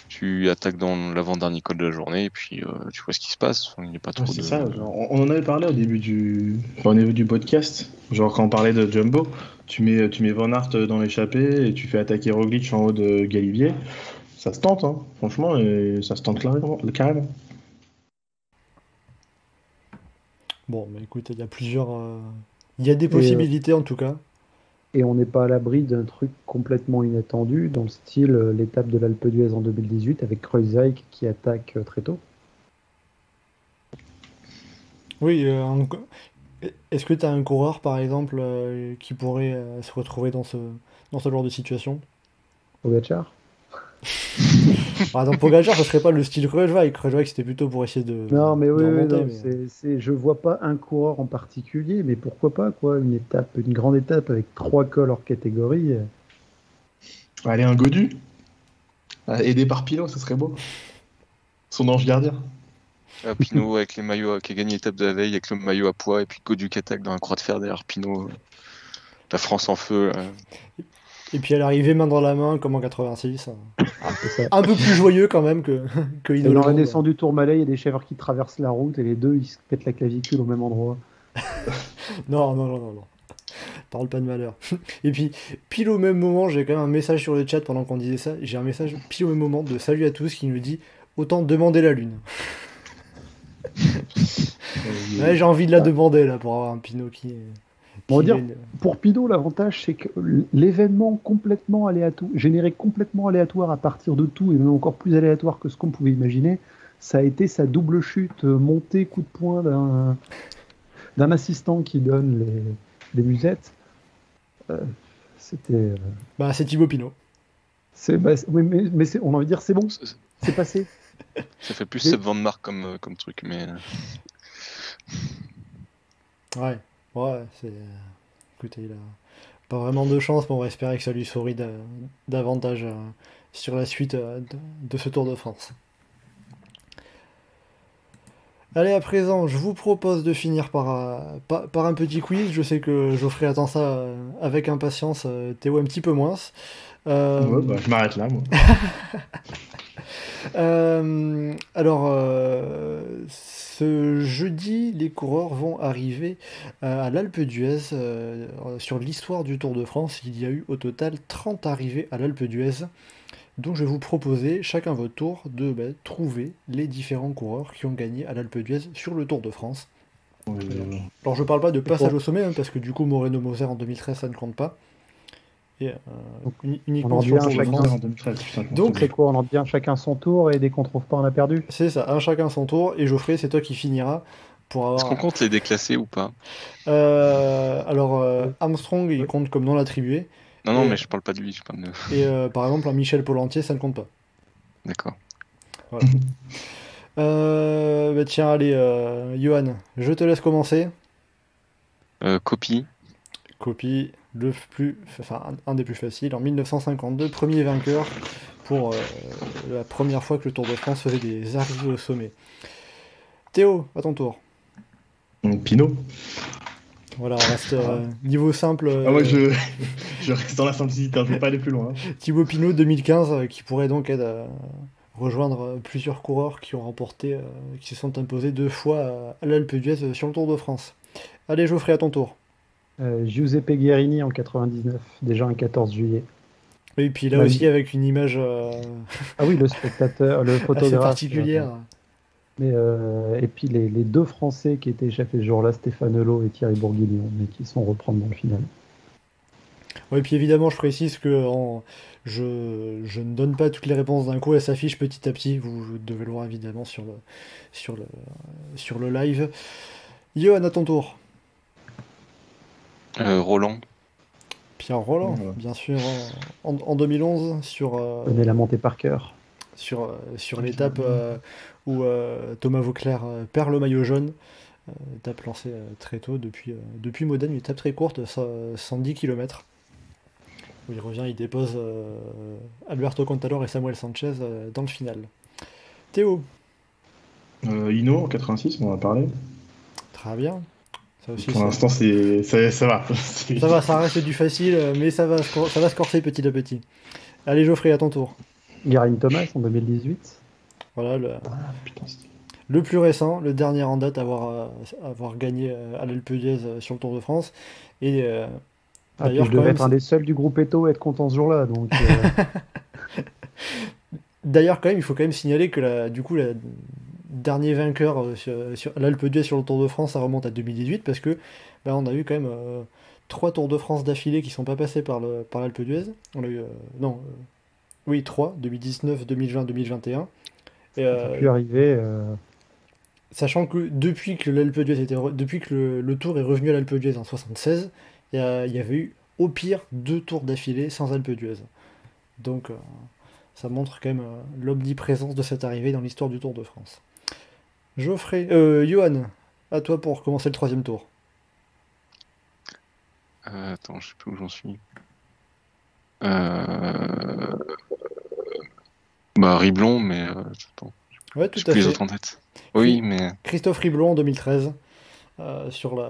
tu attaques dans l'avant-dernier col de la journée, et puis euh, tu vois ce qui se passe. Il n'y a pas trop Ouais, de. ça, genre, on en avait parlé au début du, enfin, au début du podcast. Genre quand on parlait de Jumbo, tu mets, tu mets Van Aert dans l'échappée et tu fais attaquer Roglic en haut de Galibier. Ça se tente, hein, franchement, et ça se tente carrément. carrément. Bon, bah écoute, il y a plusieurs. euh, Il y a des possibilités en tout cas. Et on n'est pas à l'abri d'un truc complètement inattendu, dans le style euh, l'étape de l'Alpe d'Huez en 2018 avec Kreuzheik qui attaque euh, très tôt. Oui, euh, un- est-ce que tu as un coureur par exemple euh, qui pourrait euh, se retrouver dans ce, dans ce genre de situation? Pogacar? Exemple, Pogacar, ce serait pas le style Kreuzweig. Kreuzweig, c'était plutôt pour essayer de. Non, mais oui, remonter, non, mais- je vois pas un coureur en particulier, mais pourquoi pas quoi, une étape, une grande étape avec trois cols hors catégorie. euh, Allez, un Godu. Ah, Aidé par Pinot, ça serait beau. Son ange gardien. Ah, Pinot avec les maillots, qui a gagné l'étape de la veille avec le maillot à poids, et puis Godu qui attaque dans un croix de fer derrière Pinot. La France en feu. euh. Et puis à l'arrivée, main dans la main, comme en 86. hein. c'est ça. Un peu plus joyeux quand même que, que Et dans la descente du Tourmalet, il y a des chèvres qui traversent la route et les deux ils se pètent la clavicule au même endroit. Non, non, non, non, non. Parle pas de malheur. Et puis, pile au même moment, j'ai quand même un message sur le chat pendant qu'on disait ça. J'ai un message pile au même moment de salut à tous qui nous dit autant demander la lune. Ouais, j'ai envie de la demander là pour avoir un Pinot qui. On va qui dire- gagne. Pour Pido, l'avantage, c'est que l'événement complètement aléatoire, généré complètement aléatoire à partir de tout, et même encore plus aléatoire que ce qu'on pouvait imaginer, ça a été sa double chute, euh, montée coup de poing d'un d'un assistant qui donne les, les musettes. Euh, C'était. euh, Bah, c'est Thibaut Pinot. c'est- bah, oui, mais, mais c'est- on a envie de dire c'est bon, c'est passé. ça fait plus Seb Van Mark comme, euh, comme truc, mais. euh, Ouais, ouais, c'est. euh, Écoutez, il a pas vraiment de chance, mais on va espérer que ça lui sourit da- davantage euh, sur la suite euh, de, ce Tour de France. Allez, à présent, je vous propose de finir par, par, par un petit quiz. Je sais que Geoffrey attend ça avec impatience, Théo un petit peu moins. Euh, Ouais, bah, je m'arrête là, moi. euh, alors, euh, ce jeudi, les coureurs vont arriver euh, à l'Alpe d'Huez. sur l'histoire du Tour de France, il y a eu au total 30 arrivées à l'Alpe d'Huez. Donc, je vais vous proposer, chacun votre tour, de bah, trouver les différents coureurs qui ont gagné à l'Alpe d'Huez sur le Tour de France. Alors, je parle pas de passage au sommet, hein, parce que du coup, Moreno Moser en 2013, ça ne compte pas. Et euh, Donc, on uniquement en sur le dit un Tour de chacun. France. en 2013, putain, je Donc, m'en C'est quoi On en devient chacun son tour et dès qu'on trouve pas, on a perdu. C'est ça, un chacun son tour, et Geoffrey, c'est toi qui finiras pour Est-ce qu'on avoir. compte les déclassés ou pas? Euh, alors, euh, Armstrong, il compte comme non attribué, Non, non, Et- mais je parle pas de lui, je parle de. et euh, par exemple, un Michel Polantier, ça ne compte pas. D'accord. Euh, bah tiens, allez, euh, Johan, je te laisse commencer. Euh, copie. Copie, le plus, enfin, un, des plus faciles, en 1952, premier vainqueur pour euh, la première fois que le Tour de France faisait des arrivées au sommet. Théo, à ton tour. Pinot. Voilà, on reste euh, niveau simple. Ah, moi, euh, je... je reste dans la simplicité, hein, je vais pas aller plus loin. hein. Thibaut Pinot 2015 euh, qui pourrait donc être, euh, rejoindre plusieurs coureurs qui ont remporté, qui se sont imposés deux fois à l'Alpe d'Huez sur le Tour de France. Allez Geoffrey, à ton tour. Euh, Giuseppe Guerini en 99, déjà un 14 juillet. Et puis là aussi avec une image euh, Ah oui, le spectateur, le assez photographe. particulière. Mais, euh, et puis les, les deux Français qui étaient échappés ce jour-là, Stéphane Hulot et Thierry Bourguignon, mais qui sont reprendre dans le final. Ouais, et puis évidemment, je précise que en- je, je ne donne pas toutes les réponses d'un coup, elles s'affichent petit à petit. Vous, vous devez le voir évidemment sur le, sur le, sur le live. Johan, à ton tour. Euh, Roland. Pierre Roland, bien sûr, en, en 2011, sur, euh, la montée par cœur. sur, euh, sur l'étape euh, où euh, Thomas Vauclair perd le maillot jaune. Euh, étape lancée euh, très tôt depuis, euh, depuis Modène, une étape très courte, ça- 110 km. Où il revient, il dépose euh, Alberto Contador et Samuel Sanchez euh, dans le final. Théo, Euh, Ino en 86, on en a parlé. très bien. Ça aussi, Pour l'instant, c'est ça, ça va. Ça va, ça reste du facile, mais ça va, ça va se corser petit à petit. Allez Geoffrey, à ton tour. Garin Thomas en 2018. Voilà, le, Ah, putain, Le plus récent, le dernier en date à avoir, euh, avoir gagné euh, à l'Alpe d'Huez euh, sur le Tour de France. Et euh, Ah, D'ailleurs, je quand devais même, être un des seuls du groupe Eto à être content ce jour-là. Donc, euh, d'ailleurs, quand même, il faut quand même signaler que la, du coup, le dernier vainqueur euh, sur, sur l'Alpe d'Huez sur le Tour de France, ça remonte à 2018 parce que ben, on a eu quand même euh, trois Tours de France d'affilée qui sont pas passés par le par l'Alpe d'Huez. On a eu euh, non, euh, oui trois, 2019, 2020, 2021. Et, ça a pu arriver. Sachant que depuis que l'Alpe d'Huez était re- depuis que le, le Tour est revenu à l'Alpe d'Huez en 76, il y, avait eu au pire deux tours d'affilée sans Alpe d'Huez. Donc ça montre quand même l'omniprésence de cette arrivée dans l'histoire du Tour de France. Geoffrey, euh, Johan, à toi pour commencer le troisième tour. Euh, attends, je sais plus où j'en suis. Euh... Bah, Riblon, mais euh, attends, Ouais, tout à plus les fait. autres en tête. Oui, mais Christophe Riblon en 2013, euh, sur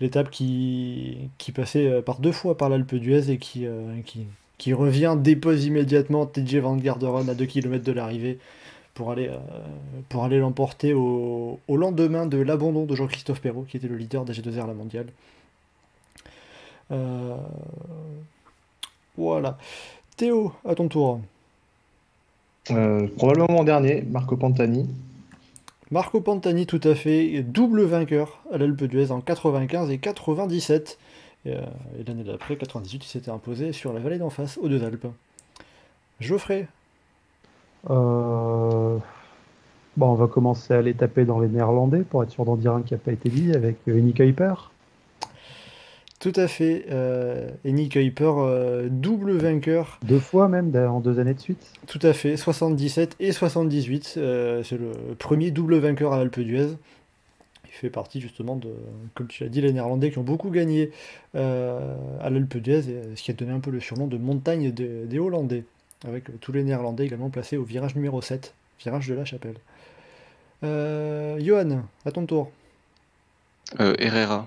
l'étape qui, qui passait par deux fois par l'Alpe d'Huez et qui, qui, qui revient, dépose immédiatement TJ Van Garderen à 2 km de l'arrivée pour aller, euh, pour aller l'emporter au, au lendemain de l'abandon de Jean-Christophe Perrault, qui était le leader d'AG2R la mondiale. Euh, Voilà. Théo, à ton tour. Euh, probablement dernier, Marco Pantani. Marco Pantani, tout à fait, double vainqueur à l'Alpe d'Huez en 95 et 97. Et, euh, et l'année d'après, 98, il s'était imposé sur la vallée d'en face, aux deux Alpes. Geoffrey, Bon, on va commencer à les taper dans les néerlandais pour être sûr d'en dire un qui n'a pas été dit avec euh, Henny Kuiper. tout à fait. Euh, et Nick Kuiper, euh, double vainqueur, Deux fois même en deux années de suite. tout à fait, 77 et 78. euh, C'est le premier double vainqueur à l'Alpe d'Huez. Il fait partie justement de, comme tu l'as dit, les Néerlandais qui ont beaucoup gagné euh, à l'Alpe d'Huez, ce qui a donné un peu le surnom de montagne des, des Hollandais, avec tous les Néerlandais également placés au virage numéro 7, virage de la chapelle. Euh, Johan, à ton tour. euh, Herrera.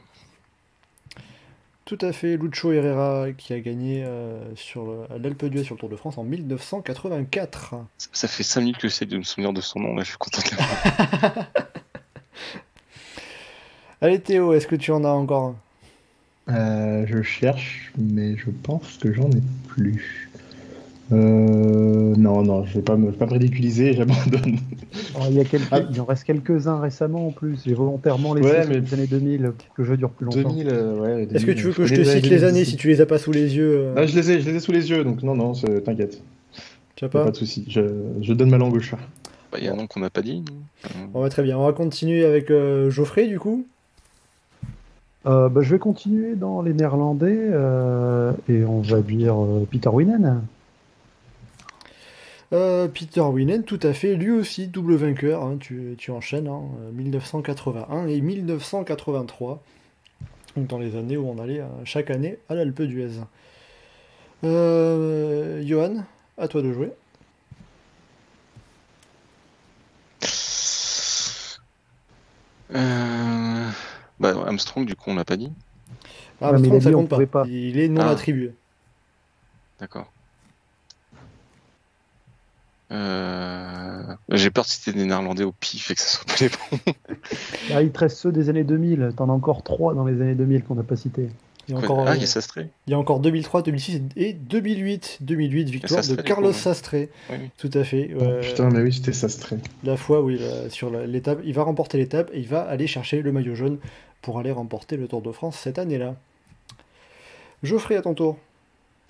Tout à fait, Lucho Herrera qui a gagné euh, sur le- à l'Alpe d'Huez sur le Tour de France en 1984. Ça, ça fait 5 minutes que j'essaie de me souvenir de son nom, là je suis content de l'avoir. Allez Théo, est-ce que tu en as encore un? Euh, je cherche, mais je pense que j'en ai plus. Euh, non, non, je vais pas me, pas me ridiculiser, j'abandonne. Il, y a quelques- Ah. il en reste quelques-uns récemment en plus. J'ai volontairement laissé Ouais, sur mais- les années 2000 pour que le jeu dure plus longtemps. 2000, euh, ouais. Est-ce que 2000, tu veux que je te cite les années 2010. si tu les as pas sous les yeux euh, Non, je les ai, je les ai sous les yeux, donc non, non, t'inquiète, pas pas de souci. Je, je donne ma langue au chat. Bah, Il y a un nom qu'on n'a pas dit. non Bon, bah, Très bien, on va continuer avec euh, Geoffrey du coup. Euh, bah, je vais continuer dans les néerlandais euh, et on va dire euh, Peter Winen. Euh, Peter Winen, tout à fait, lui aussi double vainqueur, hein, tu, tu enchaînes, hein, euh, 1981 et 1983, donc dans les années où on allait euh, chaque année à l'Alpe d'Huez. Euh, Johan, à toi de jouer. Euh... Bah, Armstrong, du coup, on l'a pas dit. Ah, Armstrong, ça compte pas. pas. Il est non Ah. attribué. D'accord. Euh... J'ai peur de citer des Néerlandais au pif et que ça soit pas les bons. Ah, il te reste ceux des années 2000. T'en as encore trois dans les années 2000 qu'on n'a pas cités. Il y a encore, ah, euh, il y a Sastré. il y a encore 2003, 2006 et 2008. 2008, victoire de Sastré, Carlos. Sastré. Oui, oui. Tout à fait. Euh, putain, mais oui, c'était Sastré. La fois, oui, là, sur la- l'étape, il va remporter l'étape et il va aller chercher le maillot jaune pour aller remporter le Tour de France cette année-là. Geoffrey, à ton tour.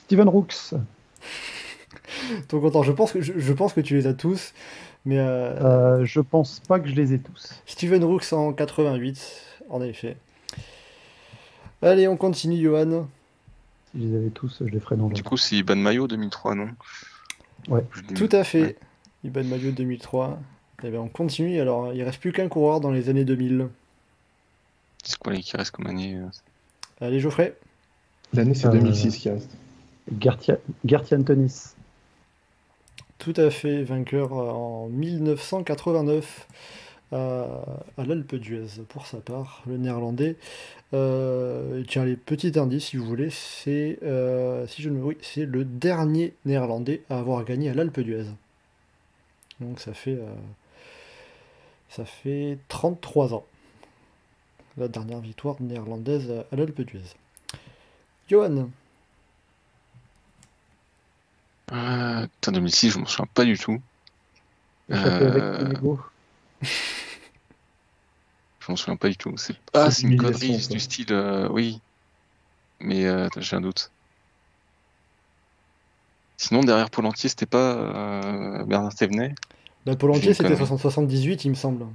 Steven Rooks. Ton content. Je pense que je, je pense que tu les as tous, mais euh, Euh, je pense pas que je les ai tous. Steven Rooks en 88, en effet. Allez, on continue, Johan. Si je les avais tous, je les ferais dans le. Du coup, c'est Iban Mayo 2003, non? Ouais. Tout à fait. Ouais. Iban Maillot 2003. Et bien, on continue. Alors, il reste plus qu'un coureur dans les années 2000. C'est quoi les qui restent comme année euh Allez, Geoffrey. L'année, c'est Euh, 2006 qui reste. Gertia- Gertian Tonis. Tout à fait, vainqueur euh, en 1989 à, à l'Alpe d'Huez pour sa part, le néerlandais. Euh, tiens, les petits indices si vous voulez, c'est euh, si le dernier néerlandais à avoir gagné à l'Alpe d'Huez. Donc ça fait ça fait 33 ans. La dernière victoire néerlandaise à l'Alpe d'Huez. Johan, Euh, Putain, 2006, je m'en souviens pas du tout. Euh. Je m'en souviens pas du tout. C'est ah, C'est une connerie du style, euh, oui. Mais euh, j'ai un doute. Sinon, derrière Polantier, c'était pas euh, Bernard Thévenet bah, une c'était connerie. 78 il me semble.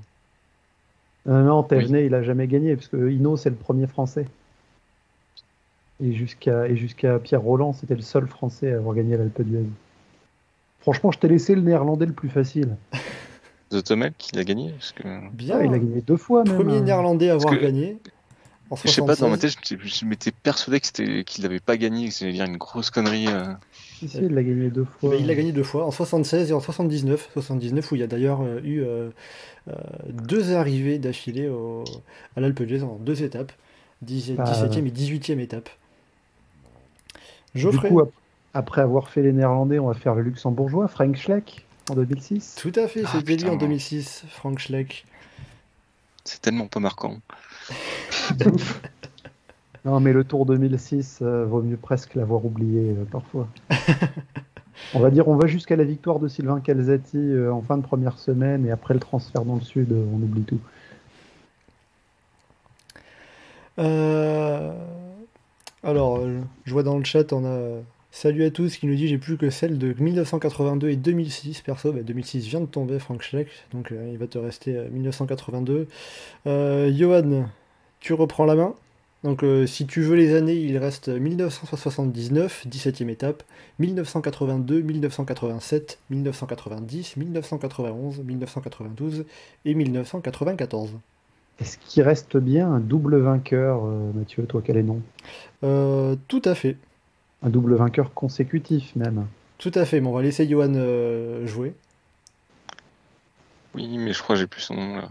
Euh, non, Thévenet, il a jamais gagné, parce que Hino, c'est le premier français. Et jusqu'à et jusqu'à Pierre Roland, c'était le seul français à avoir gagné l'Alpe d'Huez. Franchement, je t'ai laissé le néerlandais le plus facile. The Tomel qui l'a gagné parce que... Bien. Ah, il a gagné deux fois même. Premier hein. néerlandais à avoir que- gagné. En Je sais pas, dans ma 76. tête, je m'étais- je m'étais persuadé que c'était- qu'il n'avait pas gagné, que c'était une grosse connerie. euh. Si, si, il l'a gagné deux fois. il l'a gagné deux fois, en 76 et en 79. 79 où il y a d'ailleurs euh, eu euh, euh, deux arrivées d'affilée au- à l'Alpe d'Huez en deux étapes. 10 Ah. 17e et 18e étape. Du coup, ap- après avoir fait les néerlandais, on va faire le luxembourgeois, Frank Schleck, en 2006. Tout à fait, Ah, c'était lui putain. en 2006, Frank Schleck. C'est tellement pas marquant. Non, mais le Tour 2006, euh, vaut mieux presque l'avoir oublié euh, parfois. on va dire, on va jusqu'à la victoire de Sylvain Calzati euh, en fin de première semaine, et après le transfert dans le sud, euh, on oublie tout. Euh, Alors, euh, je vois dans le chat, on a Salut à tous qui nous dit j'ai plus que celle de 1982 et 2006. Perso, bah, 2006 vient de tomber, Frank Schleck, donc euh, il va te rester euh, 1982. Euh, Johan, tu reprends la main. Donc, si tu veux les années, il reste 1979, 17e étape, 1982, 1987, 1990, 1991, 1992 et 1994. Est-ce qu'il reste bien un double vainqueur, euh, Mathieu, toi, quel est nom Euh, tout à fait. Un double vainqueur consécutif, même. Tout à fait, mais on va laisser Johan euh, jouer. Oui, mais je crois que j'ai plus son nom là.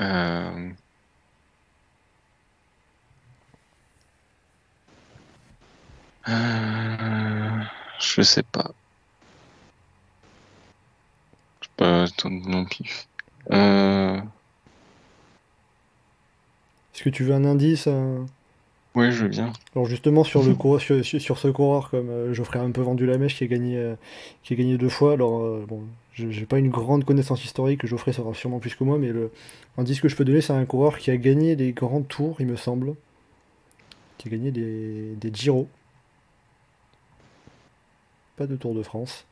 Euh... Euh, Je sais pas. Je sais pas, ton nom pif. Euh... Est-ce que tu veux un indice un- Ouais, je veux bien. Alors justement sur le coureur, sur, ce coureur comme euh, Geoffrey a un peu vendu la mèche qui a gagné euh, qui a gagné deux fois. Alors euh, bon, je- j'ai pas une grande connaissance historique, Geoffrey saura sûrement plus que moi, mais le indice que je peux donner c'est un coureur qui a gagné les grands tours, il me semble, qui a gagné des, des Giro. Pas de Tour de France.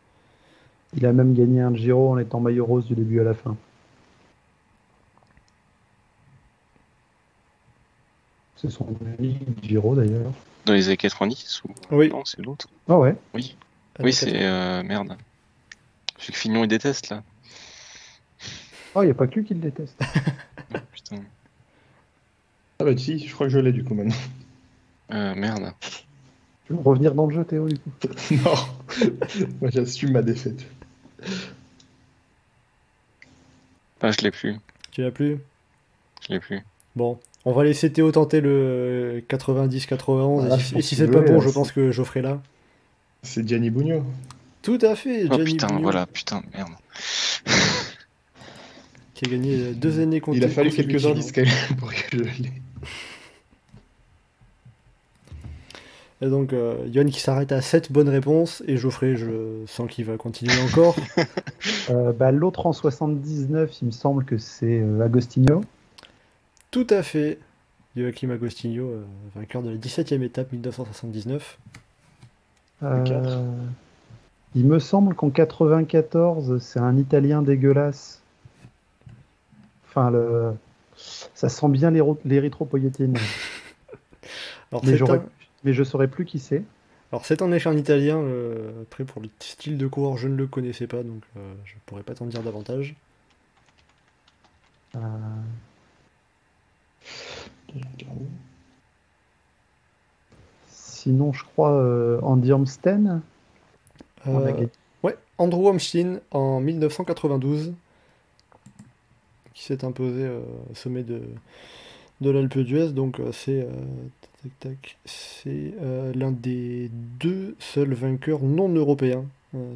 Il a même gagné un Giro en étant maillot rose du début à la fin. C'est son unique Giro d'ailleurs. Dans les années 90 ou... Oui. Non, c'est l'autre. Ah ouais, Oui, Années oui c'est... Euh, merde. Celui que Fignon il déteste là. oh, il n'y a pas que lui qui le déteste. Oh, putain. Ah bah si, je crois que je l'ai du coup maintenant. Euh, merde. Tu veux revenir dans le jeu, Théo, du coup non, moi j'assume ma défaite. Ah, je l'ai plus. Tu l'as plus? Je l'ai plus. Bon, On va laisser Théo tenter le 90-91. Ah, et si, c'est pas bon, là, je pense que ferai là. C'est Gianni Bugno. Tout à fait, Oh Gianni putain, Bugno, voilà, putain, merde. qui a gagné euh, deux années contre Il a fallu quelques indices quand même pour que je l'ai. Et donc, euh, Yoann qui s'arrête à 7 bonnes réponses, et Geoffrey, je sens qu'il va continuer encore. Euh, bah, L'autre en 79, il me semble que c'est euh, Agostinho. Tout à fait. Joachim Agostinho, euh, vainqueur de la 17e étape 1979. Euh, il me semble qu'en 94, c'est un Italien dégueulasse. Enfin, le... ça sent bien l'érythropoïétine. Mais, un... mais je saurais plus qui c'est. Alors, c'est en effet un italien. euh, Après, pour le style de coureur, je ne le connaissais pas, donc euh, je pourrais pas t'en dire davantage. Euh, sinon, je crois euh, Andy a Euh. Ouais, Andrew Amstin en 1992, qui s'est imposé euh, au sommet de, de l'Alpe d'Huez. Donc c'est c'est l'un des deux seuls vainqueurs non européens,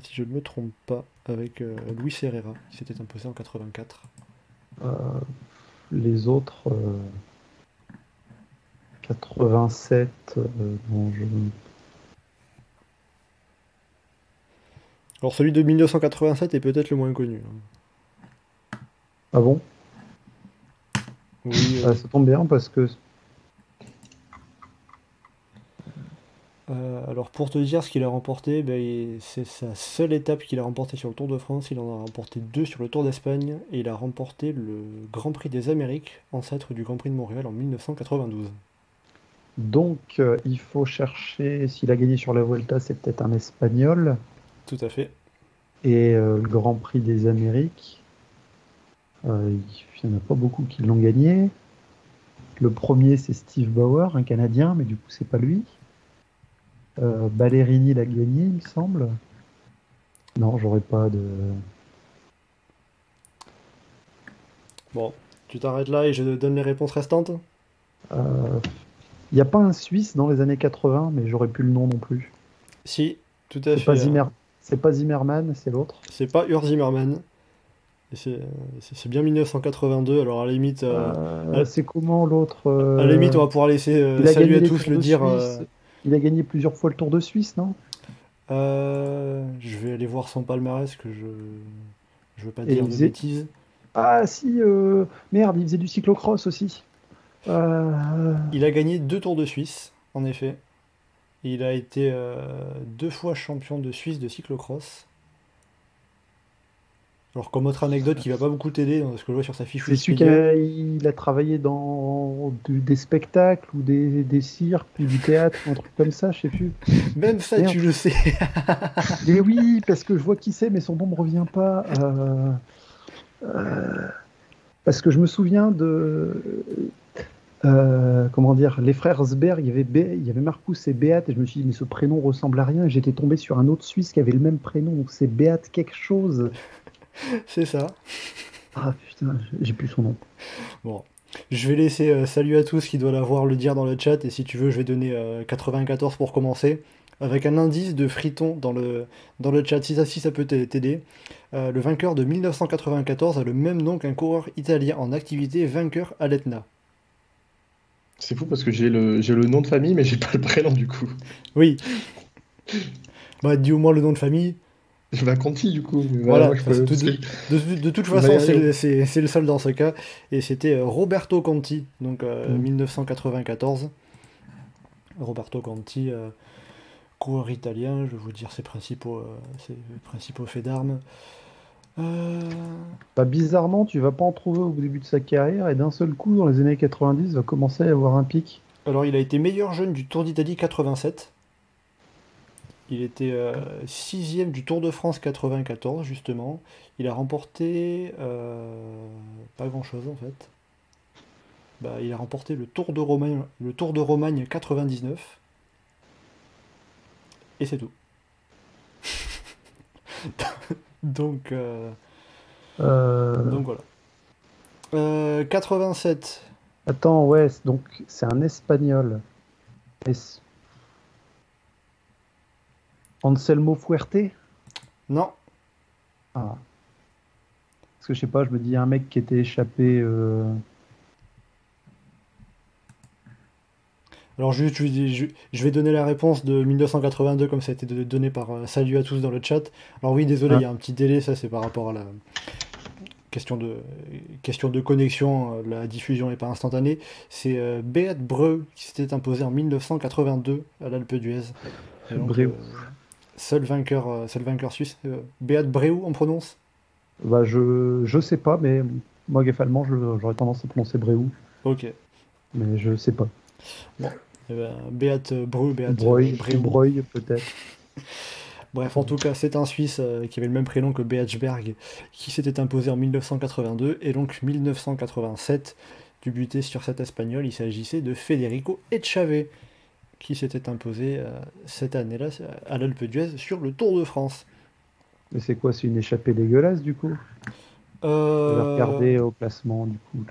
si je ne me trompe pas, avec Luis Herrera, qui s'était imposé en 84. Euh, les autres, euh, 87, euh, bon, je... Alors celui de 1987 est peut-être le moins connu. hein. Ah bon? Oui, euh, Ah, Ça tombe bien parce que Euh, alors pour te dire ce qu'il a remporté, ben, c'est sa seule étape qu'il a remportée sur le Tour de France. Il en a remporté deux sur le Tour d'Espagne et il a remporté le Grand Prix des Amériques, ancêtre du Grand Prix de Montréal en 1992. donc euh, il faut chercher s'il a gagné sur la Vuelta, c'est peut-être un Espagnol. Tout à fait. Et euh, le Grand Prix des Amériques, il n'y en a pas beaucoup qui l'ont gagné. Le premier, c'est Steve Bauer, un Canadien, mais du coup, c'est pas lui. Euh, Ballerini l'a gagné, il me semble. Non, j'aurais pas de. Bon, tu t'arrêtes là et je donne les réponses restantes. Euh, Il n'y a pas un Suisse dans les années 80, mais j'aurais plus le nom non plus. Si, tout à C'est fait. pas. Zimmer... c'est pas Zimmerman, c'est l'autre. C'est pas Ur Zimmerman. C'est bien 1982, alors à la limite, euh, Euh, c'est comment l'autre euh, à la limite on va pouvoir laisser euh, salut à tous le dire. Il a gagné plusieurs fois le Tour de Suisse, non? Euh, je vais aller voir son palmarès que je je veux pas Et dire de faisait- bêtises. Ah si, euh, merde, il faisait du cyclocross aussi. Euh, Il a gagné deux Tours de Suisse, en effet. Il a été euh, deux fois champion de Suisse de cyclocross. Alors comme autre anecdote qui va pas beaucoup t'aider dans ce que je vois sur sa fiche c'est celui qui a, il a travaillé dans des spectacles ou des, des cirques ou du théâtre un truc comme ça, je sais plus. même ça Merde. tu le sais. Mais oui, parce que je vois qui c'est, mais son nom me revient pas. Euh, euh, parce que je me souviens de. euh, comment dire, les frères Sberg, il y avait, Bé- il y avait Marcus et Beat, et je me suis dit, mais ce prénom ressemble à rien, et j'étais tombé sur un autre Suisse qui avait le même prénom, donc c'est Beat quelque chose. C'est ça. Ah putain, j'ai plus son nom. Bon. Je vais laisser euh, salut à tous qui doit l'avoir le dire dans le chat et si tu veux je vais donner euh, 94 pour commencer avec un indice de friton dans le, dans le chat si ça, si ça peut t'a- t'aider. Euh, le vainqueur de 1994 a le même nom qu'un coureur italien en activité vainqueur à l'Etna. C'est fou parce que j'ai le, j'ai le nom de famille, mais j'ai pas le prénom du coup. Oui. Bah dis au moins le nom de famille. Je vais à Conti du coup. Voilà, peux- De, de toute Il façon, c'est le, seul dans ce cas. Et c'était euh, Roberto Conti, donc euh, Mm. 1994. Roberto Conti, euh, coureur italien, je vais vous dire ses principaux, euh, ses principaux faits d'armes. Euh, Bah, bizarrement, tu vas pas en trouver au début de sa carrière, et d'un seul coup, dans les années 90, va commencer à avoir un pic. alors, il a été meilleur jeune du Tour d'Italie 87. Il était euh, sixième du Tour de France 94, justement. Il a remporté euh, pas grand-chose, en fait. Bah, il a remporté le Tour de Romagne, le Tour de Romagne 99. Et c'est tout. donc, euh, Euh, donc voilà. Euh, 87. Attends, ouais, donc c'est un espagnol. Es... Anselmo Fuerte Non. Ah. Parce que je sais pas, je me dis un mec qui était échappé. Euh... Alors juste, je, vais donner la réponse de 1982 comme ça a été donné par euh, Salut à tous dans le chat. Alors oui, désolé, il y a un petit délai, ça c'est par rapport à la question de, question de connexion, euh, la diffusion n'est pas instantanée. C'est euh, Beat Breu qui s'était imposé en 1982 à l'Alpe d'Huez. Breu. Seul, vainqueur, seul vainqueur suisse. Beat Breu, on prononce? Bah, je, je sais pas, mais moi, allemand, j'aurais tendance à prononcer Breu. Ok. Mais je sais pas. Bon, eh ben, Beat Breu, Beat Breu, peut-être. Bref, en tout cas, c'est un Suisse euh, qui avait le même prénom que Beatsberg, qui s'était imposé en 1982, et donc 1987, du buté sur cet espagnol, il s'agissait de Federico Echave, qui s'était imposé euh, cette année-là à l'Alpe d'Huez sur le Tour de France. Mais c'est quoi? C'est une échappée dégueulasse du coup? Euh... regarder au classement du coup.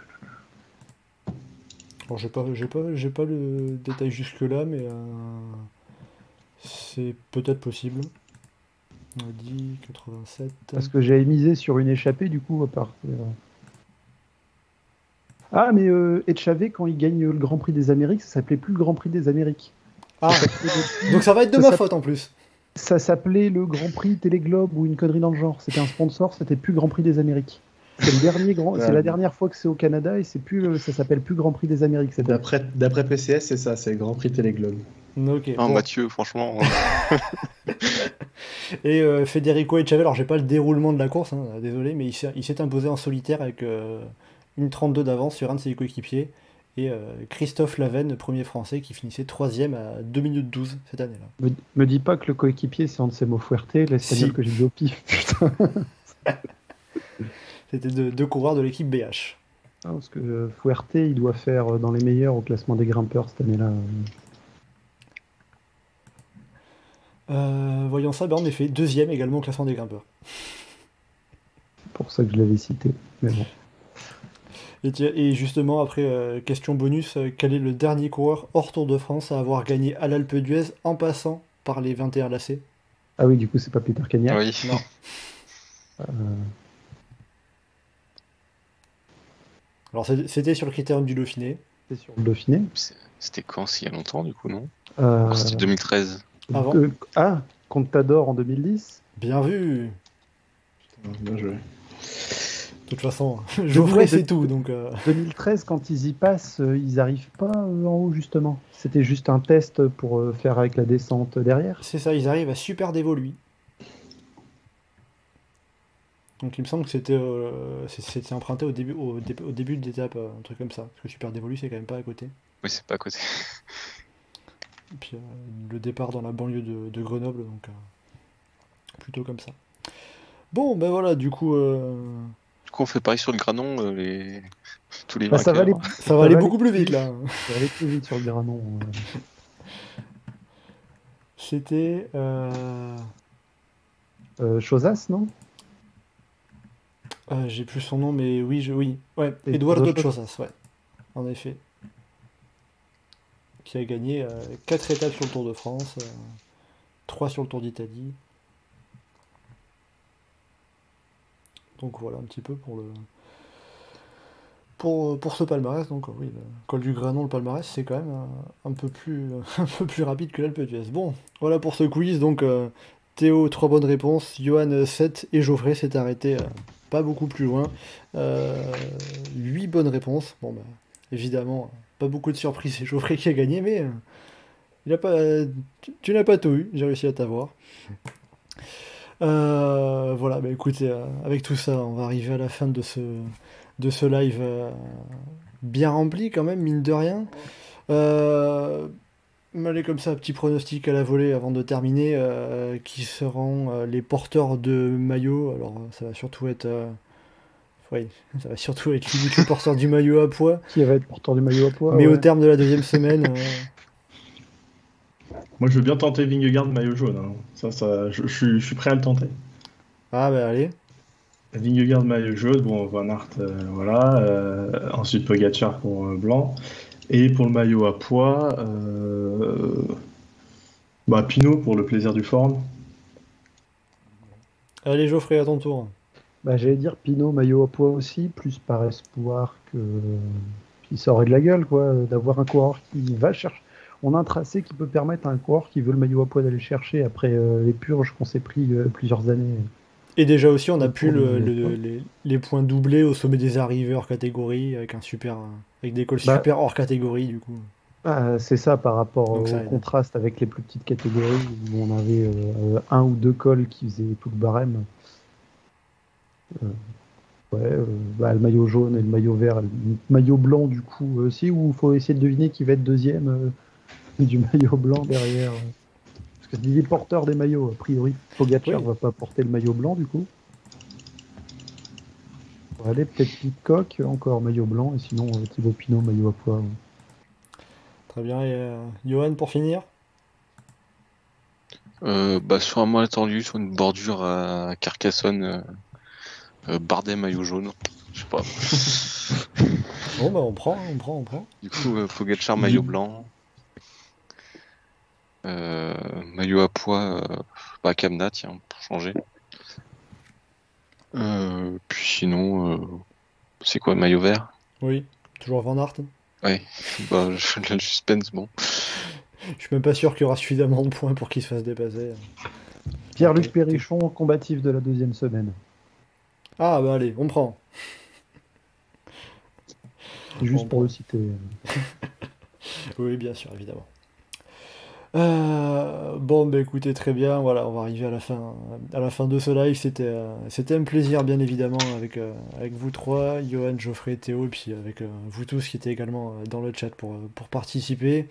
Alors j'ai pas, j'ai pas, j'ai pas le détail jusque là, mais euh, c'est peut-être possible. On a dit 87. Parce que j'avais misé sur une échappée du coup à part. Euh. Ah mais euh, quand il gagne le Grand Prix des Amériques, ça s'appelait plus le Grand Prix des Amériques. Ah donc ça va être de ma faute en plus. Ça s'appelait le Grand Prix Téléglobe ou une connerie dans le genre. C'était un sponsor, c'était plus Grand Prix des Amériques. C'est le dernier grand, c'est la dernière fois que c'est au Canada et c'est plus, ça s'appelle plus Grand Prix des Amériques. D'après, d'après PCS, c'est ça, c'est le Grand Prix Téléglobe. Ok. Ah, Mathieu, franchement. et euh, Federico Echave, alors j'ai pas le déroulement de la course, hein, désolé, mais il s'est imposé en solitaire avec euh, une 32 d'avance sur un de ses coéquipiers. Et euh, Christophe Lavenne, premier français, qui finissait troisième à 2 minutes 12 cette année-là. Me, me dis pas que le coéquipier c'est Ansemo Fuerte, l'espagnol que j'ai dit au pif, putain. C'était deux, coureurs de l'équipe BH. Ah, parce que euh, Fuerte, il doit faire euh, dans les meilleurs au classement des grimpeurs cette année-là. Euh, voyons ça, ben en effet, deuxième également au classement des grimpeurs. C'est pour ça que je l'avais cité. Mais bon. Et, justement, après, question bonus, quel est le dernier coureur hors Tour de France à avoir gagné à l'Alpe d'Huez en passant par les 21 lacets? Ah oui, du coup, c'est pas Peter Cagnac Oui. Non. Alors c'était sur le critérium du Dauphiné. C'était sur le Dauphiné. C'était quand? Il y a longtemps du coup, non? Euh... C'était 2013. Avant euh, Ah, Contador en 2010 Bien vu Bien joué. De toute façon, Geoffrey c'est tout. Donc, 2013, euh. quand ils y passent, euh, ils arrivent pas en haut justement. C'était juste un test pour faire avec la descente derrière. C'est ça, ils arrivent à super dévoluer. Donc il me semble que c'était euh, emprunté au début, au, début de l'étape, euh, un truc comme ça. Parce que Super Dévolu, c'est quand même pas à côté. Oui, c'est pas à côté. Et puis euh, le départ dans la banlieue de, Grenoble, donc plutôt comme ça. Bon, ben voilà, du coup. Coup, on fait pareil sur le granon, les... tous les bah, ça va aller, ça va aller beaucoup plus vite là. Ça va aller plus vite sur le granon. C'était. Chosas, non? Euh, j'ai plus son nom, mais oui, je, oui. Ouais, Eduardo Chosas, ouais. En effet. Qui a gagné 4 euh, étapes sur le Tour de France, 3 euh, sur le Tour d'Italie. Donc voilà un petit peu pour le. Pour, ce palmarès, donc oui, le col du Granon, le palmarès, c'est quand même un, peu plus, rapide que l'Alpe d'Huez. Bon, voilà pour ce quiz. Donc Théo, 3 bonnes réponses. Johan, 7. Et Geoffrey s'est arrêté pas beaucoup plus loin. Euh, 8 bonnes réponses. Bon, bah, évidemment, pas beaucoup de surprises, c'est Geoffrey qui a gagné, mais euh, il a pas, tu, n'as pas tout eu, j'ai réussi à t'avoir. Euh, voilà, bah écoutez, euh, avec tout ça, on va arriver à la fin de ce, de ce live bien rempli quand même, mine de rien. Allez comme ça, petit pronostic à la volée avant de terminer, euh, qui seront euh, les porteurs de maillot. Alors ça va surtout être, euh, oui, ça va surtout être limite le porteur du maillot à poids. Qui va être porteur du maillot à poids Mais au terme de la deuxième semaine. Moi, je veux bien tenter Vingegaard maillot jaune. Hein. Ça, ça, je, suis, prêt à le tenter. Ah bah allez. Vingegaard maillot jaune, bon, Van Aert, voilà. ensuite Pogacar pour blanc. Et pour le maillot à poids, bah, Pinot pour le plaisir du forum. Allez Geoffrey, à ton tour. Bah, J'allais dire Pinot, maillot à poids aussi, plus par espoir que. Ça aurait de la gueule, quoi, d'avoir un coureur qui va chercher. On a un tracé qui peut permettre à un coureur qui veut le maillot à poids d'aller chercher après euh, les purges qu'on s'est pris euh, plusieurs années. Et déjà aussi, on a pu les, points doublés au sommet des arrivées hors catégorie avec un super, avec des cols bah super hors catégorie du coup. Bah, c'est ça par rapport au contraste avec les plus petites catégories où on avait euh, un ou deux cols qui faisaient tout le barème. Ouais, euh, bah, le maillot jaune et le maillot vert, le maillot blanc du coup aussi, où il faut essayer de deviner qui va être deuxième du maillot blanc derrière. Parce que c'est porteurs des maillots, a priori Pogacar va pas porter le maillot blanc du coup. Allez, peut-être Pitcock, encore maillot blanc, et sinon Thibaut Pinot, maillot à poids. Très bien, et Johan pour finir? Bah, Sur un mois attendu, sur une bordure à Carcassonne, euh, Bardet maillot jaune. Je sais pas. bon bah on prend, on prend, on prend. Du coup, euh, Pogacar maillot blanc. Euh, maillot à poids, euh, bah, Kamna, tiens, pour changer. puis sinon, c'est quoi, maillot vert? Oui, toujours Van Aert. Oui, bah, le suspense, bon. Je suis même pas sûr qu'il y aura suffisamment de points pour qu'il se fasse dépasser. Pierre-Luc Perrichon, combatif de la deuxième semaine. Ah bah allez, on prend. Juste pour le citer. oui, bien sûr, évidemment. Euh, bon, bah écoutez, très bien, voilà, on va arriver à la fin, à la fin de ce live. C'était, euh, un plaisir, bien évidemment, avec, euh, avec vous trois, Johan, Geoffrey, Théo, et puis avec vous tous qui étaient également dans le chat pour, pour participer.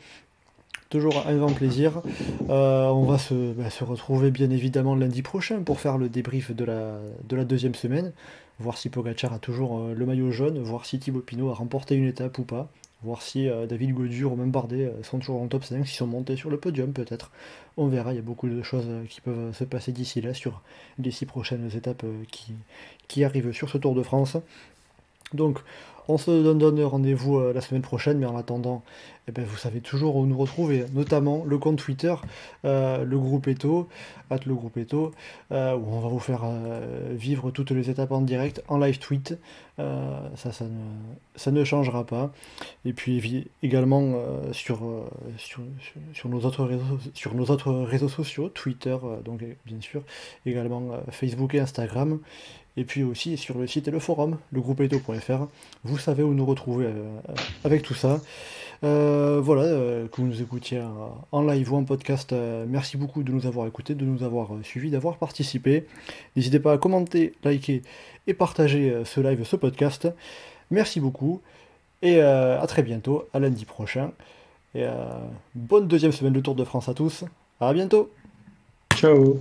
Toujours un grand plaisir. On va bah, se, retrouver bien évidemment lundi prochain pour faire le débrief de la, de la deuxième semaine. Voir si Pogacar a toujours le maillot jaune, voir si Thibaut Pinot a remporté une étape ou pas. Voir si euh, David Godur ou même Bardet sont toujours en top 5, s'ils sont montés sur le podium peut-être. On verra, il y a beaucoup de choses qui peuvent se passer d'ici là sur les six prochaines étapes qui, qui arrivent sur ce Tour de France. Donc on se donne rendez-vous la semaine prochaine, mais en attendant, eh ben, vous savez toujours où nous retrouver, notamment le compte Twitter, euh, le groupe Eto, at le groupe Eto, euh, où on va vous faire euh, vivre toutes les étapes en direct, en live tweet. ça, ne, changera pas. Et puis également sur, nos autres réseaux, sur nos autres réseaux sociaux, Twitter, donc bien sûr, également Facebook et Instagram. Et puis aussi sur le site et le forum, le groupe Eto.fr. Vous savez où nous retrouver avec tout ça. Euh, voilà, euh, que vous nous écoutiez en live ou en podcast, euh, merci beaucoup de nous avoir écoutés, de nous avoir suivis, d'avoir participé. N'hésitez pas à commenter, liker et partager ce live, ce podcast. Merci beaucoup et à très bientôt, à lundi prochain. Et bonne deuxième semaine de Tour de France à tous. À bientôt. Ciao.